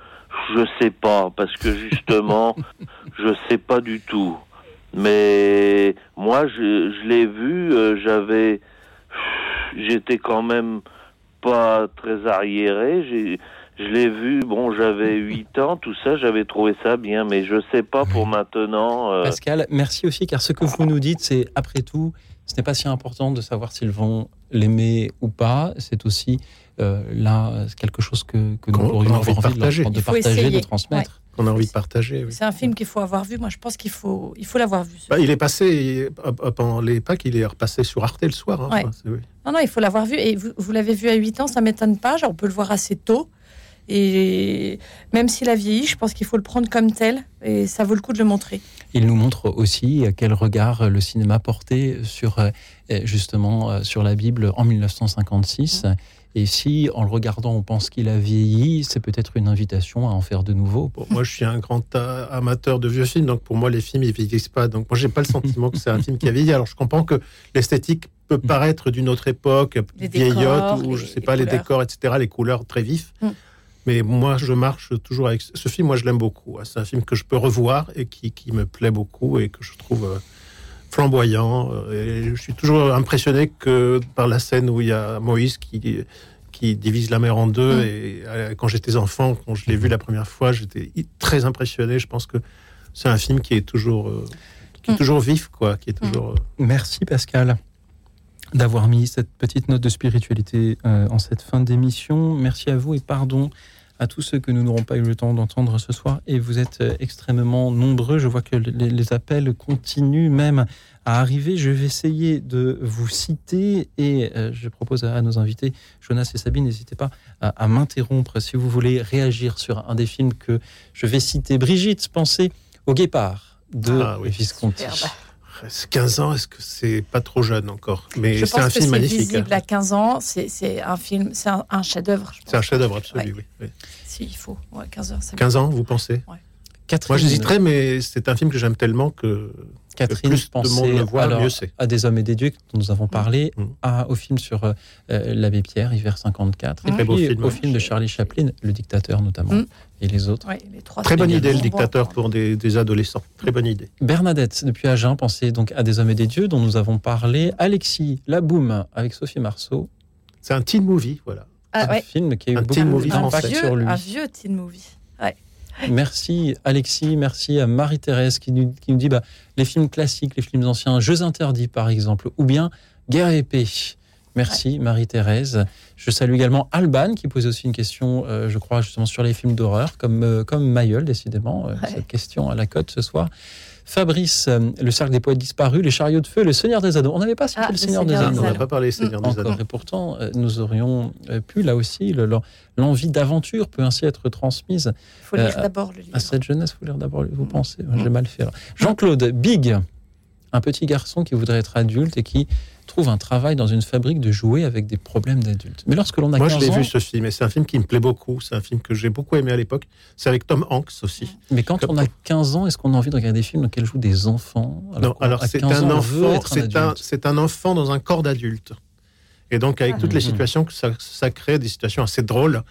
je sais pas, parce que justement, je sais pas du tout. Mais moi, je, je l'ai vu, euh, j'avais, j'étais quand même pas très arriéré. Je l'ai vu, bon, j'avais 8 ans, tout ça, j'avais trouvé ça bien, mais je sais pas pour maintenant. euh, Pascal, merci aussi, car ce que vous nous dites, c'est après tout, ce n'est pas si important de savoir s'ils vont l'aimer ou pas. C'est aussi euh, là quelque chose que, que nous Qu'on- pourrions qu'on a envie de envie de, leur- partager. de partager, transmettre. On a envie de partager. oui. C'est un film qu'il faut avoir vu. Moi, je pense qu'il faut, il faut l'avoir vu. Bah, il est passé pendant les Pâques, il est repassé sur Arte le soir. hein. Ouais. Enfin, c'est- oui. Non, non, il faut l'avoir vu. Et vous, vous l'avez vu à 8 ans, ça m'étonne pas. Genre, on peut le voir assez tôt. Et même s'il a vieilli, je pense qu'il faut le prendre comme tel. Et ça vaut le coup de le montrer. Il nous montre aussi quel regard le cinéma portait sur euh, justement euh, sur la Bible en 1956. Et si, en le regardant, on pense qu'il a vieilli, c'est peut-être une invitation à en faire de nouveau. Bon, moi, je suis un grand euh, amateur de vieux films, donc pour moi, les films, ils vieillissent pas. Donc, moi, j'ai pas le sentiment que c'est un film qui a vieilli. Alors, je comprends que l'esthétique peut paraître d'une autre époque, Les vieillotte, décors, ou les- je sais les pas, les décors, etc., les couleurs très vifs. Mm. Mais moi, je marche toujours avec ce film. Moi, je l'aime beaucoup. C'est un film que je peux revoir et qui, qui me plaît beaucoup et que je trouve euh, flamboyant. Euh, Et je suis toujours impressionné que par la scène où il y a Moïse qui qui divise la mer en deux. Mm. Et euh, quand j'étais enfant, quand je l'ai vu la première fois, j'étais très impressionné. Je pense que c'est un film qui est toujours, qui est Mm. toujours vif, quoi, qui est toujours. Merci Pascal d'avoir mis cette petite note de spiritualité euh, en cette fin d'émission. Merci à vous et pardon à tous ceux que nous n'aurons pas eu le temps d'entendre ce soir. Et vous êtes euh, extrêmement nombreux. Je vois que les, les appels continuent même à arriver. Je vais essayer de vous citer et euh, je propose à, à nos invités, Jonas et Sabine, n'hésitez pas à, à m'interrompre si vous voulez réagir sur un des films que je vais citer. Brigitte, pensez au Guépard de Ah oui. Visconti. C'est 15 ans, est-ce que c'est pas trop jeune encore? Mais c'est un pense que film c'est magnifique. visible hein. à 15 ans. C'est un film, c'est un, un chef-d'œuvre. C'est un chef-d'œuvre absolu, Ouais. oui, oui. Si, il faut. Ouais, 15 heures. ça 15 ans, vous pensez? Ouais. Moi, j'hésiterais, mais c'est un film que j'aime tellement que, Catherine, plus de monde le voit, alors mieux c'est. à des hommes et des dieux dont nous avons parlé, Mm. à, au film sur euh, euh, l'abbé Pierre, hiver 54, et Très beau puis film, au ouais. film de Charlie Chaplin, Le Dictateur notamment, Mm. et les autres. Ouais, les trois Très bonne idée, le dictateur pour des, des adolescents. Très bonne idée. Bernadette, depuis Agen, pensez donc à des hommes et des dieux dont nous avons parlé. Alexis, La Boum, avec Sophie Marceau. C'est un teen movie, voilà. Ah, un ouais. film qui a eu Un beaucoup teen movie d'impact sur lui. Un vieux teen movie. Ouais. Merci Alexis, merci à Marie-Thérèse qui nous, qui nous dit bah, les films classiques, les films anciens, Jeux interdits par exemple, ou bien Guerre et paix. Merci Marie-Thérèse. Je salue également Alban qui posait aussi une question, euh, je crois, justement sur les films d'horreur, comme, euh, comme Mayol, décidément, euh, cette question à la cote ce soir. Fabrice, euh, le cercle des poètes disparus, les chariots de feu, le Seigneur des Anneaux. On n'avait pas cité Ah, le Seigneur des Anneaux. des On n'a pas parlé Seigneur des Encore. Anneaux. Et pourtant, euh, nous aurions euh, pu, là aussi, le- le- l'envie d'aventure peut ainsi être transmise. Il faut lire Euh, d'abord le livre. À cette jeunesse, il faut lire d'abord, vous pensez J'ai mal fait. Jean-Claude, Big, un petit garçon qui voudrait être adulte et qui trouve un travail dans une fabrique de jouets avec des problèmes d'adultes. Mais lorsque l'on a Moi, 15 je l'ai ans, vu ce film, et c'est un film qui me plaît beaucoup. C'est un film que j'ai beaucoup aimé à l'époque. C'est avec Tom Hanks aussi. mais quand on a 15 ans, est-ce qu'on a envie de regarder des films dans lesquels jouent des enfants Non, qu'on- alors c'est 15 un ans, enfant, un c'est un, enfant dans un corps d'adulte. Et donc avec toutes les Mhm. situations que ça, ça crée, des situations assez drôles.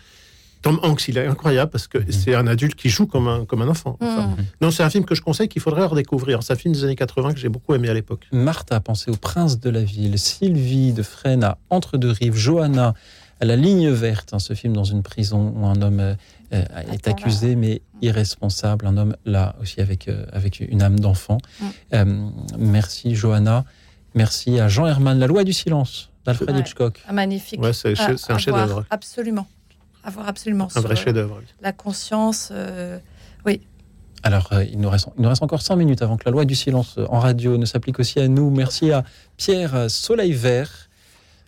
Tom Hanks, il est incroyable parce que c'est un adulte qui joue comme un, comme un enfant. Enfin, Mhm. Non, c'est un film que je conseille qu'il faudrait redécouvrir. C'est un film des années 80 que j'ai beaucoup aimé à l'époque. Martha pensait au prince de la ville, Sylvie de Fresnes à Entre deux rives, Johanna à la ligne verte, hein, ce film dans une prison où un homme euh, euh, est accusé mais irresponsable, un homme là aussi avec, euh, avec une âme d'enfant. Mm. Euh, merci Johanna, merci à Jean Herman, La loi du silence d'Alfred Ouais. Hitchcock. Ah, magnifique. Ouais, c'est- un chef-d'œuvre. Absolument. À voir absolument. Un vrai sur, euh, chef-d'œuvre. La conscience. euh, oui. Alors, euh, il, nous reste, il nous reste encore 5 minutes avant que la loi du silence en radio ne s'applique aussi à nous. Merci à Pierre Soleil Vert.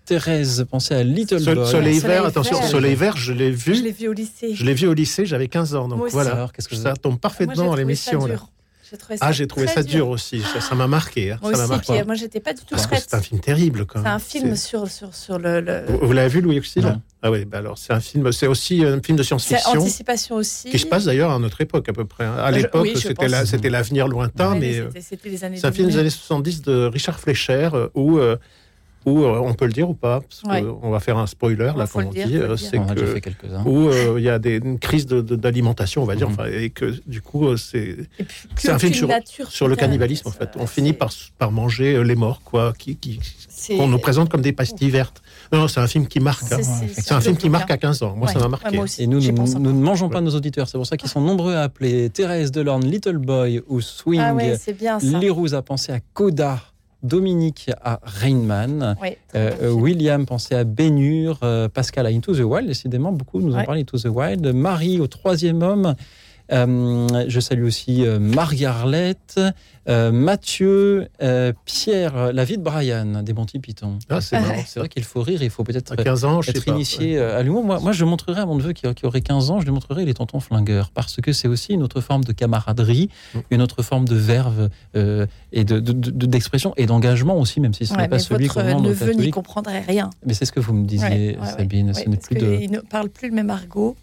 Thérèse, pensez à Little Sol- Boy. Soleil Soleil vert, attention. Soleil vert, je l'ai Je vu. l'ai vu au lycée. Je l'ai vu au lycée, j'avais 15 ans. Donc Moi voilà, Alors, que ça vous- tombe Moi, parfaitement trouvé l'émission. J'ai trouvé ça Ah, j'ai trouvé très ça dur aussi. Ça ça m'a marqué. hein. Moi Ça m'a aussi, marqué. puis, moi, j'étais pas du tout Parce que c'est un film terrible quand C'est même. un film C'est- sur, sur, sur le. le- Vous, vous l'avez vu, Louis Auxil. Ah oui, bah alors c'est un film, c'est aussi un film de C'est science-fiction anticipation aussi. qui se passe d'ailleurs à notre époque à peu près. hein. À l'époque, oui, c'était la- c'était l'avenir lointain, Ouais, mais euh, c'était- C'était les années c'est un film des 2000. années 70 de Richard Fleischer euh, où, euh, où euh, on peut le dire ou pas, parce Ouais. qu'on va faire un spoiler là, comme on dire, dit, euh, c'est On a déjà que fait quelques-uns. où euh, il y a des, une crise de- de- d'alimentation, on va dire, Mhm. et que du coup euh, c'est Et puis, c'est un film sur, nature sur le cannibalisme en fait. On Ouais, finit par, par manger les morts, quoi, qui, qui, c'est- qu'on nous présente comme des pastilles vertes. Non, non, c'est un film qui marque. hein. c'est- c'est- C'est un film qui marque à 15 ans. Moi, Ouais. ça m'a Ouais, marqué. moi aussi. Et nous, nous, ne mangeons pas nos auditeurs. C'est pour ça qu'ils sont nombreux à appeler Thérèse Delorme, Little Boy ou Swing. Ah ouais, c'est bien ça. Lirouz a pensé à Coda. Dominique à Rainman. Oui, Euh, euh. William pensait à Bénur. euh, Pascal à Into the Wild. Décidément, beaucoup nous ont parlé Into the Wild. Marie au troisième homme. Euh, je salue aussi euh, Margarlette, euh, Mathieu, euh, Pierre, la vie de Brian des Monty Python. Ah, c'est marrant. C'est vrai qu'il faut rire, il faut peut-être À 15 ans, je sais être pas. initié à l'humour. Moi, moi, je montrerai à mon neveu qui, qui aurait 15 ans, je lui montrerai les tontons flingueurs, parce que c'est aussi une autre forme de camaraderie, Mm. une autre forme de verve euh, et de- de- de- d'expression et d'engagement aussi, même si ce Ouais, n'est pas celui votre qu'on demande aux neveu n'y comprendrait rien. Mais c'est ce que vous me disiez, Ouais, ouais, Sabine. ouais, ce n'est parce plus que de. Il ne parle plus le même argot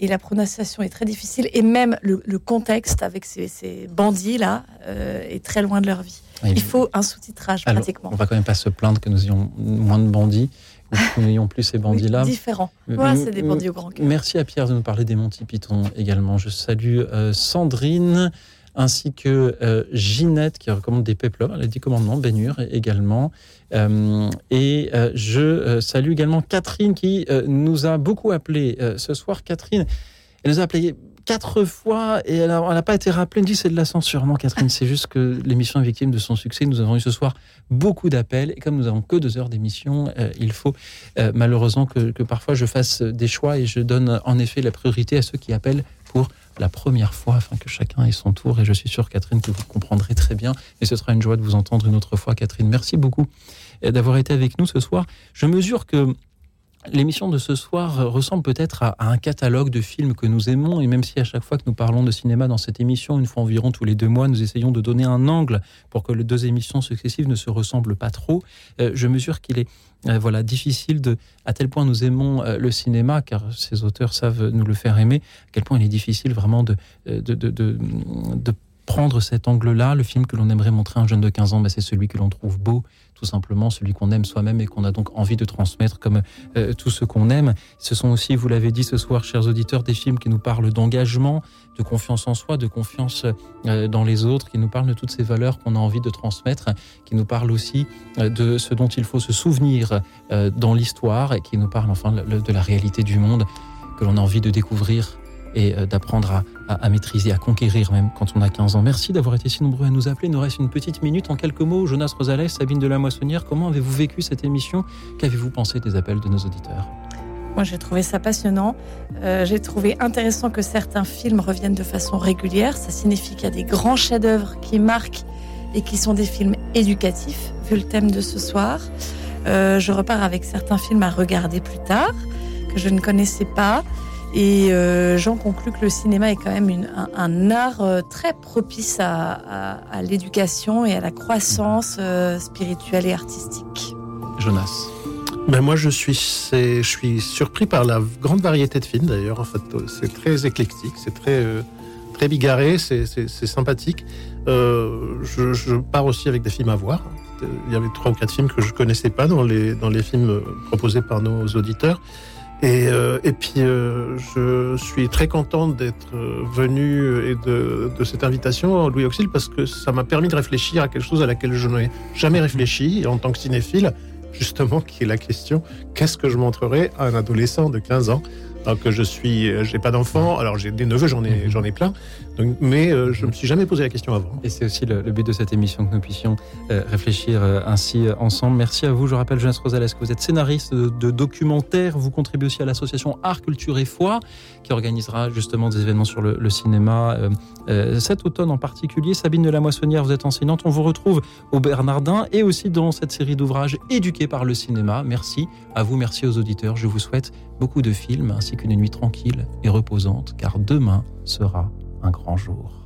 et la prononciation est très difficile. Et même le, le contexte avec ces, ces bandits-là euh, est très loin de leur vie. Oui, Il faut un sous-titrage pratiquement. on va quand même pas se plaindre que nous ayons moins de bandits ou que nous n'ayons plus ces bandits-là. Différent. Euh, Moi, m- c'est des bandits au grand cœur. Merci à Pierre de nous parler des Monty Python également. Je salue euh, Sandrine ainsi que euh, Ginette qui recommande des peplums. Elle a dit commandement, Bénur également. Euh, et euh, je salue également Catherine qui nous a beaucoup appelé ce soir. Catherine, elle nous a appelé quatre fois et elle n'a pas été rappelée. Elle dit c'est de la censure. Non, Catherine, c'est juste que l'émission est victime de son succès. Nous avons eu ce soir beaucoup d'appels et comme nous avons que deux heures d'émission, il faut malheureusement que parfois je fasse des choix et je donne en effet la priorité à ceux qui appellent pour la première fois afin que chacun ait son tour. Et je suis sûr, Catherine, que vous comprendrez très bien. Et ce sera une joie de vous entendre une autre fois, Catherine. Merci beaucoup euh, d'avoir été avec nous ce soir. Je mesure que L'émission de ce soir euh, ressemble peut-être à, un catalogue de films que nous aimons, et même si à chaque fois que nous parlons de cinéma dans cette émission, une fois environ tous les deux mois, nous essayons de donner un angle pour que les deux émissions successives ne se ressemblent pas trop, euh, je mesure qu'il est euh, voilà difficile de, à tel point nous aimons le cinéma, car ces auteurs savent nous le faire aimer, à quel point il est difficile vraiment de, de, de, prendre cet angle-là. Le film que l'on aimerait montrer à un jeune de 15 ans, bah, c'est celui que l'on trouve beau, tout simplement, celui qu'on aime soi-même et qu'on a donc envie de transmettre comme euh, tout ce qu'on aime. Ce sont aussi, vous l'avez dit ce soir, chers auditeurs, des films qui nous parlent d'engagement, de confiance en soi, de confiance euh, dans les autres, qui nous parlent de toutes ces valeurs qu'on a envie de transmettre, qui nous parlent aussi euh, de ce dont il faut se souvenir dans l'histoire et qui nous parlent enfin de la réalité du monde que l'on a envie de découvrir et euh, d'apprendre à, maîtriser, à conquérir même quand on a 15 ans. Merci d'avoir été si nombreux à nous appeler. Il nous reste une petite minute en quelques mots. Jonas Rosales, Sabine de la Moissonnière, comment avez-vous vécu cette émission? Qu'avez-vous pensé des appels de nos auditeurs? Moi, j'ai trouvé ça passionnant. Euh, j'ai trouvé intéressant que certains films reviennent de façon régulière. Ça signifie qu'il y a des grands chefs-d'œuvre qui marquent et qui sont des films éducatifs, vu le thème de ce soir. Euh, je repars avec certains films à regarder plus tard que je ne connaissais pas. Et euh, j'en conclus que le cinéma est quand même une, un, art euh, très propice à, à, l'éducation et à la croissance euh, spirituelle et artistique. Jonas. Ben moi, je suis, je suis surpris par la grande variété de films d'ailleurs. En fait, c'est très éclectique, c'est très, très bigarré, c'est sympathique. Je, je, pars aussi avec des films à voir. Il y avait trois ou quatre films que je connaissais pas dans les, dans les films proposés par nos auditeurs. Et, euh, et puis, euh, je suis très content d'être venu et de, de cette invitation, Louis Auxil, parce que ça m'a permis de réfléchir à quelque chose à laquelle je n'ai jamais réfléchi en tant que cinéphile, justement, qui est la question qu'est-ce que je montrerai à un adolescent de 15 ans alors que je suis, j'ai pas d'enfants, alors j'ai des neveux, j'en ai, j'en ai plein, mais euh, je me suis jamais posé la question avant. Et c'est aussi le, but de cette émission que nous puissions euh, réfléchir euh, ainsi ensemble. Merci à vous. Je rappelle, Jeunesse Rosales, que vous êtes scénariste de, documentaires? Vous contribuez aussi à l'association Art, Culture et Foi, qui organisera justement des événements sur le, cinéma cet automne en particulier. Sabine de la Moissonnière, vous êtes enseignante. On vous retrouve au Bernardin et aussi dans cette série d'ouvrages éduqués par le cinéma. Merci à vous, merci aux auditeurs. Je vous souhaite beaucoup de films ainsi qu'une nuit tranquille et reposante, car demain sera un grand jour.